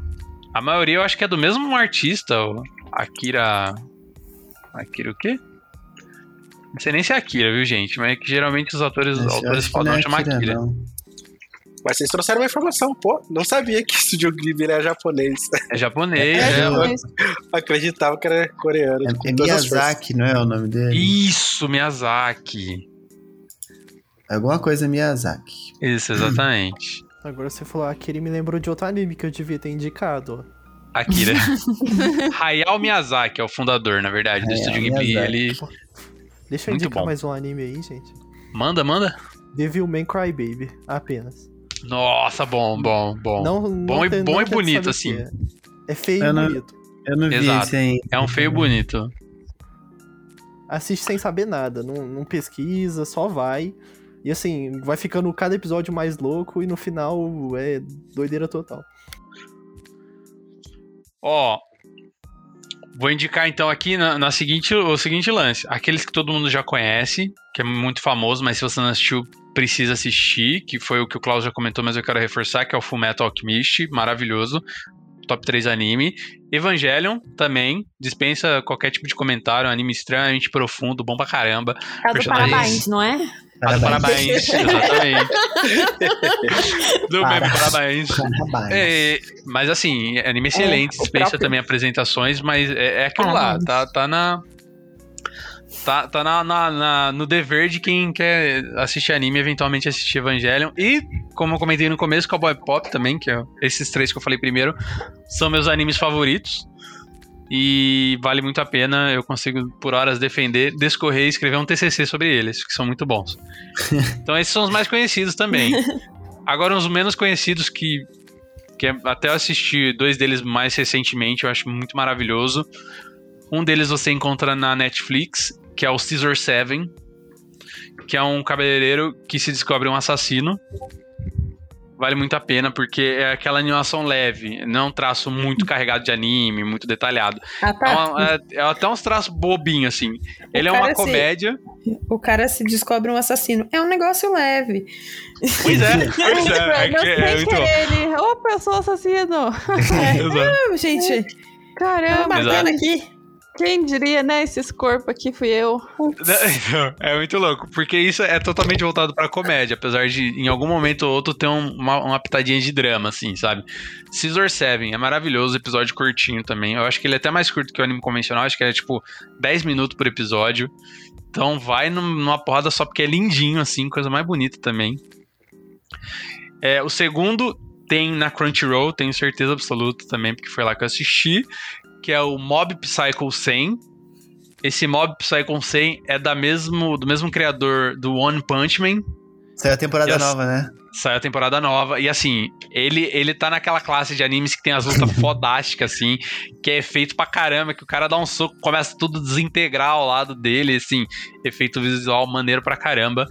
Speaker 1: A maioria eu acho que é do mesmo artista, o Akira. Akira o quê? Não sei nem se é Akira, viu, gente? Mas é que geralmente os atores,
Speaker 6: Acho-
Speaker 1: autores podem
Speaker 6: é
Speaker 1: chamar
Speaker 6: Akira, não.
Speaker 4: Mas vocês trouxeram uma informação, pô. Não sabia que estúdio Ghibli era japonês.
Speaker 1: É japonês,
Speaker 5: É,
Speaker 1: é.
Speaker 5: mas-
Speaker 4: Acreditava que era coreano.
Speaker 6: É, é. Miyazaki, não é o nome dele?
Speaker 1: Isso, Miyazaki.
Speaker 6: Alguma coisa Miyazaki.
Speaker 1: Isso, exatamente.
Speaker 3: Agora você falou Akira e me lembrou de outro anime que eu devia ter indicado.
Speaker 1: Akira. Hayao Miyazaki é o fundador, na verdade, do
Speaker 6: Hayao
Speaker 1: Estúdio Ghibli.
Speaker 6: Miyazaki.
Speaker 1: Ele.
Speaker 3: Deixa eu
Speaker 1: Muito
Speaker 3: indicar
Speaker 1: bom.
Speaker 3: mais um anime aí, gente.
Speaker 1: Manda, manda.
Speaker 3: Devilman Crybaby, apenas.
Speaker 1: Nossa, bom, bom, bom.
Speaker 3: Não, não
Speaker 1: Bom e-
Speaker 3: tem-
Speaker 1: bom e bonito, assim.
Speaker 3: É, é feio
Speaker 6: Eu
Speaker 3: e
Speaker 6: não-
Speaker 3: bonito.
Speaker 6: Eu não vi
Speaker 1: Exato.
Speaker 6: esse aí.
Speaker 1: É um feio bonito.
Speaker 3: Assiste sem saber nada, não, não pesquisa, só vai. E assim, vai ficando cada episódio mais louco e no final é doideira total.
Speaker 1: Ó, vou indicar então aqui na, na seguinte, o seguinte lance. Aqueles que todo mundo já conhece, que é muito famoso, mas se você não assistiu, precisa assistir, que foi o que o Klaus já comentou, mas eu quero reforçar, que é o Fullmetal Alchemist, maravilhoso. Top 3 anime. Evangelion também, dispensa qualquer tipo de comentário, um anime extremamente profundo, bom pra caramba.
Speaker 2: É o do Parabéns, não é?
Speaker 1: Do Parabéns, exatamente. do meme
Speaker 6: Para-
Speaker 1: Parabéns.
Speaker 6: Parabéns.
Speaker 1: É, mas assim, anime excelente,
Speaker 2: É, o
Speaker 1: dispensa
Speaker 2: próprio.
Speaker 1: também apresentações, mas é, é aquilo lá,
Speaker 2: Parabéns.
Speaker 1: tá, tá na. Tá, tá na, na- na- no dever de quem quer assistir anime, eventualmente assistir Evangelion. E, como eu comentei no começo, Cowboy Pop também, que é esses três que eu falei primeiro, são meus animes favoritos. E vale muito a pena, eu consigo por horas defender, descorrer e escrever um TCC sobre eles, que são muito bons. então esses são os mais conhecidos também. Agora os menos conhecidos que, que é- até eu assisti dois deles mais recentemente, eu acho muito maravilhoso. Um deles você encontra na Netflix, que é o Caesar Seven, que é um cabeleireiro que se descobre um assassino. Vale muito a pena, porque é aquela animação leve, não é um traço muito carregado de anime, muito detalhado.
Speaker 2: Ah,
Speaker 1: É,
Speaker 2: tá.
Speaker 1: uma- é- é até uns traços bobinhos, assim. Ele é uma
Speaker 2: cara se-
Speaker 1: comédia.
Speaker 2: O cara se descobre um assassino. É um negócio leve.
Speaker 1: Pois é, pois é. é,
Speaker 5: Mas
Speaker 1: que- é
Speaker 5: sem
Speaker 1: muito bom.
Speaker 5: querer ele. Opa, eu sou assassino.
Speaker 2: Ah, gente,
Speaker 5: Caramba,
Speaker 2: batendo
Speaker 1: Exato.
Speaker 2: aqui.
Speaker 5: Quem diria, né? Esses corpos aqui fui eu.
Speaker 1: É muito louco, porque isso é totalmente voltado pra comédia, apesar de em algum momento ou outro ter um- uma, uma pitadinha de drama, assim, sabe? Scissor Seven é maravilhoso, episódio curtinho também. Eu acho que ele é até mais curto que o anime convencional, acho que é tipo 10 minutos por episódio. Então vai num- numa porrada só porque é lindinho, assim, coisa mais bonita também. É, o segundo tem na Crunchyroll, tenho certeza absoluta também, porque foi lá que eu assisti, que é o Mob Psycho 100. Esse Mob Psycho 100 é da mesmo, do mesmo criador do One Punch Man.
Speaker 6: Saiu a temporada
Speaker 1: Yes.
Speaker 6: nova, né?
Speaker 1: Saiu a temporada nova. E assim, ele, ele tá naquela classe de animes que tem as lutas fodásticas, assim, que é efeito pra caramba, que o cara dá um soco, começa tudo a desintegrar ao lado dele, assim, efeito visual maneiro pra caramba.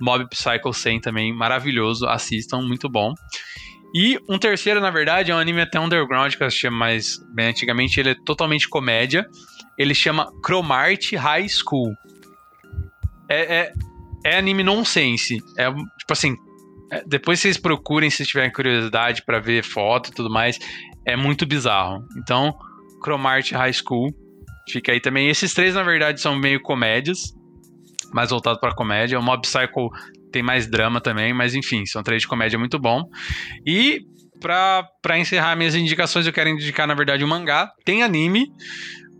Speaker 1: Mob Psycho 100 também, maravilhoso, assistam, muito bom. E um terceiro, na verdade, é um anime até underground, que eu assistia mais bem antigamente, ele é totalmente comédia. Ele chama Chromart High School. É, é, é anime nonsense. É, tipo assim, é, depois vocês procurem se tiverem curiosidade pra ver foto e tudo mais. É muito bizarro. Então, Chromart High School. Fica aí também. Esses três, na verdade, são meio comédias. Mais voltado pra comédia. O Mob Psycho tem mais drama também. Mas enfim, são três de comédia muito bom. E pra encerrar minhas indicações, eu quero indicar, na verdade, um mangá. Tem anime.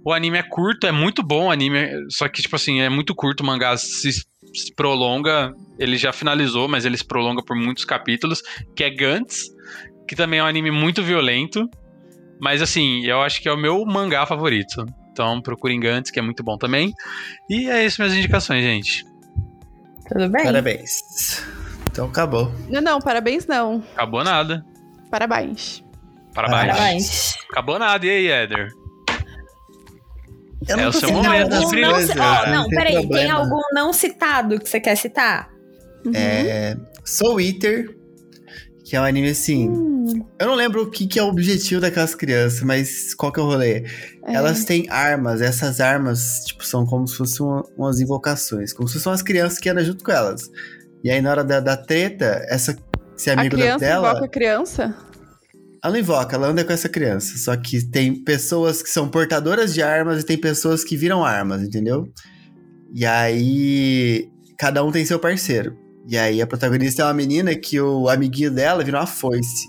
Speaker 1: O anime é curto, é muito bom o anime. Só que, tipo assim, é muito curto. O mangá se, se prolonga. Ele já finalizou, mas ele se prolonga por muitos capítulos. Que é Gantz. Que também é um anime muito violento. Mas assim, eu acho que é o meu mangá favorito. Então procurem Gantz, que é muito bom também. E é isso minhas indicações, gente.
Speaker 2: Tudo bem?
Speaker 6: Parabéns. Então acabou.
Speaker 5: Não, não, parabéns não.
Speaker 1: Acabou nada.
Speaker 5: Parabéns.
Speaker 1: Parabéns.
Speaker 2: Parabéns.
Speaker 1: Acabou nada. E aí, Éder?
Speaker 6: Eu
Speaker 1: É
Speaker 6: não
Speaker 1: o seu momento
Speaker 6: das
Speaker 1: brilhar.
Speaker 2: não, ci- ó,
Speaker 6: não
Speaker 2: não,
Speaker 6: tem
Speaker 2: peraí. Tem
Speaker 6: problema.
Speaker 2: algum não citado que você quer citar?
Speaker 5: Uhum.
Speaker 6: É, Soul Eater, que é um anime assim.
Speaker 5: Hum,
Speaker 6: Eu não lembro o que, que é o objetivo daquelas crianças, mas qual que é o rolê?
Speaker 5: é.
Speaker 6: Elas têm armas, essas armas, tipo, são como se fossem uma- umas invocações, como se fossem as crianças que andam junto com elas. E aí, na hora da, da treta, essa, esse
Speaker 5: A
Speaker 6: amigo da-
Speaker 5: criança
Speaker 6: dela.
Speaker 5: invoca a criança?
Speaker 6: Ela não invoca, ela anda com essa criança. Só que tem pessoas que são portadoras de armas e tem pessoas que viram armas, entendeu? E aí, cada um tem seu parceiro. E aí, a protagonista é uma menina que o amiguinho dela virou uma foice.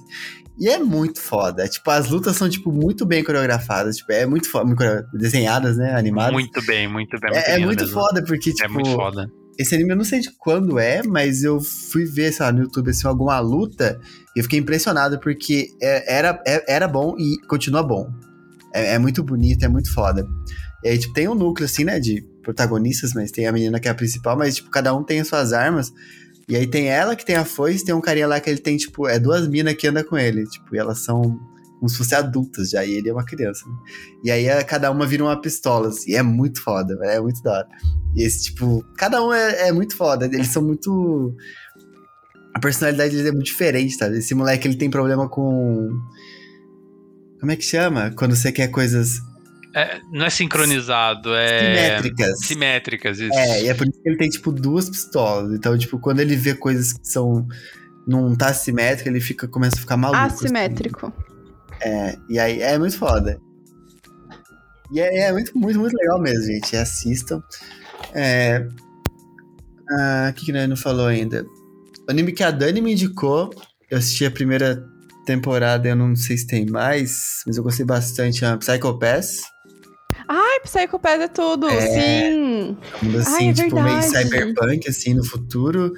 Speaker 6: E é muito foda. Tipo, as lutas são, tipo, muito bem coreografadas. Tipo, é muito foda. muito Desenhadas, né? Animadas.
Speaker 1: Muito bem, muito bem.
Speaker 6: é é
Speaker 1: lindo
Speaker 6: muito
Speaker 1: mesmo.
Speaker 6: foda, porque, tipo...
Speaker 1: É muito foda.
Speaker 6: Esse anime eu não sei de quando é, mas eu fui ver, sei lá, no YouTube, assim, alguma luta e eu fiquei impressionado porque é- era, é- era bom e continua bom. É, é muito bonito, é muito foda. E aí, tipo, tem um núcleo, assim, né, de protagonistas, mas tem a menina que é a principal, mas, tipo, cada um tem as suas armas. E aí tem ela que tem a foice, tem um carinha lá que ele tem, tipo, é duas minas que anda com ele, tipo, e elas são como se fossem adultas já, e ele é uma criança, né? E aí é, cada uma vira uma pistola, assim, e é muito foda, é muito da hora. E esse, tipo, cada um é, é muito foda, eles são muito... A personalidade deles é muito diferente, sabe? Esse moleque, ele tem problema com... Como é que chama? Quando você quer coisas
Speaker 1: É, não é sincronizado, é.
Speaker 6: simétricas.
Speaker 1: Simétricas, isso.
Speaker 6: É, e é por isso que ele tem, tipo, duas pistolas. Então, tipo, quando ele vê coisas que são... Não tá simétrica, ele fica, começa a ficar maluco. assim.
Speaker 5: Assimétrico.
Speaker 6: É, e aí é muito foda. E é, é muito, muito, muito legal mesmo, gente. Assistam. É. ah, O que, que nós não falou ainda? O anime que a Dani me indicou, eu assisti a primeira temporada, eu não sei se tem mais, mas eu gostei bastante. É Psycho Pass.
Speaker 5: Ai, Psycho Pass é tudo,
Speaker 6: É.
Speaker 5: sim.
Speaker 6: Um assim,
Speaker 5: Ai, é
Speaker 6: tipo, meio
Speaker 5: verdade.
Speaker 6: cyberpunk, assim, no futuro.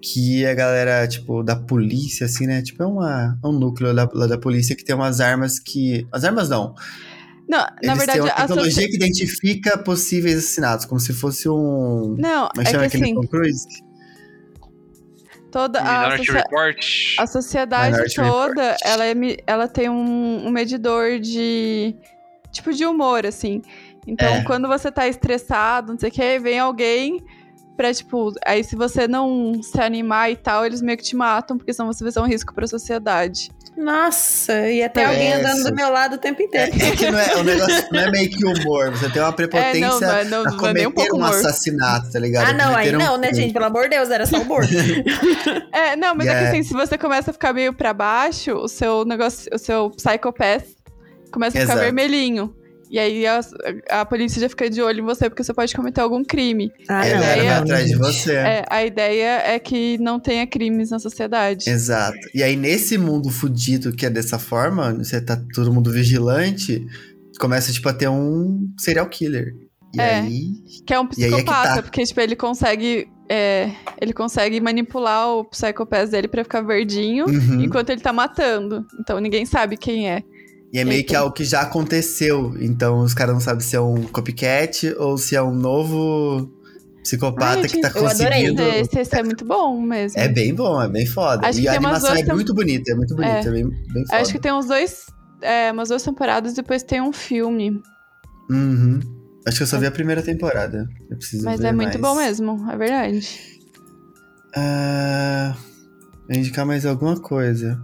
Speaker 6: Que a galera, tipo, da polícia, assim, né? Tipo, é, uma, é um núcleo lá, lá da polícia que tem umas armas que. As armas não.
Speaker 5: Não, na
Speaker 6: Eles
Speaker 5: verdade,
Speaker 6: têm uma
Speaker 5: a
Speaker 6: tecnologia que identifica possíveis assassinatos, como se fosse um.
Speaker 5: Não,
Speaker 6: Como é que
Speaker 5: é
Speaker 6: chama
Speaker 5: que
Speaker 6: aquele
Speaker 5: assim,
Speaker 6: Tom Cruise?
Speaker 5: toda a,
Speaker 1: Minority
Speaker 5: socia-
Speaker 1: Report.
Speaker 5: a sociedade
Speaker 6: Minority
Speaker 5: toda,
Speaker 6: Report.
Speaker 5: ela, é ela tem um, um medidor de. Tipo, de humor, assim. Então,
Speaker 6: É.
Speaker 5: quando você tá estressado, não sei o que, vem alguém pra, tipo. Aí, se você não se animar e tal, eles meio que te matam, porque senão você vai ser um risco pra sociedade.
Speaker 2: Nossa, ia ter
Speaker 6: É,
Speaker 2: alguém andando do meu lado o tempo
Speaker 6: É,
Speaker 2: inteiro.
Speaker 6: é que não é, o negócio não é meio que humor, você tem uma
Speaker 5: É,
Speaker 6: prepotência
Speaker 5: não, não, é- não,
Speaker 6: a
Speaker 5: não é nem um pouco
Speaker 6: um assassinato, tá ligado?
Speaker 2: Ah, não, aí
Speaker 6: um-
Speaker 2: não, né, gente? Pelo amor de Deus, era só humor.
Speaker 5: É, não, mas é
Speaker 6: Yeah.
Speaker 5: que assim, se você começa a ficar meio pra baixo, o seu negócio, o seu psychopath começa a ficar
Speaker 6: Exato.
Speaker 5: vermelhinho. E aí a, a polícia já fica de olho em você porque você pode cometer algum crime.
Speaker 2: Ah,
Speaker 6: É,
Speaker 5: a ideia-
Speaker 6: vai atrás de você.
Speaker 5: É, a ideia é que não tenha crimes na sociedade.
Speaker 6: Exato. E aí, nesse mundo fudido que é dessa forma, você tá todo mundo vigilante, começa, tipo, a ter um serial killer. E
Speaker 5: É.
Speaker 6: aí.
Speaker 5: Que é um
Speaker 6: é que
Speaker 5: psicopata,
Speaker 6: tá.
Speaker 5: porque tipo, ele consegue. é, ele consegue manipular o psychopath dele pra ficar verdinho
Speaker 6: Uhum.
Speaker 5: enquanto ele tá matando. Então ninguém sabe quem é.
Speaker 6: E é meio que algo que já aconteceu. Então os caras não sabem se é um copycat ou se é um novo psicopata
Speaker 5: Ai,
Speaker 6: que tá
Speaker 2: eu adorei.
Speaker 6: conseguindo.
Speaker 5: Esse, esse é muito bom mesmo.
Speaker 6: É bem bom, é bem foda.
Speaker 5: Acho
Speaker 6: e a animação é muito bonita, é muito bonita, é, bem, bem foda.
Speaker 5: Acho que tem uns dois. é, umas duas temporadas, depois tem um filme.
Speaker 6: Uhum. Acho que eu só vi a primeira temporada. Eu preciso
Speaker 5: Mas é muito
Speaker 6: mais.
Speaker 5: bom mesmo, é verdade.
Speaker 6: Ah, vou indicar mais alguma coisa.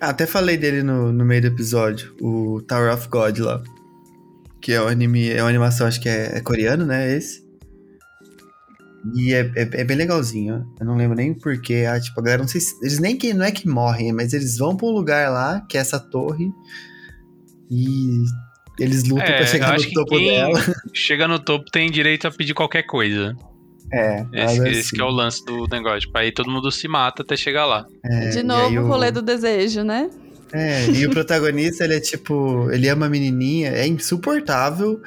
Speaker 6: Ah, até falei dele no, no meio do episódio, o Tower of God lá. Que é um anime, é uma animação, acho que é, é coreano, né? Esse. E é, é, é bem legalzinho. Eu não lembro nem porquê. Ah, tipo, a galera, não sei se. Eles nem que não é que morrem, mas eles vão pra um lugar lá, que é essa torre. E eles lutam
Speaker 1: É,
Speaker 6: pra chegar no topo
Speaker 1: quem
Speaker 6: dela.
Speaker 1: chega no topo tem direito a pedir qualquer coisa.
Speaker 6: É,
Speaker 1: Esse,
Speaker 6: algo
Speaker 1: esse
Speaker 6: assim.
Speaker 1: que é o lance do negócio. Tipo, aí todo mundo se mata até chegar lá.
Speaker 6: É,
Speaker 5: De novo, o rolê do desejo, né?
Speaker 6: É, e o protagonista, ele é tipo, ele ama a menininha, é insuportável,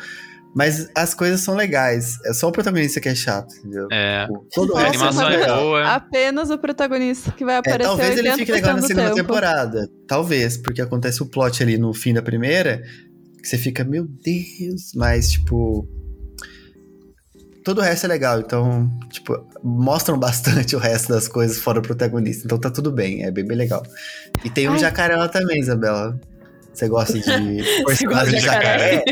Speaker 6: mas as coisas são legais. É só o protagonista que é chato, entendeu?
Speaker 1: É.
Speaker 6: Tipo, Todo o
Speaker 1: A animação
Speaker 6: é
Speaker 1: é boa.
Speaker 5: Apenas o protagonista que vai
Speaker 6: É,
Speaker 5: aparecer
Speaker 6: talvez ele
Speaker 5: 80%
Speaker 6: fique legal na segunda
Speaker 5: tempo.
Speaker 6: temporada. Talvez, porque acontece o plot ali no fim da primeira, que você fica, meu Deus, mas tipo. Todo o resto é legal, então, tipo, mostram bastante o resto das coisas fora o protagonista. Então tá tudo bem, é bem, bem legal. E tem um
Speaker 5: Ai.
Speaker 6: jacaré lá também, Isabela. Você gosta de
Speaker 2: Você
Speaker 6: personagem
Speaker 2: gosta de jacaré?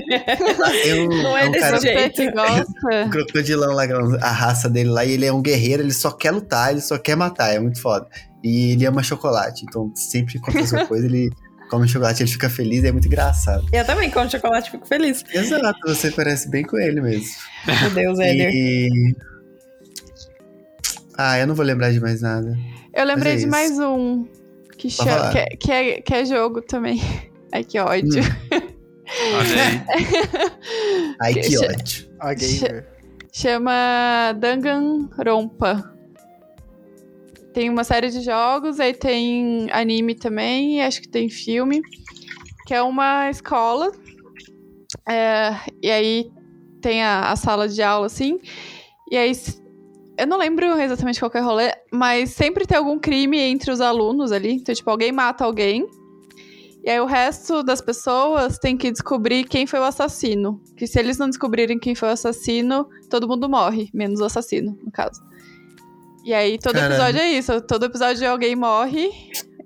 Speaker 6: Um,
Speaker 2: Não é
Speaker 6: um
Speaker 2: desse
Speaker 6: cara,
Speaker 2: jeito.
Speaker 5: Você que gosta.
Speaker 6: crocodilão lá, a raça dele lá, e ele é um guerreiro, ele só quer lutar, ele só quer matar, é muito foda. E ele ama chocolate, então sempre que acontece alguma coisa, ele come chocolate, ele fica feliz, é muito engraçado.
Speaker 2: Eu também como chocolate e fico feliz.
Speaker 6: Exato, você parece bem com ele mesmo.
Speaker 2: Meu Deus, Éder.
Speaker 6: E... Ah, eu não vou lembrar de mais nada.
Speaker 5: Eu lembrei
Speaker 6: é
Speaker 5: de
Speaker 6: isso.
Speaker 5: mais um que, chama, que, é, que, é, que é jogo também. Ai, que ódio.
Speaker 1: Aí.
Speaker 6: Ai,
Speaker 5: Que
Speaker 6: ódio.
Speaker 3: A gamer.
Speaker 5: Chama Danganronpa. Tem uma série de jogos, aí tem anime também, acho que tem filme. Que é uma escola. é, e aí tem a, a sala de aula, assim. E aí. Eu não lembro exatamente qual que é o rolê, mas sempre tem algum crime entre os alunos ali. Então, tipo, alguém mata alguém. E aí o resto das pessoas tem que descobrir quem foi o assassino. Que se eles não descobrirem quem foi o assassino, todo mundo morre, menos o assassino, no caso. E aí todo
Speaker 6: Caralho.
Speaker 5: episódio é isso. Todo episódio alguém morre.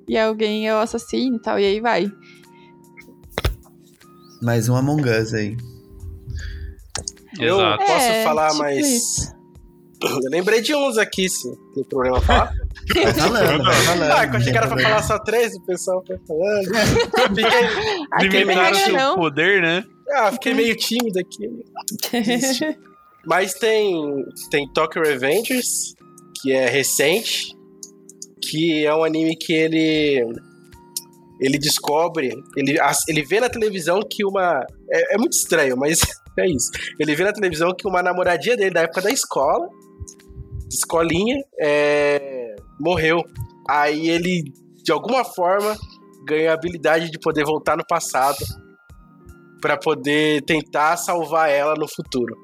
Speaker 5: e alguém é o assassino e tal, e aí vai.
Speaker 6: Mais um Among Us aí.
Speaker 4: Eu
Speaker 1: Exato.
Speaker 4: posso
Speaker 5: É,
Speaker 4: falar
Speaker 5: tipo
Speaker 4: mais.
Speaker 5: isso.
Speaker 4: Eu lembrei de uns aqui, se tem problema falar.
Speaker 6: Vai falando, vai falando.
Speaker 4: ah, que eu achei que era pra falar só três, o pessoal foi falando. Fiquei,
Speaker 1: Limitaram
Speaker 5: regra
Speaker 1: seu
Speaker 5: não.
Speaker 1: poder, né?
Speaker 4: ah, fiquei meio tímido aqui. Mas tem, tem Tokyo Revengers, que é recente, que é um anime que ele ele descobre, ele, ele vê na televisão que uma é, é muito estranho, mas é isso. Ele vê na televisão que uma namoradinha dele da época da escola, escolinha, é, morreu. Aí ele de alguma forma ganha a habilidade de poder voltar no passado para poder tentar salvar ela no futuro.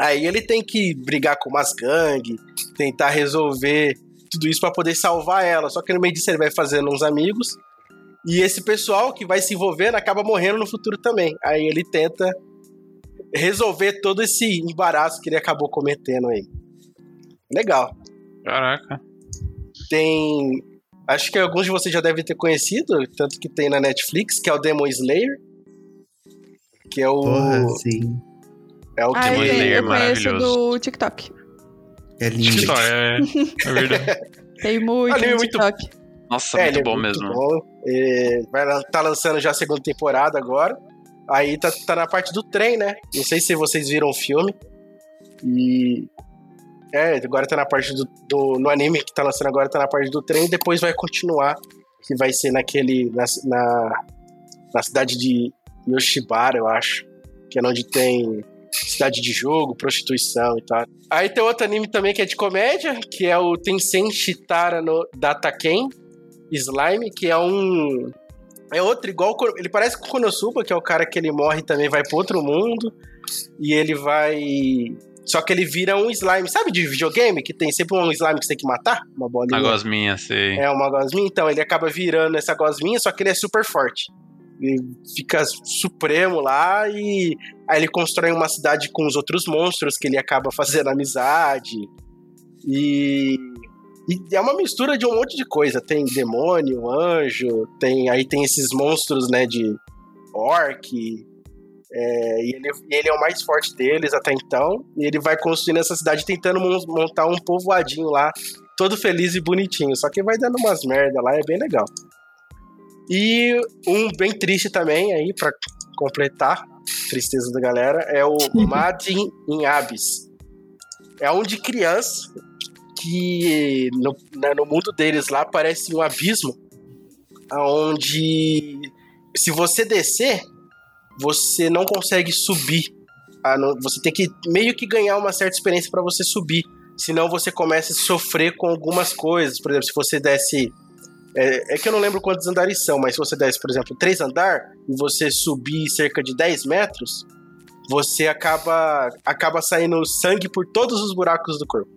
Speaker 4: Aí ele tem que brigar com umas gangues, tentar resolver tudo isso para poder salvar ela. Só que no meio disso ele vai fazendo uns amigos. E esse pessoal que vai se envolvendo acaba morrendo no futuro também. Aí ele tenta resolver todo esse embaraço que ele acabou cometendo aí. Legal.
Speaker 1: Caraca.
Speaker 4: Tem. Acho que alguns de vocês já devem ter conhecido, tanto que tem na Netflix, que é o Demon Slayer. Que é o.
Speaker 6: Porra, sim.
Speaker 4: É o que.
Speaker 1: Demon Slayer maravilhoso.
Speaker 5: do TikTok.
Speaker 6: É lindo.
Speaker 1: TikTok, é, é verdade.
Speaker 5: Tem muito
Speaker 4: Anime
Speaker 5: no
Speaker 4: muito-
Speaker 5: TikTok.
Speaker 1: Nossa,
Speaker 4: É,
Speaker 1: muito
Speaker 4: ele é
Speaker 1: bom
Speaker 4: muito
Speaker 1: mesmo.
Speaker 4: bom. É, vai tá lançando já a segunda temporada agora. Aí tá, tá na parte do trem, né? Não sei se vocês viram o filme. E. É, agora tá na parte do, do- No anime que tá lançando agora tá na parte do trem. Depois vai continuar. Que vai ser naquele. Na, na, na cidade de Yoshibara, eu acho. Que é onde tem cidade de jogo, prostituição e tal. Aí tem outro anime também que é de comédia, que é o Tensen Shitara no Dataken Slime, que é um. É outro, igual. Ele parece com o Konosuba, que é o cara que ele morre e também vai pro outro mundo. E ele vai. Só que ele vira um slime. Sabe de videogame? Que tem sempre um slime que você tem que matar? Uma bolinha.
Speaker 1: A gosminha, sei.
Speaker 4: É uma gosminha, então ele acaba virando essa gosminha, só que ele é super forte. Ele fica supremo lá e aí ele constrói uma cidade com os outros monstros que ele acaba fazendo amizade. E, e é uma mistura de um monte de coisa. Tem demônio, anjo, tem aí tem esses monstros, né, de orc. é, e ele, ele é o mais forte deles até então. E ele vai construindo essa cidade tentando mon- montar um povoadinho lá todo feliz e bonitinho. Só que vai dando umas merda lá, é bem legal. E um bem triste também aí, pra completar, tristeza da galera, é o Madin in Abyss. É um de criança que no, né, no mundo deles lá parece um abismo, onde se você descer, você não consegue subir. Ah, você tem que meio que ganhar uma certa experiência para você subir. Senão você começa a sofrer com algumas coisas. Por exemplo, se você desce. É, é que eu não lembro quantos andares são, mas se você desce, por exemplo, três andar e você subir cerca de 10 metros, você acaba, acaba saindo sangue por todos os buracos do corpo.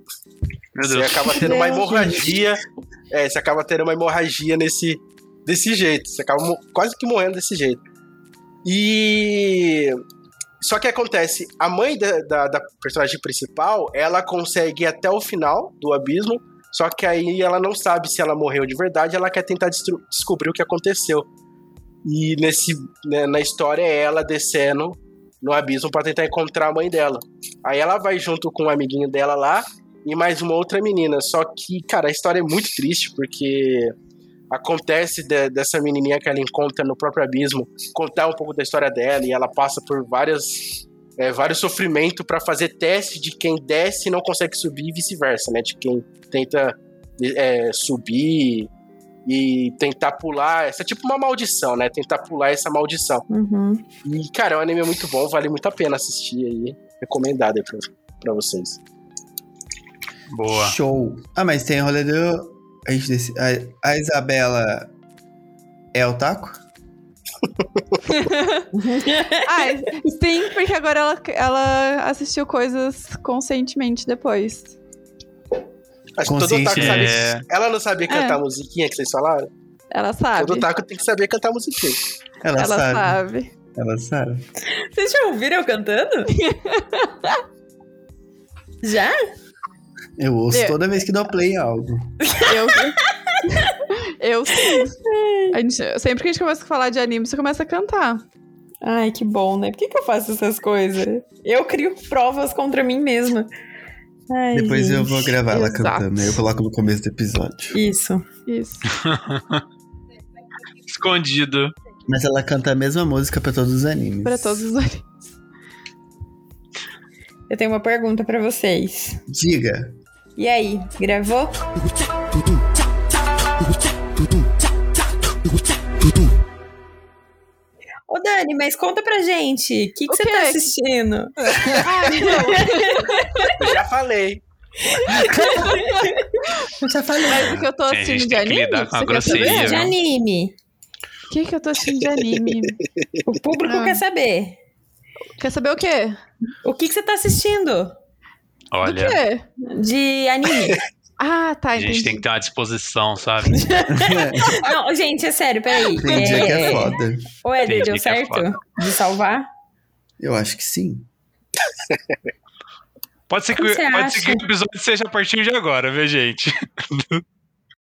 Speaker 1: Meu
Speaker 4: Você acaba tendo uma
Speaker 5: Deus,
Speaker 4: hemorragia. É, você acaba tendo uma hemorragia nesse, desse jeito. Você acaba quase que morrendo desse jeito. E. Só que acontece, a mãe da, da, da personagem principal, ela consegue ir até o final do abismo, só que aí ela não sabe se ela morreu de verdade, ela quer tentar descobrir o que aconteceu. E nesse, né, na história é ela descendo no abismo para tentar encontrar a mãe dela. Aí ela vai junto com um amiguinho dela lá e mais uma outra menina. Só que, cara, a história é muito triste porque acontece de- dessa menininha que ela encontra no próprio abismo contar um pouco da história dela e ela passa por várias é, vários sofrimentos para fazer teste de quem desce e não consegue subir e vice-versa, né? De quem tenta é, subir e tentar pular. Essa é tipo uma maldição, né? Tentar pular essa maldição.
Speaker 2: Uhum.
Speaker 4: E, cara, é um anime muito bom, vale muito a pena assistir aí. Recomendado aí pra, pra vocês.
Speaker 1: Boa.
Speaker 6: Show. Ah, mas tem o rolê do. A, gente desse- a, a Isabela é o taco?
Speaker 5: Ah, sim, porque agora ela, ela assistiu coisas conscientemente depois.
Speaker 4: Acho que todo sabe.
Speaker 1: é.
Speaker 4: Ela não sabia cantar
Speaker 5: É.
Speaker 4: musiquinha que vocês falaram?
Speaker 5: Ela sabe.
Speaker 4: Todo otaku tem que saber cantar musiquinha.
Speaker 6: Ela,
Speaker 5: Ela
Speaker 6: sabe.
Speaker 5: sabe.
Speaker 6: Ela sabe.
Speaker 2: Vocês já ouviram eu cantando? já?
Speaker 6: Eu ouço
Speaker 5: Eu-
Speaker 6: toda vez que dou play em algo.
Speaker 5: Eu, Eu sim. A gente- sempre que a gente começa a falar de anime, você começa a cantar.
Speaker 2: Ai, que bom, né? Por que, que eu faço essas coisas? Eu crio provas contra mim mesma. Ai,
Speaker 6: Depois eu
Speaker 2: gente.
Speaker 6: vou gravar ela
Speaker 5: Exato.
Speaker 6: cantando, eu coloco no começo do episódio.
Speaker 2: Isso.
Speaker 5: Isso.
Speaker 1: Escondido.
Speaker 6: Mas ela canta a mesma música pra todos os animes.
Speaker 5: Pra todos os animes.
Speaker 2: Eu tenho uma pergunta pra vocês.
Speaker 6: Diga.
Speaker 2: E aí, gravou? Dani, mas conta pra gente, o que, que
Speaker 5: O
Speaker 2: você
Speaker 5: quê?
Speaker 2: tá assistindo?
Speaker 5: Ah, então,
Speaker 4: Eu já falei.
Speaker 6: Já falei.
Speaker 5: mas o que eu tô
Speaker 1: Sim,
Speaker 5: assistindo de
Speaker 1: que
Speaker 5: anime?
Speaker 1: lidar com a
Speaker 5: Você quer
Speaker 1: grosseria?
Speaker 2: De anime.
Speaker 5: O que, que eu tô assistindo de anime?
Speaker 2: O público
Speaker 5: Ah.
Speaker 2: quer saber.
Speaker 5: Quer saber o quê?
Speaker 2: O que, que você tá assistindo
Speaker 5: Do
Speaker 1: Olha,
Speaker 5: quê?
Speaker 2: de anime?
Speaker 5: Ah, tá,
Speaker 1: a
Speaker 5: entendi.
Speaker 1: gente tem que ter uma disposição, sabe?
Speaker 2: Não, gente, é sério, peraí.
Speaker 6: Tem dia que é foda.
Speaker 2: Ô, Éder, deu
Speaker 1: é
Speaker 2: certo
Speaker 1: foda.
Speaker 2: de salvar?
Speaker 6: Eu acho que sim.
Speaker 1: Pode ser que, pode ser que o episódio seja a partir de agora, viu, gente?